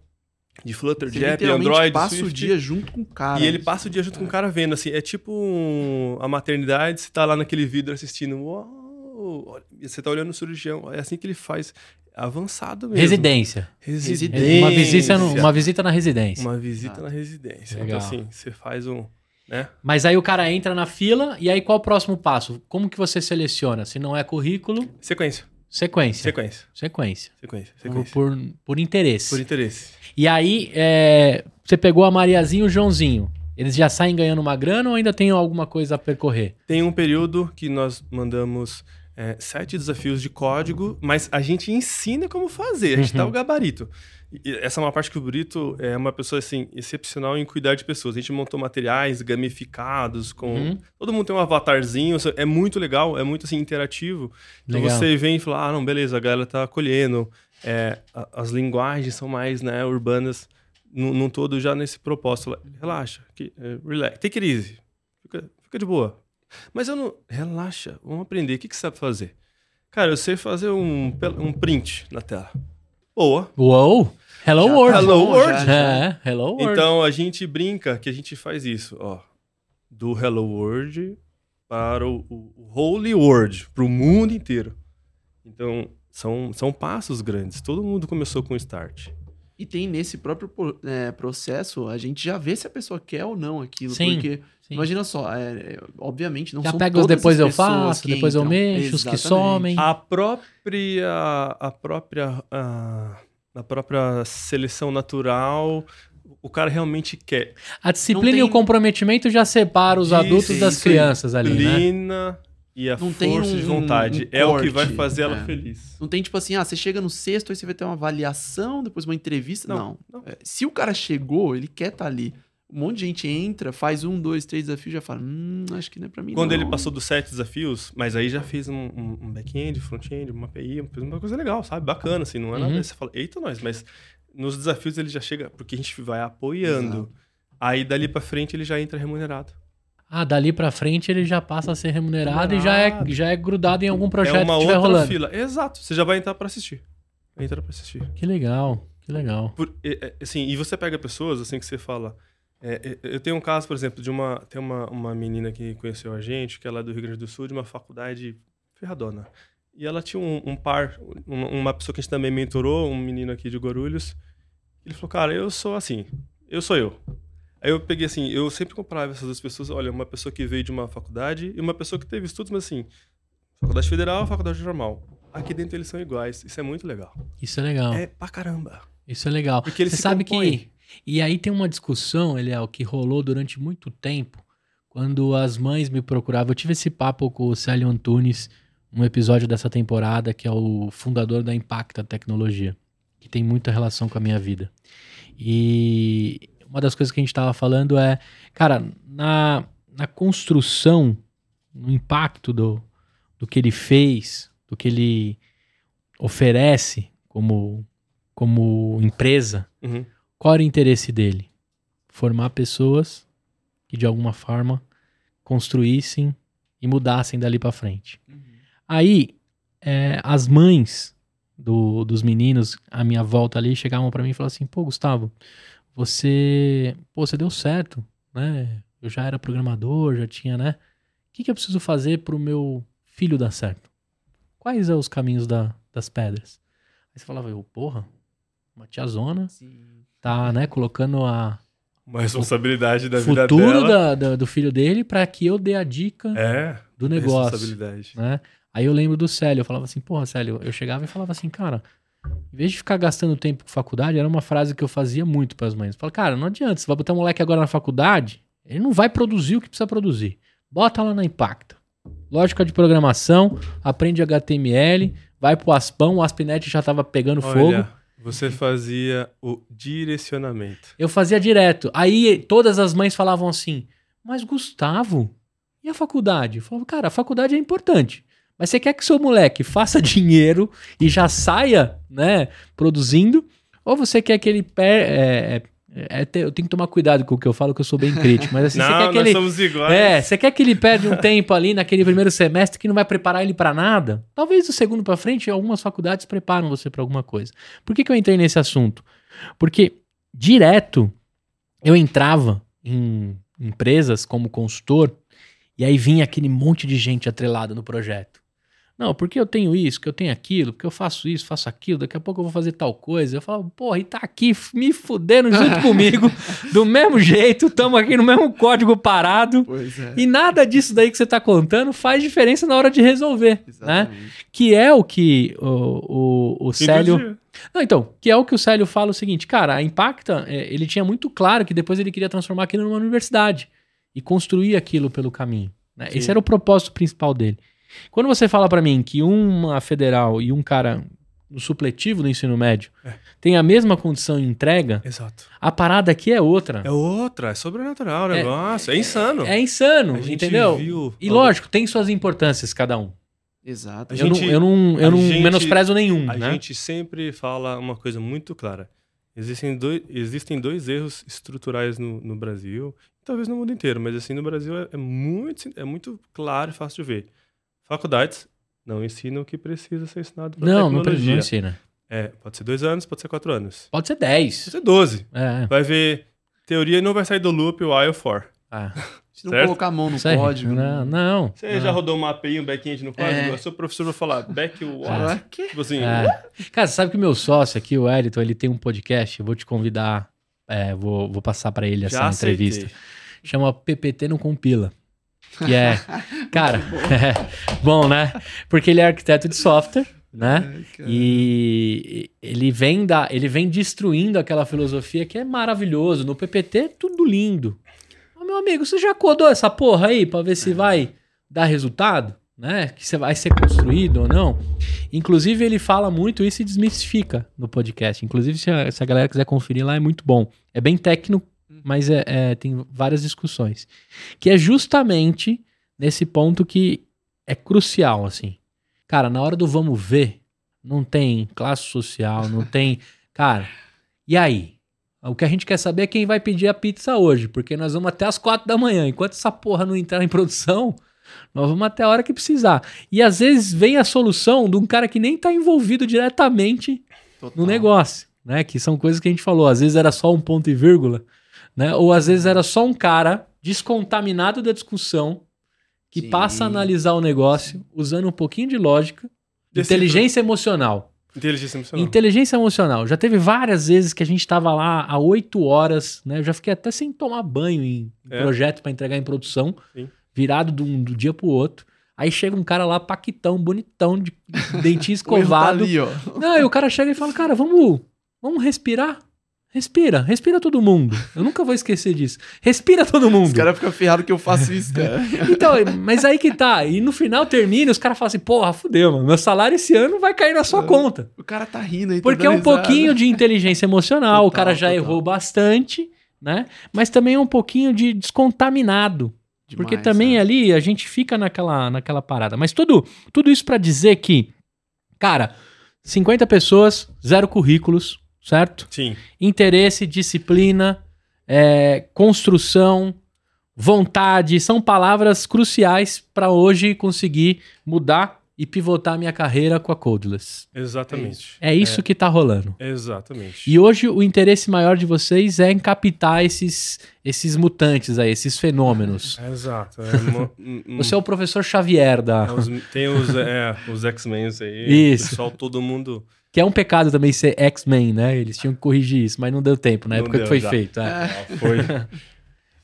de Flutter, Você de app, Android, passa o Swift. dia junto com o cara. E ele passa o dia junto com o cara vendo, assim, é tipo um- a maternidade, você tá lá naquele vidro assistindo, uau, você tá olhando o cirurgião, é assim que ele faz, avançado mesmo. Residência. Residência. Uma visita, no- uma visita na residência. Uma visita Exato. na residência. Legal. Então, assim, você faz um, né? Mas aí o cara entra na fila e aí qual o próximo passo? Como que você seleciona? Se não é currículo, Sequência, sequência. sequência, Sequência. sequência, Por, sequência. por, por interesse. Por interesse. E aí, é, você pegou a Mariazinha e o Joãozinho. Eles já saem ganhando uma grana ou ainda tem alguma coisa a percorrer? Tem um período que nós mandamos é, sete desafios de código, mas a gente ensina como fazer, a gente dá o gabarito. E- e essa é uma parte que o Brito é uma pessoa assim excepcional em cuidar de pessoas. A gente montou materiais gamificados com Uhum. todo mundo tem um avatarzinho, é muito legal, é muito assim interativo. Então você vem e fala, ah, não, beleza, a galera tá acolhendo. É, as linguagens são mais né, urbanas, num, num todo já nesse propósito. Relaxa, que, é, relax, take it easy, fica, fica de boa. Mas eu não. Relaxa, vamos aprender. O que, que você sabe fazer? Cara, eu sei fazer um, um print na tela. Boa. Uou! Hello Já World! Hello World. já, já. É, Hello World. Então a gente brinca que a gente faz isso, ó. Do Hello World para o, o- o Holy World, para o mundo inteiro. Então, são, são passos grandes. Todo mundo começou com start. E tem nesse próprio é, processo, a gente já vê se a pessoa quer ou não aquilo. Sim, porque, sim. imagina só, é, é, obviamente não Já são pega os depois eu faço, depois eu entram. mexo, os que Exatamente. somem. A própria a própria a, a própria seleção natural, o cara realmente quer. A disciplina Não e o tem- comprometimento já separa os adultos das crianças ali, né? Disciplina e a Não tem força de um- vontade um é o que corte, vai fazer ela é. feliz. Não tem tipo assim, ah, você chega no sexto, aí você vai ter uma avaliação, depois uma entrevista. Não. Não, não. É, se o cara chegou, ele quer estar ali. Um monte de gente entra, faz um, dois, três desafios, já fala, hum, acho que não é pra mim Quando não. ele passou dos sete desafios, mas aí já fez um, um- um back-end, front-end, uma API, fez uma coisa legal, sabe? Bacana, assim, não é nada. Uhum. Você fala, eita, nós, mas nos desafios ele já chega, porque a gente vai apoiando. Aí dali pra frente ele já entra remunerado. Ah, dali pra frente ele já passa a ser remunerado, e já é, Remunerado. já é grudado em algum projeto é uma que estiver outra rolando. fila. Exato, você já vai entrar pra assistir. Entra pra assistir. Que legal, que legal. Por- é, é, assim, e você pega pessoas, assim, que você fala. é, é, eu tenho um caso, por exemplo, de uma. Tem uma, uma menina que conheceu a gente, que ela é do Rio Grande do Sul, de uma faculdade ferradona. E ela tinha um, um par, uma, uma pessoa que a gente também mentorou, um menino aqui de Guarulhos. Ele falou, cara, eu sou assim. eu sou eu. Aí eu peguei assim, eu sempre comparava essas duas pessoas, olha, uma pessoa que veio de uma faculdade e uma pessoa que teve estudos, mas assim, faculdade federal, faculdade normal. Aqui dentro eles são iguais, isso é muito legal. Isso é legal. É pra caramba. Isso é legal. Porque eles Você se sabe compõem. que. E aí tem uma discussão, Eliel, que rolou durante muito tempo, quando as mães me procuravam. Eu tive esse papo com o Célio Antunes, um episódio dessa temporada, que é o fundador da Impacta Tecnologia, que tem muita relação com a minha vida. E uma das coisas que a gente estava falando é, cara, na, na construção, no impacto do, do que ele fez, do que ele oferece como, como empresa, Uhum. qual era o interesse dele? Formar pessoas que de alguma forma construíssem e mudassem dali pra frente. Aí, é, as mães do- dos meninos, à minha volta ali, chegavam pra mim e falavam assim: pô, Gustavo, você, pô, você deu certo, né? Eu já era programador, já tinha, né? O que, que eu preciso fazer pro meu filho dar certo? Quais são os caminhos da- das pedras? Aí você falava, eu, porra, uma tiazona Sim. tá, né, colocando a Uma responsabilidade da o vida futuro dela. da- da- do filho dele pra que eu dê a dica É, do negócio, responsabilidade. né? Aí eu lembro do Célio, eu falava assim, porra, Célio, eu chegava e falava assim, cara, em vez de ficar gastando tempo com faculdade, era uma frase que eu fazia muito pras mães. Eu falava, cara, não adianta, você vai botar o moleque agora na faculdade, ele não vai produzir o que precisa produzir. Bota lá na Impacta. Lógica de programação, aprende HTML, vai pro Aspão, o Aspinet já tava pegando fogo. Olha, você fazia o direcionamento. Eu fazia direto. Aí todas as mães falavam assim: Mas Gustavo, e a faculdade? Eu falava, cara, a faculdade é importante. Mas você quer que seu moleque faça [laughs] dinheiro e já saia, né, produzindo? Ou você quer que ele per é, é, é, eu tenho que tomar cuidado com o que eu falo, que eu sou bem crítico. Mas assim, você não, quer que nós ele. somos iguais. É, você quer que ele perde um tempo ali naquele primeiro semestre que não vai preparar ele pra nada? Talvez do segundo pra frente, algumas faculdades preparam você pra alguma coisa. Por que, que eu entrei nesse assunto? Porque direto eu entrava em empresas como consultor e aí vinha aquele monte de gente atrelada no projeto. Não, porque eu tenho isso, que eu tenho aquilo, porque eu faço isso, faço aquilo, daqui a pouco eu vou fazer tal coisa. Eu falava, porra, e tá aqui me fudendo junto [laughs] comigo, do mesmo jeito, estamos aqui no mesmo código parado. Pois é. E nada disso daí que você tá contando faz diferença na hora de resolver, né? Que é o que o, o, o Célio... Não, então, que é o que o Célio fala o seguinte, cara, a Impacta, é, ele tinha muito claro que depois ele queria transformar aquilo numa universidade e construir aquilo pelo caminho. né? Esse era o propósito principal dele. Quando você fala pra mim que uma federal e um cara no supletivo do ensino médio É. tem a mesma condição de entrega, Exato. a parada aqui é outra. É outra, é sobrenatural o É- negócio. É, insano. É insano, A gente entendeu? viu- E lógico, tem suas importâncias cada um. Exato. A Eu, gente- não, eu não, eu não gente- menosprezo nenhum, A né? gente sempre fala uma coisa muito clara. Existem dois, existem dois erros estruturais no, no Brasil, talvez no mundo inteiro, mas assim, no Brasil é, é muito, é muito claro e fácil de ver. Faculdades não ensinam o que precisa ser ensinado para Não, não, não ensina. É, pode ser dois anos, pode ser quatro anos. Pode ser Pode 10. ser doze. É, Vai ver teoria e não vai sair do loop o while for. é. Se não Certo? colocar a mão no aí. código. Não, não. Você não. já rodou um API, um back-end no código? É. O seu professor vai falar back what? Ah, que? Tipo assim, É. Cara, você sabe que o meu sócio aqui, o Wellington, ele tem um podcast, eu vou te convidar, é, vou, vou passar pra ele essa já aceitei. entrevista. Chama PPT não compila. Que [laughs] é, cara, [laughs] é, bom, né? Porque ele é arquiteto de software, né? Ai. E ele vem da, ele vem destruindo aquela filosofia que é maravilhoso. No PPT é tudo lindo. Ô, meu amigo, você já codou essa porra aí pra ver se vai dar resultado, né? Que você vai ser construído ou não? Inclusive ele fala muito isso e desmistifica no podcast. Inclusive se a, se a galera quiser conferir lá é muito bom. É bem técnico, mas é, é- tem várias discussões. Que é justamente nesse ponto que é crucial, assim. Cara, na hora do vamos ver, não tem classe social, não tem. [laughs] Cara, e aí? O que a gente quer saber é quem vai pedir a pizza hoje, porque nós vamos até as quatro da manhã. Enquanto essa porra não entrar em produção, nós vamos até a hora que precisar. E às vezes vem a solução de um cara que nem tá envolvido diretamente Total. no negócio, né? Que são coisas que a gente falou. Às vezes era só um ponto e vírgula, né? Ou às vezes era só um cara descontaminado da discussão que Sim. passa a analisar o negócio usando um pouquinho de lógica, Decifra. inteligência emocional. Inteligência emocional. Inteligência emocional. Já teve várias vezes que a gente tava lá há oito horas, né? Eu já fiquei até sem tomar banho em É. projeto para entregar em produção, Sim. virado do, do dia pro outro. Aí chega um cara lá, paquitão, bonitão, de dentinho O erro tá escovado. ali, ó. Não, e o cara chega e fala, cara, vamos, vamos respirar? Respira, respira todo mundo. Eu nunca vou esquecer disso. Respira todo mundo. Os caras ficam ferrados que eu faço isso, cara. [laughs] Então, mas aí que tá. E no final termina, os caras falam assim, porra, fudeu, mano. Meu salário esse ano vai cair na sua conta. O cara tá rindo aí. Porque é um risada. pouquinho de inteligência emocional, o Total, cara já total. errou bastante, né? Mas também é um pouquinho de descontaminado. porque Demais, também né? ali a gente fica naquela, naquela parada. Mas tudo, tudo isso pra dizer que, cara, 50 pessoas, zero currículos, certo? Sim. Interesse, disciplina, é, construção, vontade, são palavras cruciais para hoje conseguir mudar e pivotar minha carreira com a Codeless. Exatamente. É isso que tá rolando. Exatamente. E hoje o interesse maior de vocês é em captar esses, esses mutantes aí, esses fenômenos. [laughs] Exato. É, mo- [laughs] um- um- Você é o professor Xavier da. é, os- tem os, é, os X-Men aí. [laughs] Isso. O pessoal, todo mundo. Que é um pecado também ser X-Men, né? Eles tinham que corrigir isso, mas não deu tempo na Não época que deu, foi já. feito. é. Ah, foi.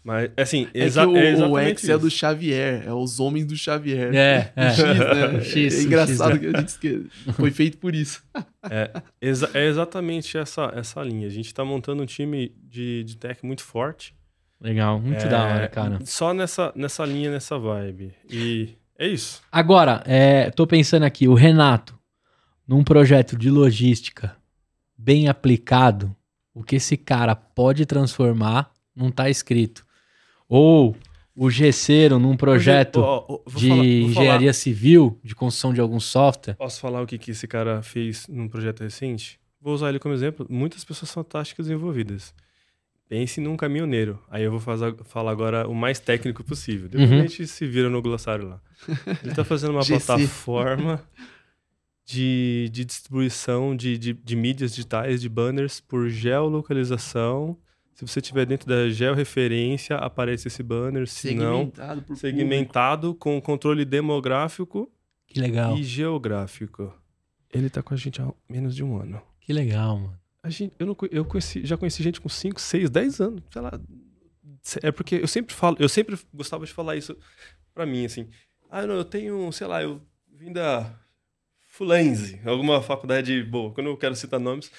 Mas, assim, É exa que o, é o X é isso. do Xavier, é os homens do Xavier. É, [laughs] é. X, né? [laughs] X, é engraçado X, que a gente esque- foi feito por isso. [laughs] É, exa- é exatamente essa, essa linha. A gente tá montando um time de, de tech muito forte. Legal, muito É, da hora, cara. Só nessa, nessa linha, nessa vibe. E é isso. Agora, é, tô pensando aqui, o Renato, num projeto de logística bem aplicado, o que esse cara pode transformar não tá escrito. Ou o Gesseiro num projeto ó, vou de falar- engenharia civil, de construção de algum software. Posso falar o que, que esse cara fez num projeto recente? Vou usar ele como exemplo. Muitas pessoas fantásticas envolvidas. Pense num caminhoneiro. Aí eu vou fazer, falar agora o mais técnico possível. Depois Uhum. a gente se vira no glossário lá. Ele está fazendo uma [laughs] plataforma de, de distribuição de, de, de mídias digitais, de banners por geolocalização. Se você estiver dentro da georreferência, aparece esse banner. Se não, Segmentado por segmentado com controle demográfico Que legal, e geográfico. Ele tá com a gente há menos de um ano. que legal, mano. A gente, eu não, co- eu conheci, já conheci gente com 5, 6, 10 anos. Sei lá. É porque eu sempre falo, eu sempre gostava de falar isso pra mim, assim. Ah, não, eu tenho, sei lá, eu vim da Fulense, alguma faculdade boa, quando eu quero citar nomes.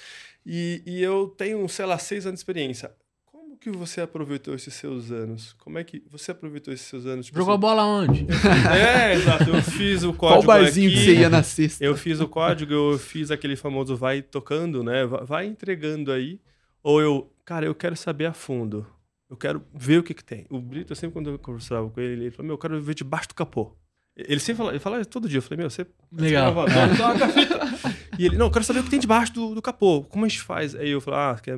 E, e eu tenho, sei lá, seis anos de experiência. Como que você aproveitou esses seus anos? Como é que você aproveitou esses seus anos? Tipo Jogou assim, bola onde? [laughs] É, exato. Eu fiz o Qual código barzinho aqui, que você ia na sexta? eu fiz o código, eu fiz aquele famoso vai tocando, né? Va- Vai entregando aí. Ou eu, cara, eu quero saber a fundo. Eu quero ver o que que tem. O Brito, sempre quando eu conversava com ele, ele falou, meu, eu quero ver debaixo do capô. Ele sempre fala, ele fala todo dia. Eu falei, meu, você... Legal. Você toca a fita. E ele, não, eu quero saber o que tem debaixo do, do capô. Como a gente faz? Aí eu falei, ah, quer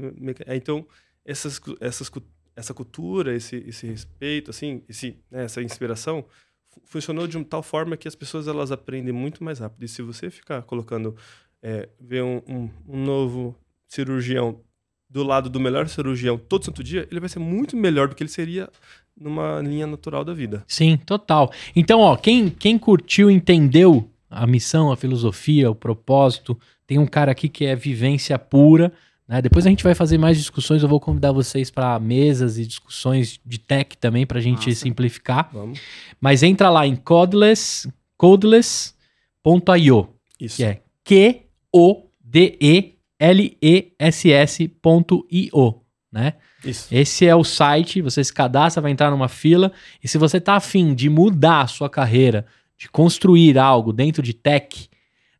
aí, então, essas, essas, essa cultura, esse, esse respeito, assim, esse, né, essa inspiração, fu- funcionou de uma tal forma que as pessoas elas aprendem muito mais rápido. E se você ficar colocando, é, ver um, um, um novo cirurgião do lado do melhor cirurgião todo santo dia, ele vai ser muito melhor do que ele seria numa linha natural da vida. Sim, total. Então, ó, quem, quem curtiu, entendeu a missão, a filosofia, o propósito, tem um cara aqui que é vivência pura. Né? Depois a gente vai fazer mais discussões. Eu vou convidar vocês para mesas e discussões de tech também, para a gente Massa. simplificar. Vamos? Mas entra lá em codeless, codeless.io, Isso. que é Q-O-D-E-L-E-S-S.io, né? Isso. Esse é o site, você se cadastra, vai entrar numa fila, e se você tá afim de mudar a sua carreira, de construir algo dentro de tech,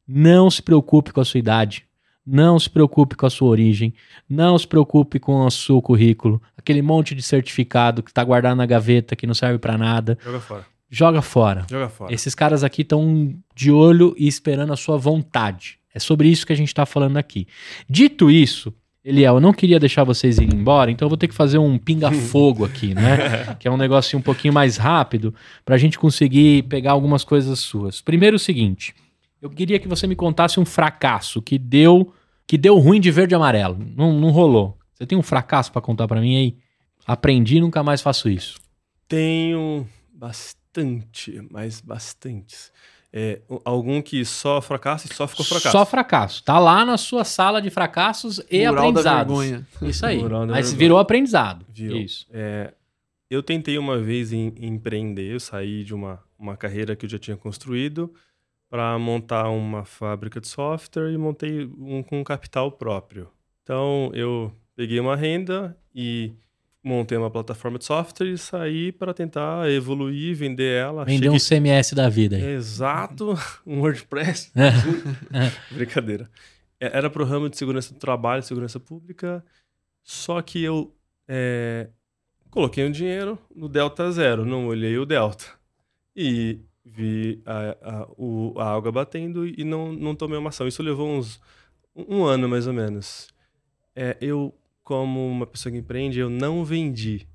não se preocupe com a sua idade, não se preocupe com a sua origem, não se preocupe com o seu currículo, aquele monte de certificado que tá guardado na gaveta que não serve para nada, Joga fora. joga fora. Joga fora. Esses caras aqui estão de olho e esperando a sua vontade. É sobre isso que a gente está falando aqui. Dito isso, Eliel, eu não queria deixar vocês irem embora, então eu vou ter que fazer um pinga-fogo aqui, né? [laughs] que é um negócio um pouquinho mais rápido, para a gente conseguir pegar algumas coisas suas. Primeiro o seguinte, eu queria que você me contasse um fracasso que deu que deu ruim de verde e amarelo. Não, não rolou. Você tem um fracasso para contar para mim aí? Aprendi, nunca mais faço isso. Tenho bastante, mas bastantes. É, algum que só fracassa e só ficou fracasso. Só fracasso. Tá lá na sua sala de fracassos e Mural da aprendizados. vergonha. Isso aí. [laughs] Mural da Mas vergonha. virou aprendizado. Virou. Isso. É, eu tentei uma vez em, empreender, eu saí de uma, uma carreira que eu já tinha construído para montar uma fábrica de software e montei um com capital próprio. Então eu peguei uma renda e montei uma plataforma de software e saí para tentar evoluir, vender ela. Vender um Cheguei- CMS da vida aí. Exato, [laughs] um WordPress. [laughs] Brincadeira. É, Era pro ramo de segurança do trabalho, segurança pública, só que eu é, coloquei um dinheiro no Delta Zero, não olhei o Delta. E vi a, a, o- a água batendo e não, não tomei uma ação. Isso levou uns um ano, mais ou menos. É, eu, como uma pessoa que empreende, eu não vendi.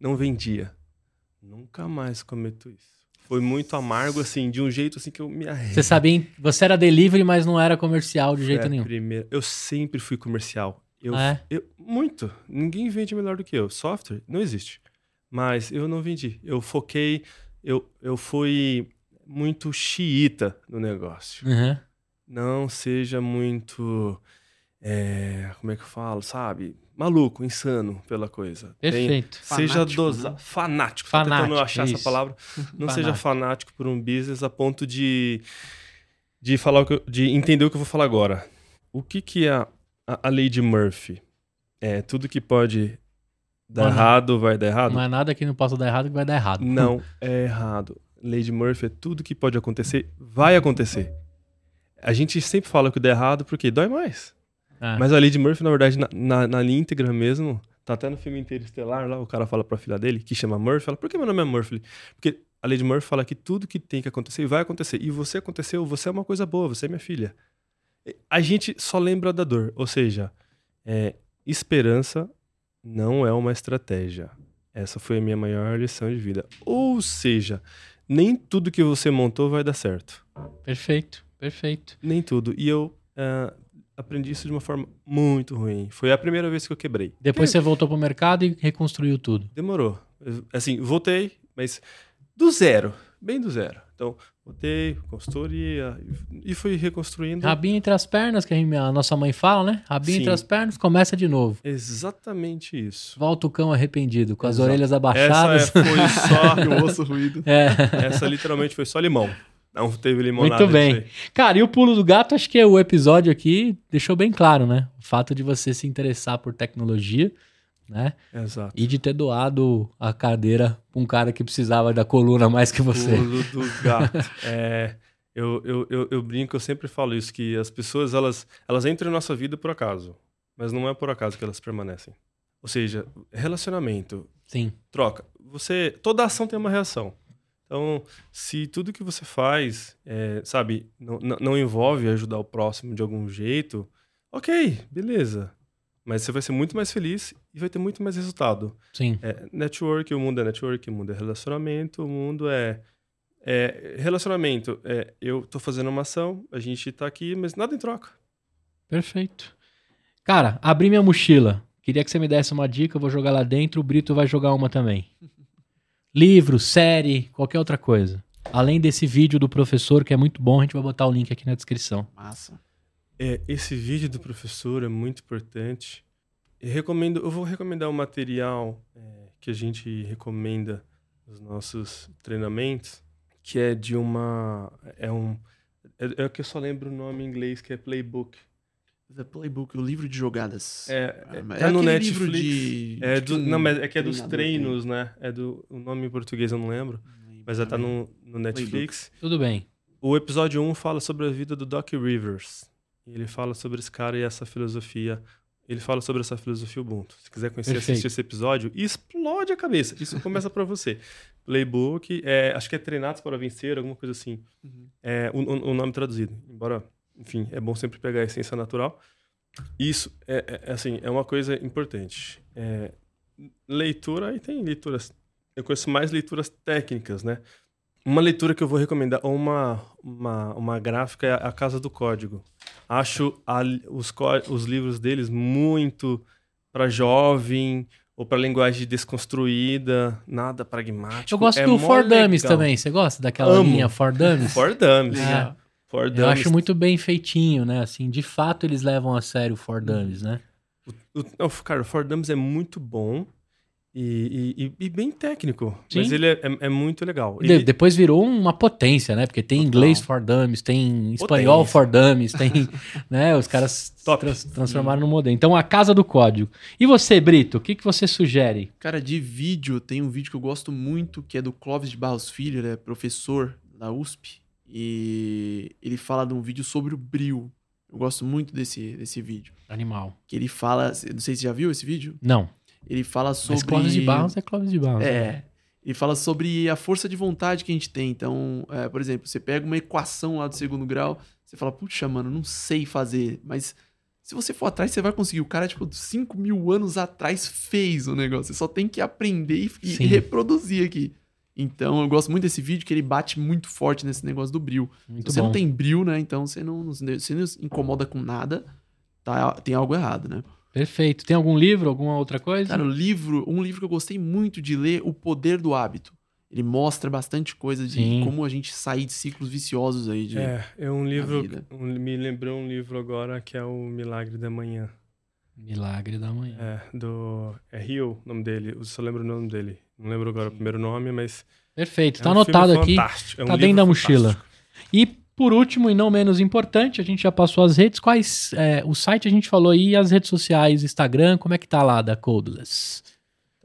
Não vendia. Nunca mais cometo isso. Foi muito amargo, assim, de um jeito assim que eu me arrependo. Você sabia, você era delivery, mas não era comercial de jeito a nenhum. primeira- Eu sempre fui comercial. Eu, Ah, é? eu- muito. Ninguém vende melhor do que eu. Software não existe. Mas eu não vendi. Eu foquei. Eu, eu fui muito xiita no negócio. Uhum. Não seja muito. é, como é que eu falo? Sabe? Maluco, insano pela coisa. Tem- Perfeito. seja Fanático, dosado. né? Fanático. Tô tentando Fanático, achar isso. essa palavra. Não seja Fanático. fanático por um business a ponto de, de falar o que eu- de entender o que eu vou falar agora. O que que é a, a, a lei de Murphy? É tudo que pode dar Mano, errado vai dar errado? Não é nada que não possa dar errado que vai dar errado. Não é errado. Lei de Murphy é tudo que pode acontecer, vai acontecer. A gente sempre fala que dá errado porque dói mais. É. Mas a de Murphy, na verdade, na, na, na linha íntegra mesmo, tá até no filme inteiro estelar lá, o cara fala pra filha dele, que chama Murphy, fala, por que meu nome é Murphy? Porque a de Murphy fala que tudo que tem que acontecer vai acontecer. E você aconteceu, você é uma coisa boa, você é minha filha. A gente só lembra da dor. Ou seja, é, esperança não é uma estratégia. Essa foi a minha maior lição de vida. Ou seja, nem tudo que você montou vai dar certo. Perfeito, perfeito. Nem tudo. E eu ah, aprendi isso de uma forma muito ruim. Foi a primeira vez que eu quebrei. Depois você voltou pro mercado e reconstruiu tudo. Demorou. Eu, Assim, voltei, mas do zero. Bem do zero. Então, voltei, consultoria e fui reconstruindo. Rabinho entre as pernas, que a, nossa mãe fala, né? Rabinho Sim. entre as pernas, começa de novo. Exatamente isso. Volta o cão arrependido, com as Exato. orelhas Essa abaixadas. é- foi só. [laughs] O osso ruído. É. essa literalmente foi só limão. Não teve limonada. Muito bem. Cara, e o pulo do gato, acho que é o episódio aqui deixou bem claro, né? O fato de você se interessar por tecnologia, né? Exato. E de ter doado a cadeira pra um cara que precisava da coluna mais que você. Pulo do [laughs] gato. É, eu, eu, eu, eu brinco, eu sempre falo isso, que as pessoas, elas, elas entram em nossa vida por acaso. Mas não é por acaso que elas permanecem. Ou seja, relacionamento, Sim. troca. Você, toda ação tem uma reação. Então, se tudo que você faz, é, sabe, não, não, envolve ajudar o próximo de algum jeito, ok, beleza. Mas você vai ser muito mais feliz e vai ter muito mais resultado. Sim. É, network, o mundo é network, o mundo é relacionamento, o mundo é. é, relacionamento, é, eu tô fazendo uma ação, a gente tá aqui, mas nada em troca. Perfeito. Cara, abri minha mochila. Queria que você me desse uma dica, eu vou jogar lá dentro, o Brito vai jogar uma também. Livro, série, qualquer outra coisa. Além desse vídeo do professor, que é muito bom, a gente vai botar o link aqui na descrição. Massa. É, esse vídeo do professor é muito importante. Eu recomendo, eu vou recomendar um material é, que a gente recomenda nos nossos treinamentos, que é de uma, é um, é, é que eu só lembro o nome em inglês que é playbook. The Playbook, o livro de jogadas. É, é, tá no aquele Netflix. livro de- É de do, não, mas é que é dos treinos, né? É do o nome em português eu não lembro. Não lembro mas já tá no, no Netflix. Tudo bem. O episódio 1 fala sobre a vida do Doc Rivers. Ele fala sobre esse cara e essa filosofia. Ele fala sobre essa filosofia Ubuntu. Se quiser conhecer, Perfeito. assistir esse episódio, explode a cabeça. Isso começa pra você. [laughs] Playbook, é, acho que é Treinados para Vencer, alguma coisa assim. Uhum. É o, o- o nome traduzido. Embora, enfim, é bom sempre pegar a essência natural. Isso é, é- é assim, é uma coisa importante. É, leitura, aí tem leituras. Eu conheço mais leituras técnicas, né? Uma leitura que eu vou recomendar, ou uma, uma, uma gráfica, é A Casa do Código. Acho a- os, os livros deles muito para jovem, ou pra linguagem desconstruída, nada pragmático. Eu gosto É do mó For Dummies legal. também. Você gosta daquela Amo. linha For Dummies? For Dummies. É. For Eu Dummies. acho muito bem feitinho, né? Assim, de fato eles levam a sério o For Dummies, né? O, o- cara, o For Dummies é muito bom e, e- e- bem técnico. Mas Sim. ele é, é- é muito legal. De- depois virou uma potência, né? Porque tem Total. inglês For Dummies, tem espanhol Potência. For Dummies, tem, [laughs] né? Os caras [laughs] Top. trans- transformaram no modelo. Então, a casa do código. E você, Brito, o que, que você sugere? Cara, de vídeo, tem um vídeo que eu gosto muito, que é do Clóvis de Barros Filho, ele é professor da USP, e ele fala de um vídeo sobre o bril. Eu gosto muito desse, desse vídeo. Animal. Que ele fala, não sei se você já viu esse vídeo, Não. ele fala sobre... Mas Clóvis de Barros é Clóvis de Barros. né? É. Ele fala sobre a força de vontade que a gente tem. Então, é, por exemplo, você pega uma equação lá do segundo grau, você fala, puxa, mano, não sei fazer. Mas se você for atrás, você vai conseguir. O cara, tipo, 5 mil anos atrás fez o negócio. Você só tem que aprender e, e reproduzir aqui. Então, eu gosto muito desse vídeo que ele bate muito forte nesse negócio do bril. Muito Se você bom. não tem bril, né? Então você não, você não se incomoda com nada, tá, tem algo errado, né? Perfeito. Tem algum livro, alguma outra coisa? Cara, o livro, um livro que eu gostei muito de ler, O Poder do Hábito. Ele mostra bastante coisa de Sim. como a gente sair de ciclos viciosos aí. De... É, é um livro. um- me lembrou um livro agora que é o Milagre da Manhã. Milagre da Manhã. É, do. É Rio o nome dele. Eu só lembro o nome dele. Não lembro agora o primeiro nome, mas. Perfeito. é Tá um anotado aqui. é um tá dentro da mochila. E por último, e não menos importante, a gente já passou as redes. Quais. é, o site a gente falou aí, as redes sociais, Instagram, como é que tá lá da Codeless?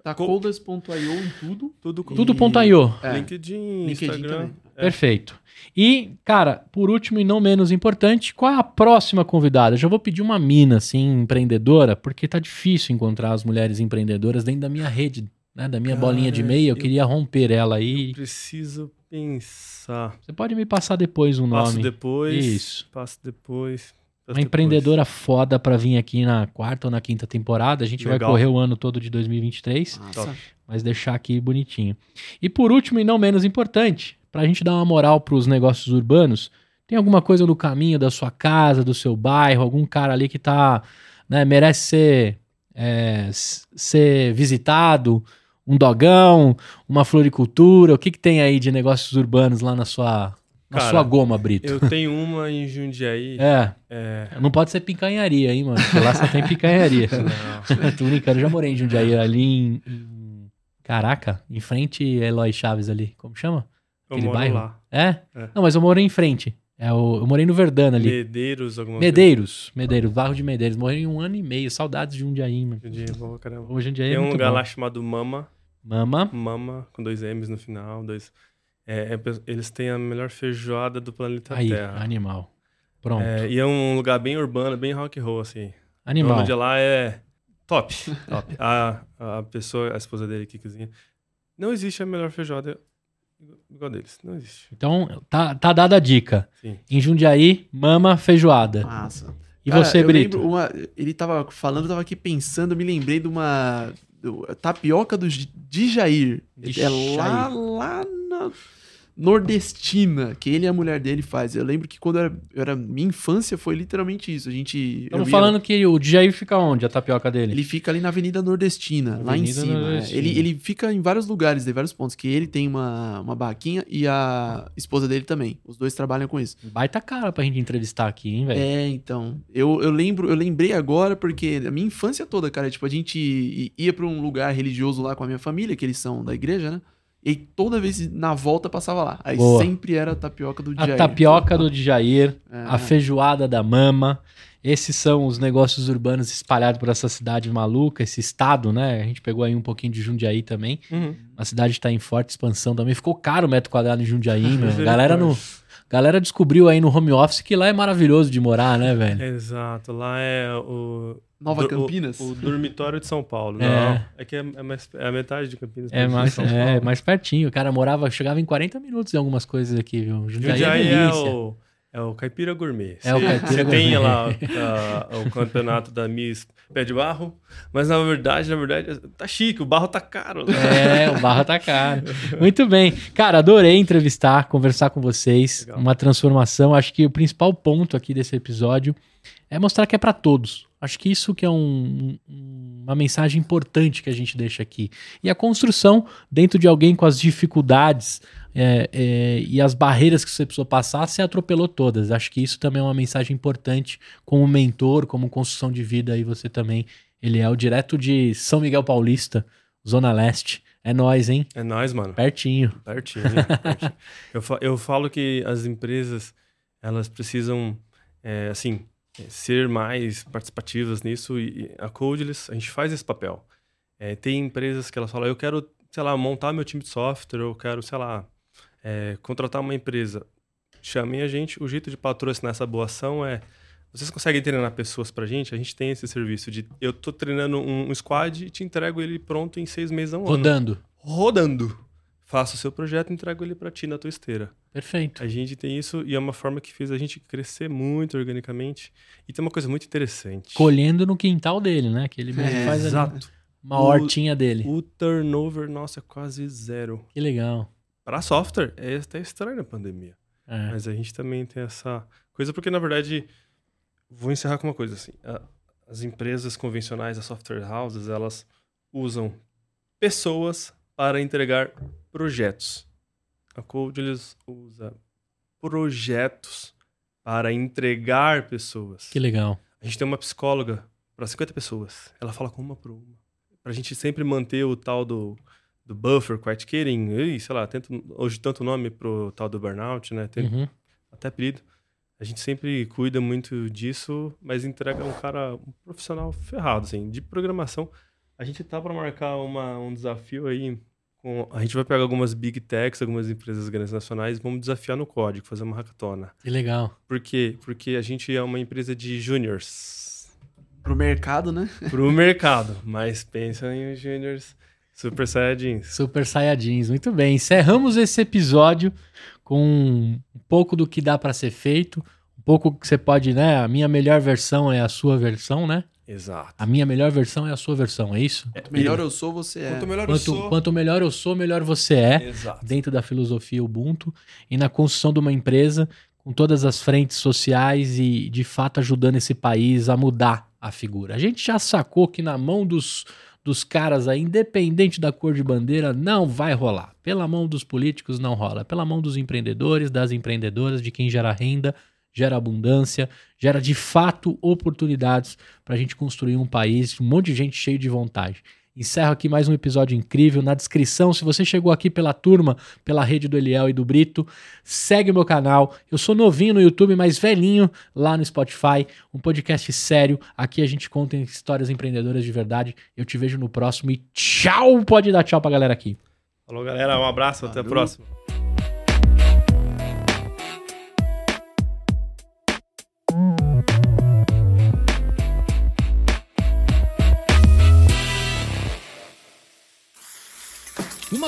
Tá Co- colders.io em tudo. Tudo com Tudo.io. É, LinkedIn, LinkedIn Instagram. É. Perfeito. E, cara, por último e não menos importante, qual é a próxima convidada? Eu já vou pedir uma mina, assim, empreendedora, porque tá difícil encontrar as mulheres empreendedoras dentro da minha rede, né? Da minha Cara, bolinha de meia. Eu eu- queria romper ela aí. Preciso pensar. Você pode me passar depois um Passo nome. depois. Isso. Passo depois. Uma depois. empreendedora foda pra vir aqui na quarta ou na quinta temporada. A gente vai Legal. correr o ano todo de 2023, Massa. Top. mas deixar aqui bonitinho. E por último e não menos importante, pra gente dar uma moral pros negócios urbanos, tem alguma coisa no caminho da sua casa, do seu bairro, algum cara ali que tá, né, merece ser, é, ser visitado, um dogão, uma floricultura, o que que tem aí de negócios urbanos lá na sua, na Cara, sua goma, Brito? Eu tenho uma em Jundiaí. [laughs] É, É. não pode ser picanharia, hein, mano? Porque lá só tem picanharia. [laughs] Não. [laughs] Tô brincando, eu já morei em Jundiaí, ali em, em- Caraca, em frente Eloy Chaves ali. Como chama? Eu Aquele moro bairro? lá. É? É. Não, mas eu morei em frente. É o, eu morei no Verdana ali. Medeiros, alguma Medeiros, Medeiros, bairro de Medeiros. Morei em um ano e meio. Saudades de Jundiaí, mano. coisa. Jundiaí, bom, caramba. Jundiaí é Tem um lugar bom. lá chamado Mama. Mama. Mama, com dois M's no final. Dois... É, é eles têm a melhor feijoada do planeta Aí, Terra. animal. Pronto. É, e é um lugar bem urbano, bem rock and roll, assim. O animal. dono de lá é top. [laughs] top. A, a pessoa, a esposa dele que cozinha. Não existe a melhor feijoada igual deles. Não existe. Então, tá, tá dada a dica. Sim. Em Jundiaí, mama, feijoada. Massa. E Cara, você, eu Brito? lembro uma- ele tava falando, eu tava aqui pensando, me lembrei de uma do- tapioca do Jair. De é lá, Jair. lá na nordestina, que ele e a mulher dele faz. Eu lembro que quando eu era, eu era- minha infância foi literalmente isso. A gente Estamos ia- falando que o Jair fica onde, a tapioca dele? Ele fica ali na Avenida Nordestina, lá em Avenida cima. Nordestina. Ele, ele fica em vários lugares, tem vários pontos. Que ele tem uma, uma barraquinha e a esposa dele também. Os dois trabalham com isso. Baita cara pra gente entrevistar aqui, hein, velho? É, então. Eu, eu lembro, eu lembrei agora porque a minha infância toda, cara, tipo, a gente ia pra um lugar religioso lá com a minha família, que eles são da igreja, né? E toda vez na volta passava lá. Aí Boa. sempre era a tapioca do A Jair. tapioca do Jair, É. a feijoada da mama. Esses são os negócios urbanos espalhados por essa cidade maluca, esse estado, né? A gente pegou aí um pouquinho de Jundiaí também. Uhum. A cidade está em forte expansão também. Ficou caro o metro quadrado em Jundiaí, meu. A [laughs] galera, no, galera descobriu aí no home office que lá é maravilhoso de morar, né, velho? Exato. Lá é o. Nova do- Campinas? O, o dormitório de São Paulo. É. Não. É que é, é mais- é a metade de Campinas. É de mais, São é Paulo. mais pertinho. O cara morava, chegava em 40 minutos em algumas coisas aqui, viu? Jundiaí, Jundiaí é é o, é o Caipira Gourmet. É o Você- Caipira Você tem lá a- o campeonato da Miss Pé de Barro, mas na verdade, na verdade, tá chique, o barro tá caro. né? É, o barro tá caro. Muito bem. Cara, adorei entrevistar, conversar com vocês. Legal. Uma transformação. Acho que o principal ponto aqui desse episódio é mostrar que é pra todos. Acho que isso que é um uma mensagem importante que a gente deixa aqui. E a construção dentro de alguém com as dificuldades é, é, e as barreiras que você precisou passar, você atropelou todas. Acho que isso também é uma mensagem importante como mentor, como construção de vida. Aí você também, ele é o direto de São Miguel Paulista, Zona Leste. É nós, hein? É nós, mano. Pertinho. Pertinho. pertinho. [laughs] eu, fa eu falo que as empresas, elas precisam, é, assim, ser mais participativas nisso e a Codeless, a gente faz esse papel. É, tem empresas que elas falam, eu quero, sei lá, montar meu time de software, eu quero, sei lá, é, contratar uma empresa. Chamem a gente, o jeito de patrocinar essa boa ação é, vocês conseguem treinar pessoas pra gente? A gente tem esse serviço de, eu tô treinando um, um squad e te entrego ele pronto em seis meses a um Rodando. ano. Rodando. Rodando faço o seu projeto e entrego ele para ti na tua esteira. Perfeito. A gente tem isso e é uma forma que fez a gente crescer muito organicamente. E tem uma coisa muito interessante. Colhendo no quintal dele, né? Que ele mesmo é, faz exato. uma o, hortinha dele. O turnover, nossa, é quase zero. Que legal. Para software, é até estranho a pandemia. É. Mas a gente também tem essa coisa, porque na verdade, vou encerrar com uma coisa assim. as empresas convencionais, as software houses, elas usam pessoas para entregar projetos. A Codeless usa projetos para entregar pessoas. Que legal. A gente tem uma psicóloga para 50 pessoas. Ela fala com uma por uma. Para a gente sempre manter o tal do, do buffer, quiet quitting, sei lá, tento, hoje tanto nome pro tal do burnout, né? Tem uhum. até apelido. A gente sempre cuida muito disso, mas entrega um cara, um profissional ferrado, assim, de programação. A gente tá para marcar uma, um desafio aí com, a gente vai pegar algumas big techs, algumas empresas grandes nacionais, vamos desafiar no código, fazer uma hackathon. Que legal. Por quê? Porque a gente é uma empresa de juniors. Pro mercado, né? Pro mercado, mas pensa em juniors Super Saiyajins. Super Saiyajins, muito bem. Encerramos esse episódio com um pouco do que dá para ser feito, um pouco que você pode, né? A minha melhor versão é a sua versão, né? Exato. A minha melhor versão é a sua versão, é isso? Quanto melhor eu sou, você é. Quanto melhor quanto, eu sou. Quanto melhor eu sou, melhor você é. Exato. Dentro da filosofia Ubuntu e na construção de uma empresa com todas as frentes sociais e, de fato, ajudando esse país a mudar a figura. A gente já sacou que na mão dos, dos caras aí, independente da cor de bandeira, não vai rolar. Pela mão dos políticos não rola. Pela mão dos empreendedores, das empreendedoras, de quem gera renda, gera abundância, gera de fato oportunidades para a gente construir um país, um monte de gente cheio de vontade. Encerro aqui mais um episódio incrível. Na descrição, se você chegou aqui pela turma, pela rede do Eliel e do Brito, segue o meu canal. Eu sou novinho no YouTube, mas velhinho lá no Spotify. Um podcast sério. Aqui a gente conta histórias empreendedoras de verdade. Eu te vejo no próximo e tchau! Pode dar tchau pra galera aqui. Falou, galera. Um abraço. Valeu. Até a próxima.